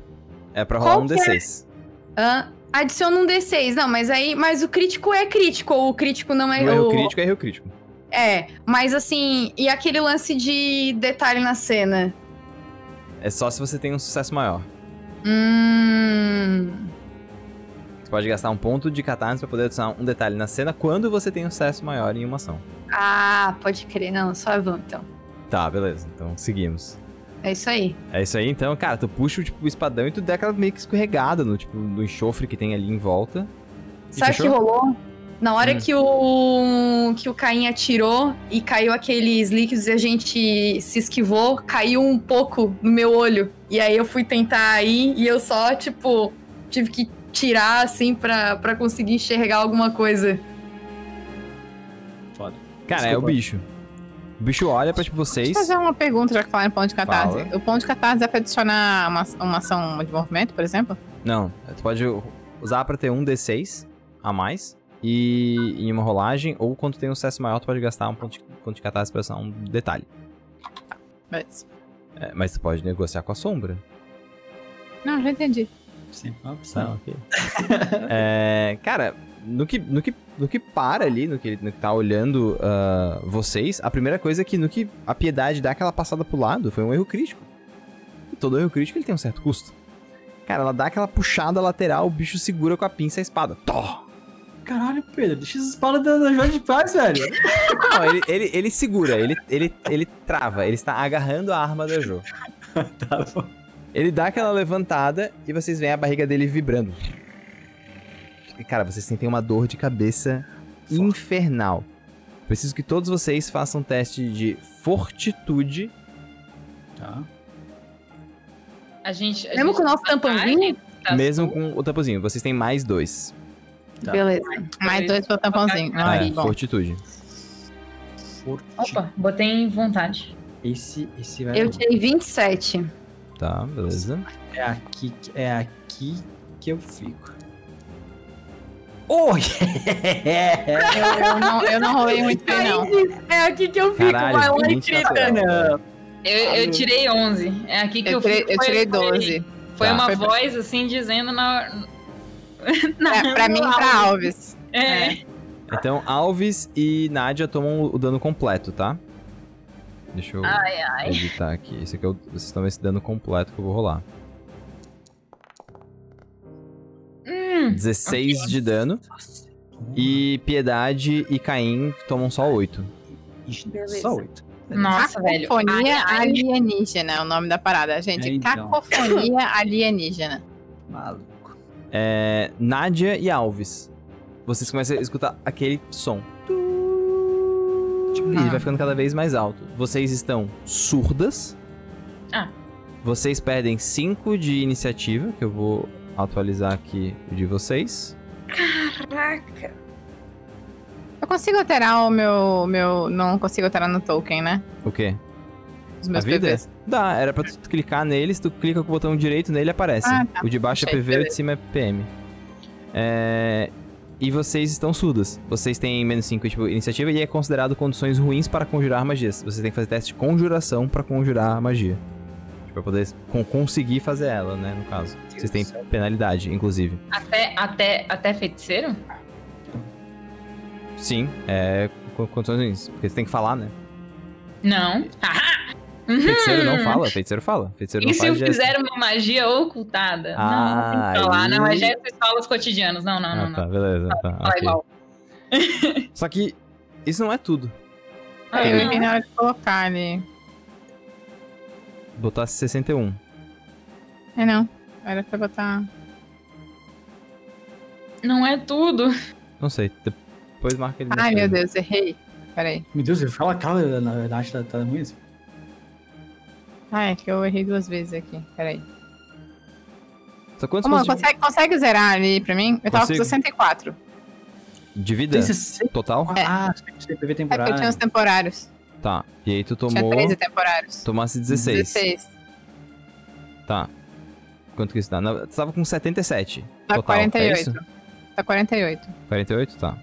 É pra Qual rolar um que é? D6. Hã? adiciona um D6. Não, mas aí. Mas o crítico é crítico, ou o crítico não é. O erro o- crítico é erro crítico. É, mas assim, e aquele lance de detalhe na cena? É só se você tem um sucesso maior. Hum. Você pode gastar um ponto de catarse pra poder adicionar um detalhe na cena quando você tem um sucesso maior em uma ação. Ah, pode crer. Não, só vamos então. Tá, beleza. Então seguimos. É isso aí. É isso aí, então, cara, tu puxa tipo, o espadão e tu dá aquela meio que escorregada no, tipo, no enxofre que tem ali em volta. E Sabe o que rolou? Na hora Hum. que o que o Caim atirou e caiu aqueles líquidos e a gente se esquivou, caiu um pouco no meu olho. E aí eu fui tentar ir e eu só, tipo, tive que tirar assim pra, pra conseguir enxergar alguma coisa. Foda. Cara, é o Desculpa. bicho. O bicho olha pra tipo, vocês. Deixa eu fazer uma pergunta, já que falaram em ponto de catarse. Fala. O ponto de catarse dá pra adicionar uma, uma ação de movimento, por exemplo? Não, tu pode usar pra ter um D6 a mais. E em uma rolagem, ou quando tem um sucesso maior, tu pode gastar um ponto de, ponto de catarse pra adicionar um detalhe. Beleza. É, mas tu pode negociar com a sombra. Não, já entendi. Sempre uma opção. ok. É, cara, no que, no, que, no que para ali, no que ele no que tá olhando ah, vocês, a primeira coisa é que no que a piedade dá aquela passada pro lado foi um erro crítico. E todo erro crítico ele tem um certo custo. Cara, ela dá aquela puxada lateral, o bicho segura com a pinça a espada. Tó! Caralho, Pedro, deixa as espadas da, da Jorge de Paz, velho. Não, ele, ele, ele segura, ele, ele, ele trava, ele está agarrando a arma da Jo. tá bom. Ele dá aquela levantada e vocês veem a barriga dele vibrando. E, cara, vocês sentem uma dor de cabeça infernal. Preciso que todos vocês façam um teste de fortitude. Tá. A gente. a Mesmo gente com o nosso tampãozinho? pra mesmo com o tampozinho. Vocês têm mais dois. Tá. Beleza. Mais dois pro tampãozinho. Ah, é, fortitude. Forte. Opa, botei em vontade. Esse, esse vai. Eu tirei 27. Tá, beleza. É aqui, que- é aqui que eu fico. Oh, yeah! Eu não, eu não rolei muito bem, não. É aqui que eu fico, Caralho, vai lá e 20 na grita. Não. Eu, eu tirei 11. É aqui que eu, Eu tirei, fico. eu Foi- tirei foi- 12. Foi Tá. uma Foi- voz assim dizendo na. na É, pra mim e pra Alves. É. Então, Alves e Nádia tomam o dano completo, tá? Deixa eu Ai, ai. editar aqui. Esse aqui é o, vocês estão vendo esse dano completo que eu vou rolar. Hum, 16 ok. de dano. E Piedade e Caim tomam só 8. Beleza. Só oito. nossa, velho. Cacofonia Ai, alienígena é o nome da parada, gente. É, então. Cacofonia alienígena. Maluco. É, Nádia e Alves. Vocês começam a escutar aquele som. E ele vai ficando cada vez mais alto. Vocês estão surdas. Ah. Vocês perdem 5 de iniciativa, que eu vou atualizar aqui o de vocês. Caraca. Eu consigo alterar o meu. meu não consigo alterar no token, né? O quê? Os meus a vida? PVs. Dá, era pra tu clicar nele, se tu clica com o botão direito nele, aparece. Ah, tá. O de baixo é Achei, PV, o de cima é PM. É... E vocês estão surdas. Vocês têm menos 5 tipo, iniciativa e é considerado condições ruins para conjurar magias. Vocês têm que fazer teste de conjuração pra conjurar a magia. Pra poder con- conseguir fazer ela, né, no caso. Vocês têm penalidade, inclusive. Até, até, até feiticeiro? Sim, é co- condições ruins. Porque você tem que falar, né? Não. Haha! Feiticeiro não Uhum. fala, feiticeiro fala. Feiticeiro E não se eu fizer uma magia ocultada? Ah, não, tem que falar. Não, é aí- gestos e falas cotidianos. Não, não, Ah, não. tá, não. beleza. Tá, Fala ok. igual. Só que isso não é tudo. Ah, Eu não. vi na hora de colocar ali. Botasse 61. É não. Era pra botar. Não é tudo. Não sei. Depois marca ele. na Ai, meu. Deus, errei. Peraí. Meu Deus, ele fala cara, na verdade tá, tá ruim assim. Ai, é que eu errei duas vezes aqui. Peraí. Só quantos Ô, mano, pontos de- consegue, consegue zerar ali pra mim? Eu tava Consigo. com 64. de vida Tem 60. total? É. Ah, você tem PV É porque eu temporário. tinha uns temporários. Tá. E aí tu Tinha tomou. 13 temporários. Tomasse 16. 16. Tá. Quanto que isso dá? Não, Tu tava com 77. Tá total, é 48. isso? Tá 48. 48? Tá.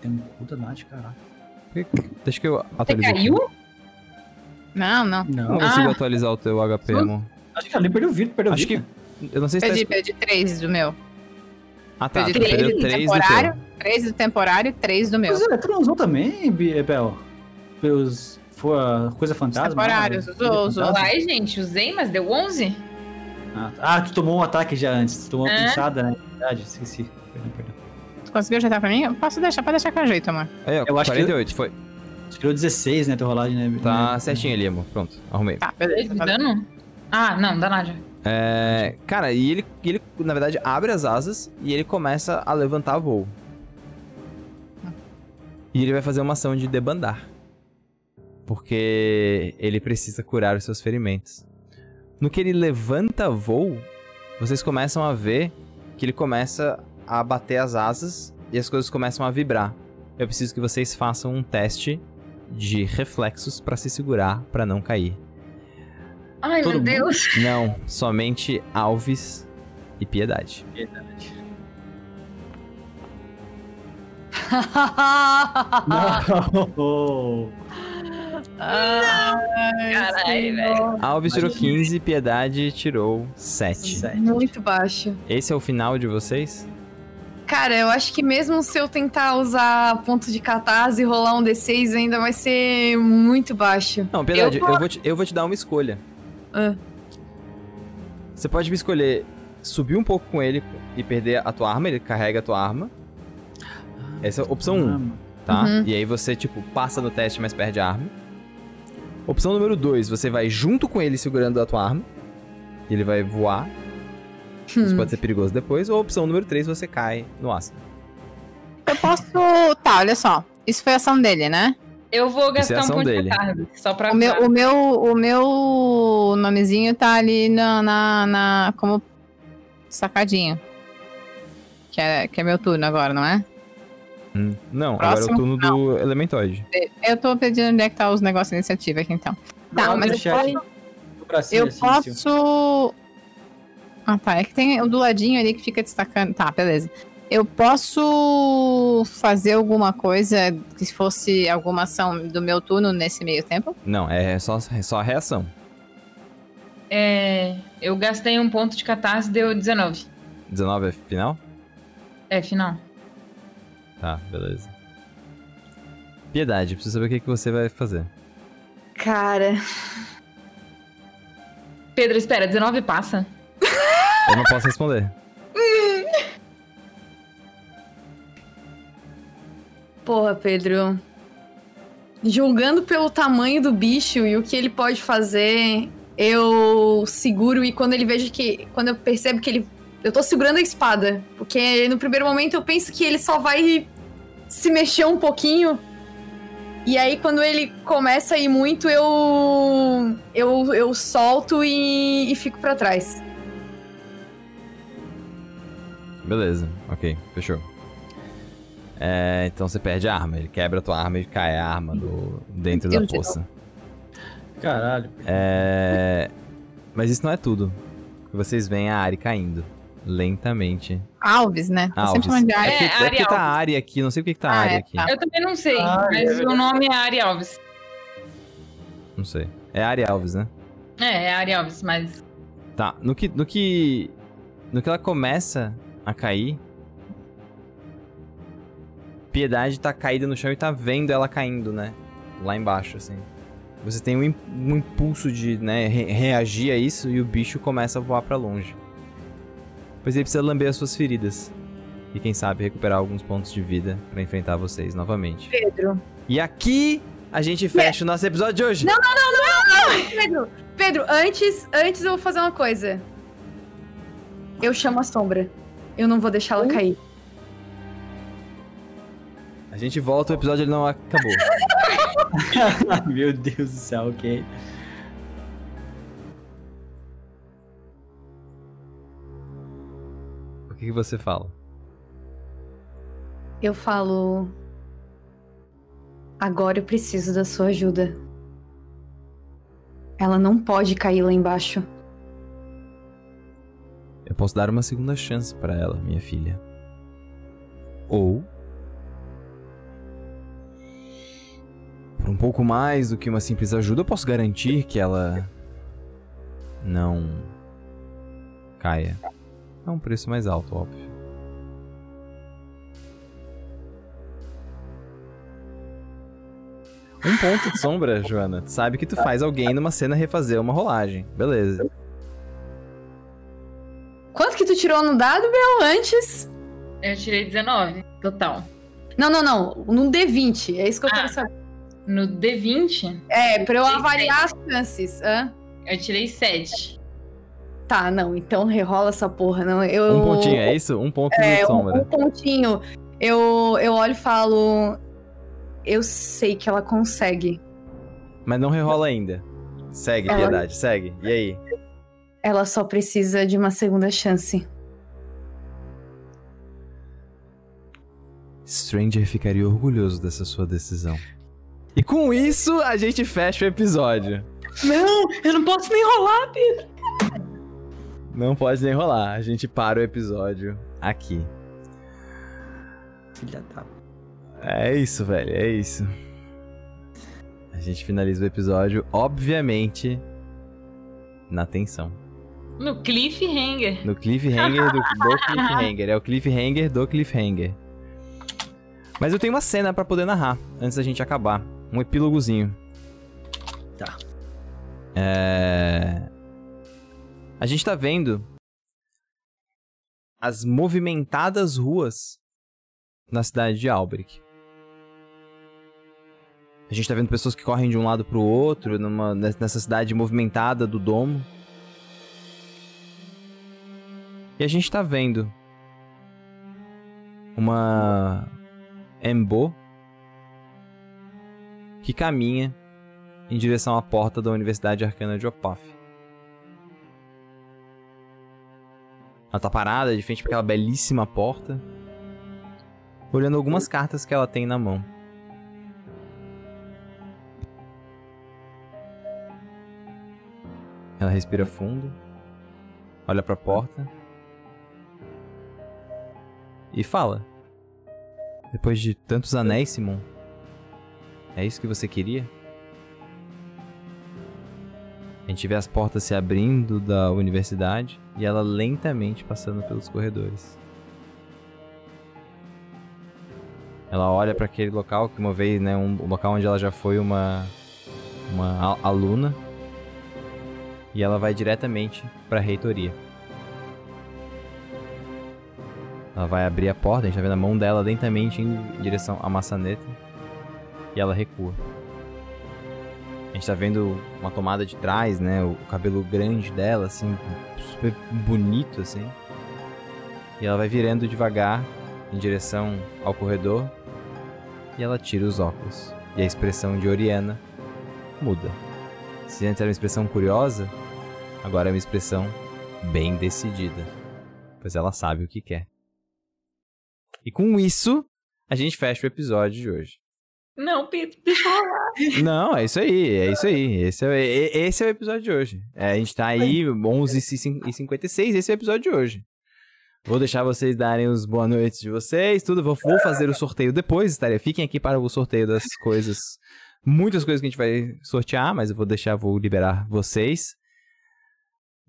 Tem um puta Nath, caralho. Deixa que eu Você atualize. aqui. Não, não. Não Não, consigo Ah. atualizar o teu HP, amor. acho que ali perdeu vida, perdeu Acho vida. que. Eu não sei se Perdi, tá. perdi 3 do meu. Ah, tá. Perdi 3 perdeu do 3 do temporário, teu. 3 do temporário e 3 do meu. Mas é, tu não usou também, Bel? Pelos. Foi a coisa fantasma? temporários, lá, usou, usou. fantasma? Vai, gente, usei, mas deu 11? Ah, tá. Ah, tu tomou um ataque já antes. Tu tomou uma É? pinçada, né? Verdade, esqueci. Perdão, perdão. Tu conseguiu ajeitar pra mim? Eu posso deixar, pode deixar que eu ajeito, amor. Aí, ó, Eu acho que- 48. Foi. Tu tirou 16, né? Tua rolagem, né? Tá né? certinho ali, amor. Pronto. Arrumei. Tá, Dois beleza. dano? Ah, não, da Nádia. É, cara, e ele, e ele, na verdade, abre as asas e ele começa a levantar voo. E ele vai fazer uma ação de debandar. Porque ele precisa curar os seus ferimentos. No que ele levanta voo, vocês começam a ver que ele começa a bater as asas e as coisas começam a vibrar. Eu preciso que vocês façam um teste de reflexos pra se segurar pra não cair. Ai, Todo meu mundo? Deus. Não, somente Alves e Piedade. Verdade. Não! Caralho, velho. Alves tirou Imagina. 15, Piedade tirou 7. Sete. Muito baixo. Esse é o final de vocês? Cara, eu acho que mesmo se eu tentar usar ponto de catarse e rolar um D6, ainda vai ser muito baixo. Não, Piedade, eu, Eu vou te, eu vou te dar uma escolha. Ah. Você pode me escolher subir um pouco com ele e perder a tua arma, ele carrega a tua arma. Essa é a opção 1, tá? Uhum. E aí você, tipo, passa no teste, mas perde a arma. Opção número 2, você vai junto com ele segurando a tua arma. E ele vai voar. Isso Hum. pode ser perigoso depois. Ou opção número 3, você cai no ácido. Eu posso. Tá, olha só. Isso foi a ação dele, né? Eu vou Isso é gastar um ação ponto dele. de só pra O meu, o meu, o meu nomezinho tá ali na, na, na- como sacadinho. Que é, que é meu turno agora, não é? Hum. Não, Próximo? agora é o turno do Elementoide. Eu tô pedindo onde é que tá os negócios de iniciativa aqui então. Tá, Não, mas eu posso- Eu posso. Ah, tá. É que tem o do ladinho ali que fica destacando. Tá, beleza. Eu posso fazer alguma coisa que fosse alguma ação do meu turno nesse meio tempo? Não, é só, é só a reação. É, eu gastei um ponto de catarse, deu 19. 19 é final? É, final. Tá, beleza. Piedade, preciso saber o que, que você vai fazer. Cara, Pedro, espera, 19 passa? Eu não posso responder. porra, Pedro. Julgando pelo tamanho do bicho e o que ele pode fazer, eu seguro e quando ele vejo que. Quando eu percebo que ele. Eu tô segurando a espada. Porque no primeiro momento eu penso que ele só vai se mexer um pouquinho. E aí, quando ele começa a ir muito, eu. Eu, eu solto e, e fico pra trás. Beleza, ok, fechou. É, então você perde a arma, ele quebra a tua arma e cai a arma do, dentro da poça. Caralho. É, mas isso não é tudo. Vocês veem a Ari caindo. Lentamente. Alves, né? Tô Alves. sempre chamando de É, Alves. porque, É, é porque Ari tá Alves. Ari aqui, não sei por que tá Ah, Ari é, aqui. tá. Eu também não sei, Ah, é mas verdade. o nome é Ari Alves. Não sei. É Ari Alves, né? É, é Ari Alves, mas. Tá, no que, no que. No que ela começa a cair. Piedade tá caída no chão e tá vendo ela caindo, né? Lá embaixo, assim. Você tem um, im- impulso de, né, re- reagir a isso e o bicho começa a voar pra longe. Pois ele precisa lamber as suas feridas. E quem sabe recuperar alguns pontos de vida pra enfrentar vocês novamente. Pedro. E aqui a gente fecha o nosso episódio de hoje. Pedro, Pedro, antes, antes eu vou fazer uma coisa. Eu chamo a sombra. Eu não vou deixar ela cair. A gente volta, o episódio ele não acabou. Meu Deus do céu, ok. O que, que você fala? Eu falo. Agora eu preciso da sua ajuda. Ela não pode cair lá embaixo. Eu posso dar uma segunda chance pra ela, minha filha. Ou. Por um pouco mais do que uma simples ajuda, eu posso garantir que ela. não. caia. É um preço mais alto, óbvio. Um ponto de sombra, Joana. Tu sabe que tu faz alguém numa cena refazer uma rolagem. Beleza. Tirou no dado, Bel, antes? Eu tirei 19, total. Não, não, não. No D20. É isso que eu quero Ah. saber. No D20, É, pra eu Tirei avaliar as chances. Hã? eu tirei 7. Tá, não. Então rerola essa porra. Não, eu... Um pontinho, é isso? Um ponto É, de um, sombra. um pontinho. Eu, eu olho e falo. Eu sei que ela consegue. Mas não rerola ainda. Segue, Ela- piedade, segue. E aí? Ela só precisa de uma segunda chance. Stranger ficaria orgulhoso dessa sua decisão. E com isso, a gente fecha o episódio. Não, eu não posso nem rolar, Pedro. Não pode nem rolar. A gente para o episódio aqui. Filha da. É isso, velho, é isso. A gente finaliza o episódio, obviamente, na tensão. No cliffhanger. No cliffhanger do, do cliffhanger. É o cliffhanger do cliffhanger. Mas eu tenho uma cena pra poder narrar antes da gente acabar. Um epílogozinho. Tá. É... A gente tá vendo as movimentadas ruas na cidade de Albrecht. A gente tá vendo pessoas que correm de um lado pro outro numa, nessa cidade movimentada do domo. E a gente tá vendo uma Embo que caminha em direção à porta da Universidade Arcana de Opaf. Ela tá parada de frente para aquela belíssima porta, olhando algumas cartas que ela tem na mão. Ela respira fundo, olha para a porta e fala: Depois de tantos anéis, Simon, é isso que você queria? A gente vê as portas se abrindo da universidade e ela lentamente passando pelos corredores. Ela olha para aquele local que uma vez, né, um, um local onde ela já foi uma uma aluna e ela vai diretamente para a reitoria. Ela vai abrir a porta, a gente tá vendo a mão dela lentamente em direção à maçaneta e ela recua. A gente tá vendo uma tomada de trás, né? O cabelo grande dela, assim, super bonito, assim. E ela vai virando devagar em direção ao corredor e ela tira os óculos. E a expressão de Oriana muda. Se antes era uma expressão curiosa, agora é uma expressão bem decidida. Pois ela sabe o que quer. E com isso, a gente fecha o episódio de hoje. Não, Pedro, deixa eu rolar. Não, é isso aí, é isso aí. Esse é, esse é o episódio de hoje. É, a gente tá aí, 11h56, esse é o episódio de hoje. Vou deixar vocês darem os boa noites de vocês, tudo. Vou, vou fazer o sorteio depois, estaria. Fiquem aqui para o sorteio das coisas. Muitas coisas que a gente vai sortear, mas eu vou deixar, vou liberar vocês.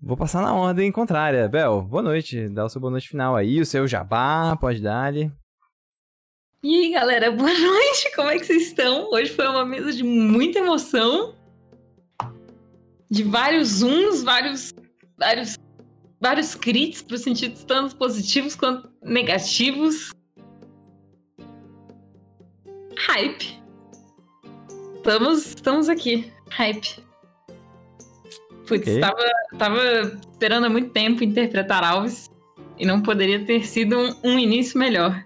Vou passar na ordem contrária. Bel, boa noite. Dá o seu boa noite final aí. O seu jabá, pode dar-lhe. E aí, galera, boa noite. Como é que vocês estão? Hoje foi uma mesa de muita emoção. De vários zooms, vários vários vários crits pro sentido tanto positivos quanto negativos. Hype. Estamos, estamos aqui. Hype. Putz, okay. tava, tava esperando há muito tempo interpretar Alves e não poderia ter sido um, um início melhor.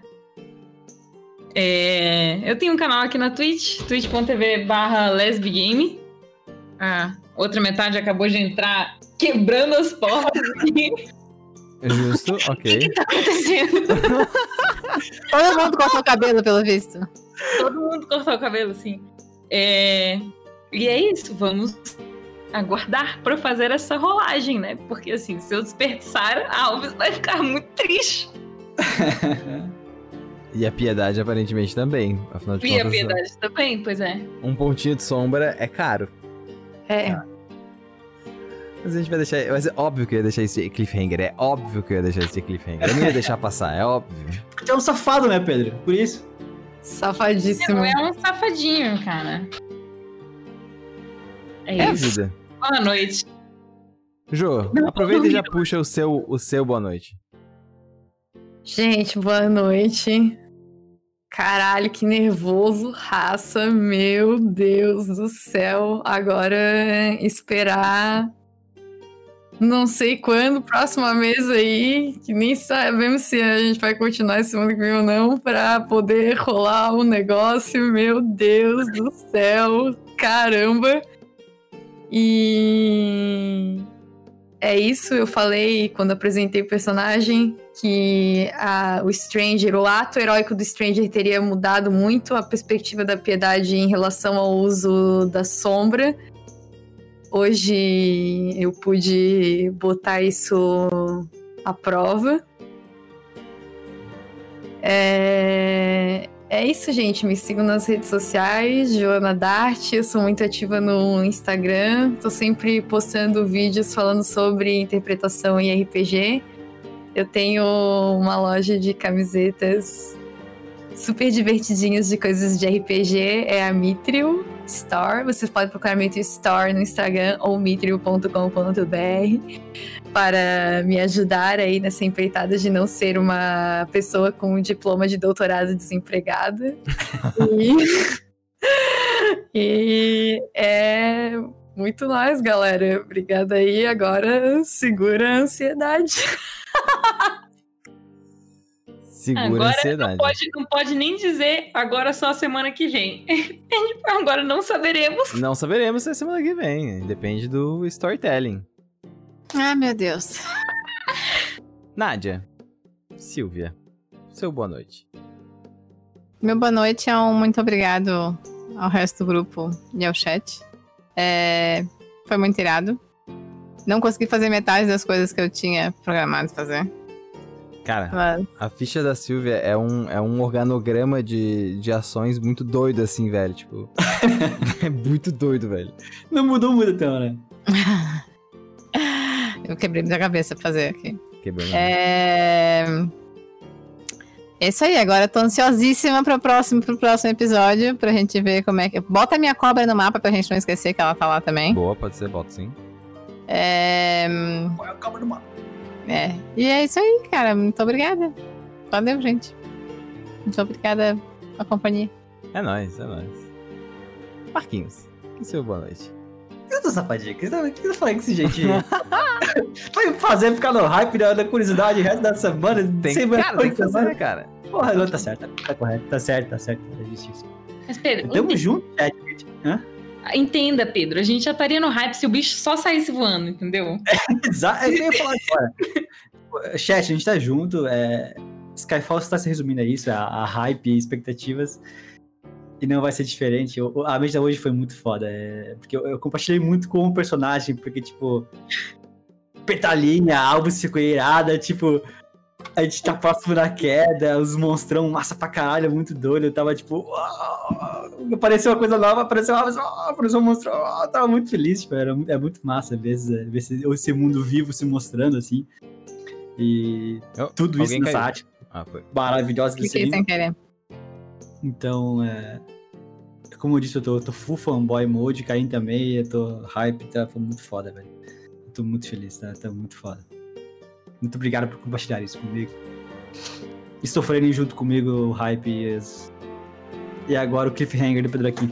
É, eu tenho um canal aqui na Twitch, twitch.tv barra lesbigame. A outra metade acabou de entrar quebrando as portas aqui. Justo, ok. O que, que tá acontecendo? Todo mundo cortou o cabelo, pelo visto. Todo mundo cortou o cabelo, sim. É... E é isso, vamos aguardar para fazer essa rolagem, né? Porque assim, se eu desperdiçar, a Alves vai ficar muito triste. E a piedade aparentemente também. Afinal de e contas, a piedade também, pois é. Um pontinho de sombra é caro. É. Ah. Mas a gente vai deixar. Mas é óbvio que eu ia deixar esse cliffhanger. É óbvio que eu ia deixar esse cliffhanger. Eu não ia deixar passar, é óbvio. Porque é um safado, né, Pedro? Por isso. Safadíssimo. Não, é um safadinho, cara. É, é isso. a vida. Boa noite. Jô, aproveita e já puxa o seu, o seu boa noite. Gente, boa noite. Caralho, que nervoso, raça, meu Deus do céu. Agora esperar não sei quando, próxima mesa aí, que nem sabemos se a gente vai continuar esse mundo que vem ou não, pra poder rolar o um negócio. Meu Deus do céu, caramba. E é isso, eu falei quando apresentei o personagem que a, o Stranger, o ato heróico do Stranger teria mudado muito a perspectiva da piedade em relação ao uso da sombra. Hoje eu pude botar isso à prova. É, é isso, gente. Me sigam nas redes sociais, Joana Dart. Eu sou muito ativa no Instagram. Tô sempre postando vídeos falando sobre interpretação em RPG. Eu tenho uma loja de camisetas super divertidinhas de coisas de RPG. É a Mithril Store. Vocês podem procurar Mithril Store no Instagram ou mithril.com.br para me ajudar aí nessa empreitada de não ser uma pessoa com um diploma de doutorado desempregada. e... e é muito mais, galera. Obrigada aí. Agora segura a ansiedade. Segura a Agora ansiedade. não pode, não pode nem dizer agora só a semana que vem. agora não saberemos. Não saberemos se é semana que vem. Depende do storytelling. Ah, meu Deus. Nádia. Silvia. Seu boa noite. Meu boa noite é um muito obrigado ao resto do grupo e ao chat. É, foi muito irado. Não consegui fazer metade das coisas que eu tinha programado fazer. Cara, Mas a ficha da Silvia é um, é um organograma de, de ações muito doido, assim, velho. Tipo. é muito doido, velho. Não mudou muito então, né? eu quebrei minha cabeça pra fazer aqui. Quebrou. É... é isso aí, agora eu tô ansiosíssima pro próximo, pro próximo episódio, pra gente ver como é que. Bota a minha cobra no mapa pra gente não esquecer que ela tá lá também. Boa, pode ser, bota sim. É... Qual é a cobra do mapa? É. E é isso aí, cara. Muito obrigada. Valeu, gente. Muito obrigada pela companhia. É nóis, é nóis. Marquinhos, e seu boa noite? Eu tô safadinho. O que você tá falando com esse jeitinho? Vai fazer ficar no hype da, da curiosidade o resto da semana. Tem, sem cara, tem que fazer, né, cara? Porra, não, tá certo. Tá correto. Tá certo, tá certo. Tá justiça. Mas, Pedro, Tamo junto, é, gente. Hã? Entenda, Pedro. A gente já estaria no hype se o bicho só saísse voando, entendeu? Exato. Eu ia falar agora. Chat, a gente tá junto. É... Skyfall está se resumindo a isso, a, a hype e expectativas. E não vai ser diferente. Eu- a mesa hoje foi muito foda. é, Porque eu, eu compartilhei muito com o personagem, porque, tipo. Petalinha, a Albus ficou tipo. A gente tá próximo da queda, os monstrão, massa pra caralho, muito doido. Eu tava tipo. "Uau!" Apareceu uma coisa nova, apareceu, uma- "Ah, apareceu um monstro. Eu tava muito feliz, tipo, era, é muito massa, às vezes, ver esse, esse mundo vivo se mostrando assim. E Oh, tudo isso nessa caiu. arte Ah, foi. maravilhosa anime. sem querer. Então, é, como eu disse, eu tô, tô full fanboy mode, Caim também, eu tô hype, tá foi muito foda, velho. Eu tô muito feliz, tá? Tá muito foda. Muito obrigado por compartilhar isso comigo. E sofrerem junto comigo o hype e, as- e agora o cliffhanger do Pedro aqui.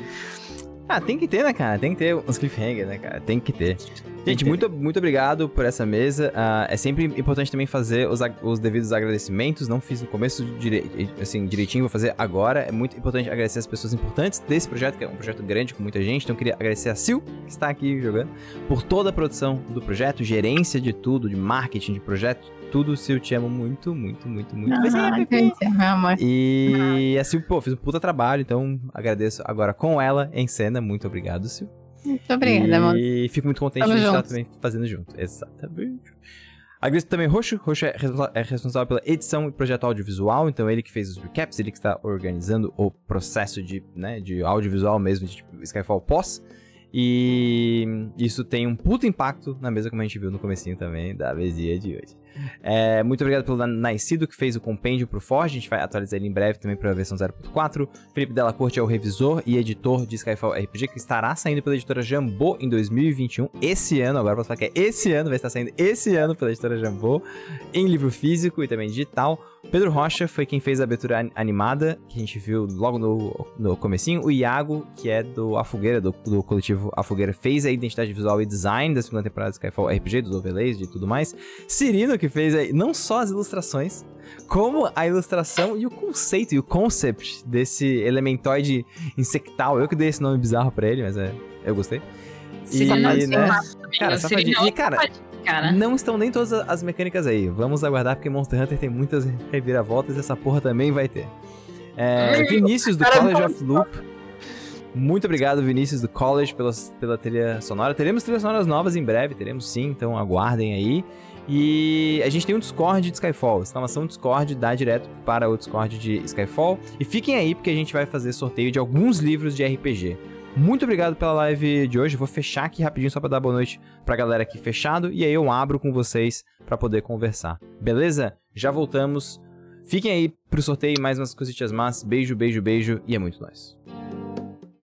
Ah, tem que ter, né, cara? Tem que ter uns cliffhanger, né, cara? Tem que ter. Gente, muito, muito obrigado por essa mesa. Ah, é sempre importante também fazer os, os devidos agradecimentos. Não fiz no começo assim, direitinho, vou fazer agora. É muito importante agradecer as pessoas importantes desse projeto, que é um projeto grande com muita gente. Então, eu queria agradecer a Sil, que está aqui jogando, por toda a produção do projeto, gerência de tudo, de marketing de projeto. Tudo, Sil, te amo muito, muito, muito, muito. Ser Ah, gente, meu amor. E a Sil, pô, fiz um puta trabalho, então agradeço agora com ela em cena. Muito obrigado, Sil. Muito obrigada, amor. E fico muito contente Tamo de estar também fazendo junto. Exatamente. Agradeço também Roxo. Roxo é, responsa- é responsável pela edição e projeto audiovisual, então ele que fez os recaps, ele que está organizando o processo de, né, de audiovisual mesmo, de tipo, Skyfall pós. E isso tem um puto impacto na mesa, como a gente viu no comecinho também da mesinha de hoje. É, muito obrigado pelo Naicido, que fez o compêndio pro Forge. A gente vai atualizar ele em breve também para a versão 0.4. Felipe Della Corte é o revisor e editor de Skyfall RPG, que estará saindo pela editora Jambô em 2021. Esse ano, agora posso falar que é esse ano, vai estar saindo esse ano pela editora Jambô, em livro físico e também digital. Pedro Rocha foi quem fez a abertura an- animada, que a gente viu logo no, no comecinho. O Iago, que é do A Fogueira, do, do coletivo A Fogueira, fez a identidade visual e design da segunda temporada de Skyfall RPG, dos overlays e tudo mais. Cirino, que fez não só as ilustrações, como a ilustração e o conceito e o concept desse elementoide insectal. Eu que dei esse nome bizarro pra ele, mas é, eu gostei. E, né, cara, safadinho. E, não estão nem todas as mecânicas aí. Vamos aguardar, porque Monster Hunter tem muitas reviravoltas e essa porra também vai ter. É, Vinícius, do College não. of Loop. Muito obrigado, Vinícius do College, pela, pela trilha sonora. Teremos trilhas sonoras novas em breve, teremos sim, então aguardem aí. E a gente tem um Discord de Skyfall. Exclamação Discord dá direto para o Discord de Skyfall. E fiquem aí, porque a gente vai fazer sorteio de alguns livros de RPG. Muito obrigado pela live de hoje. Vou fechar aqui rapidinho só para dar boa noite pra galera aqui fechado. E aí eu abro com vocês para poder conversar. Beleza? Já voltamos. Fiquem aí pro sorteio mais umas cositas más. Beijo, beijo, beijo. E é muito nóis.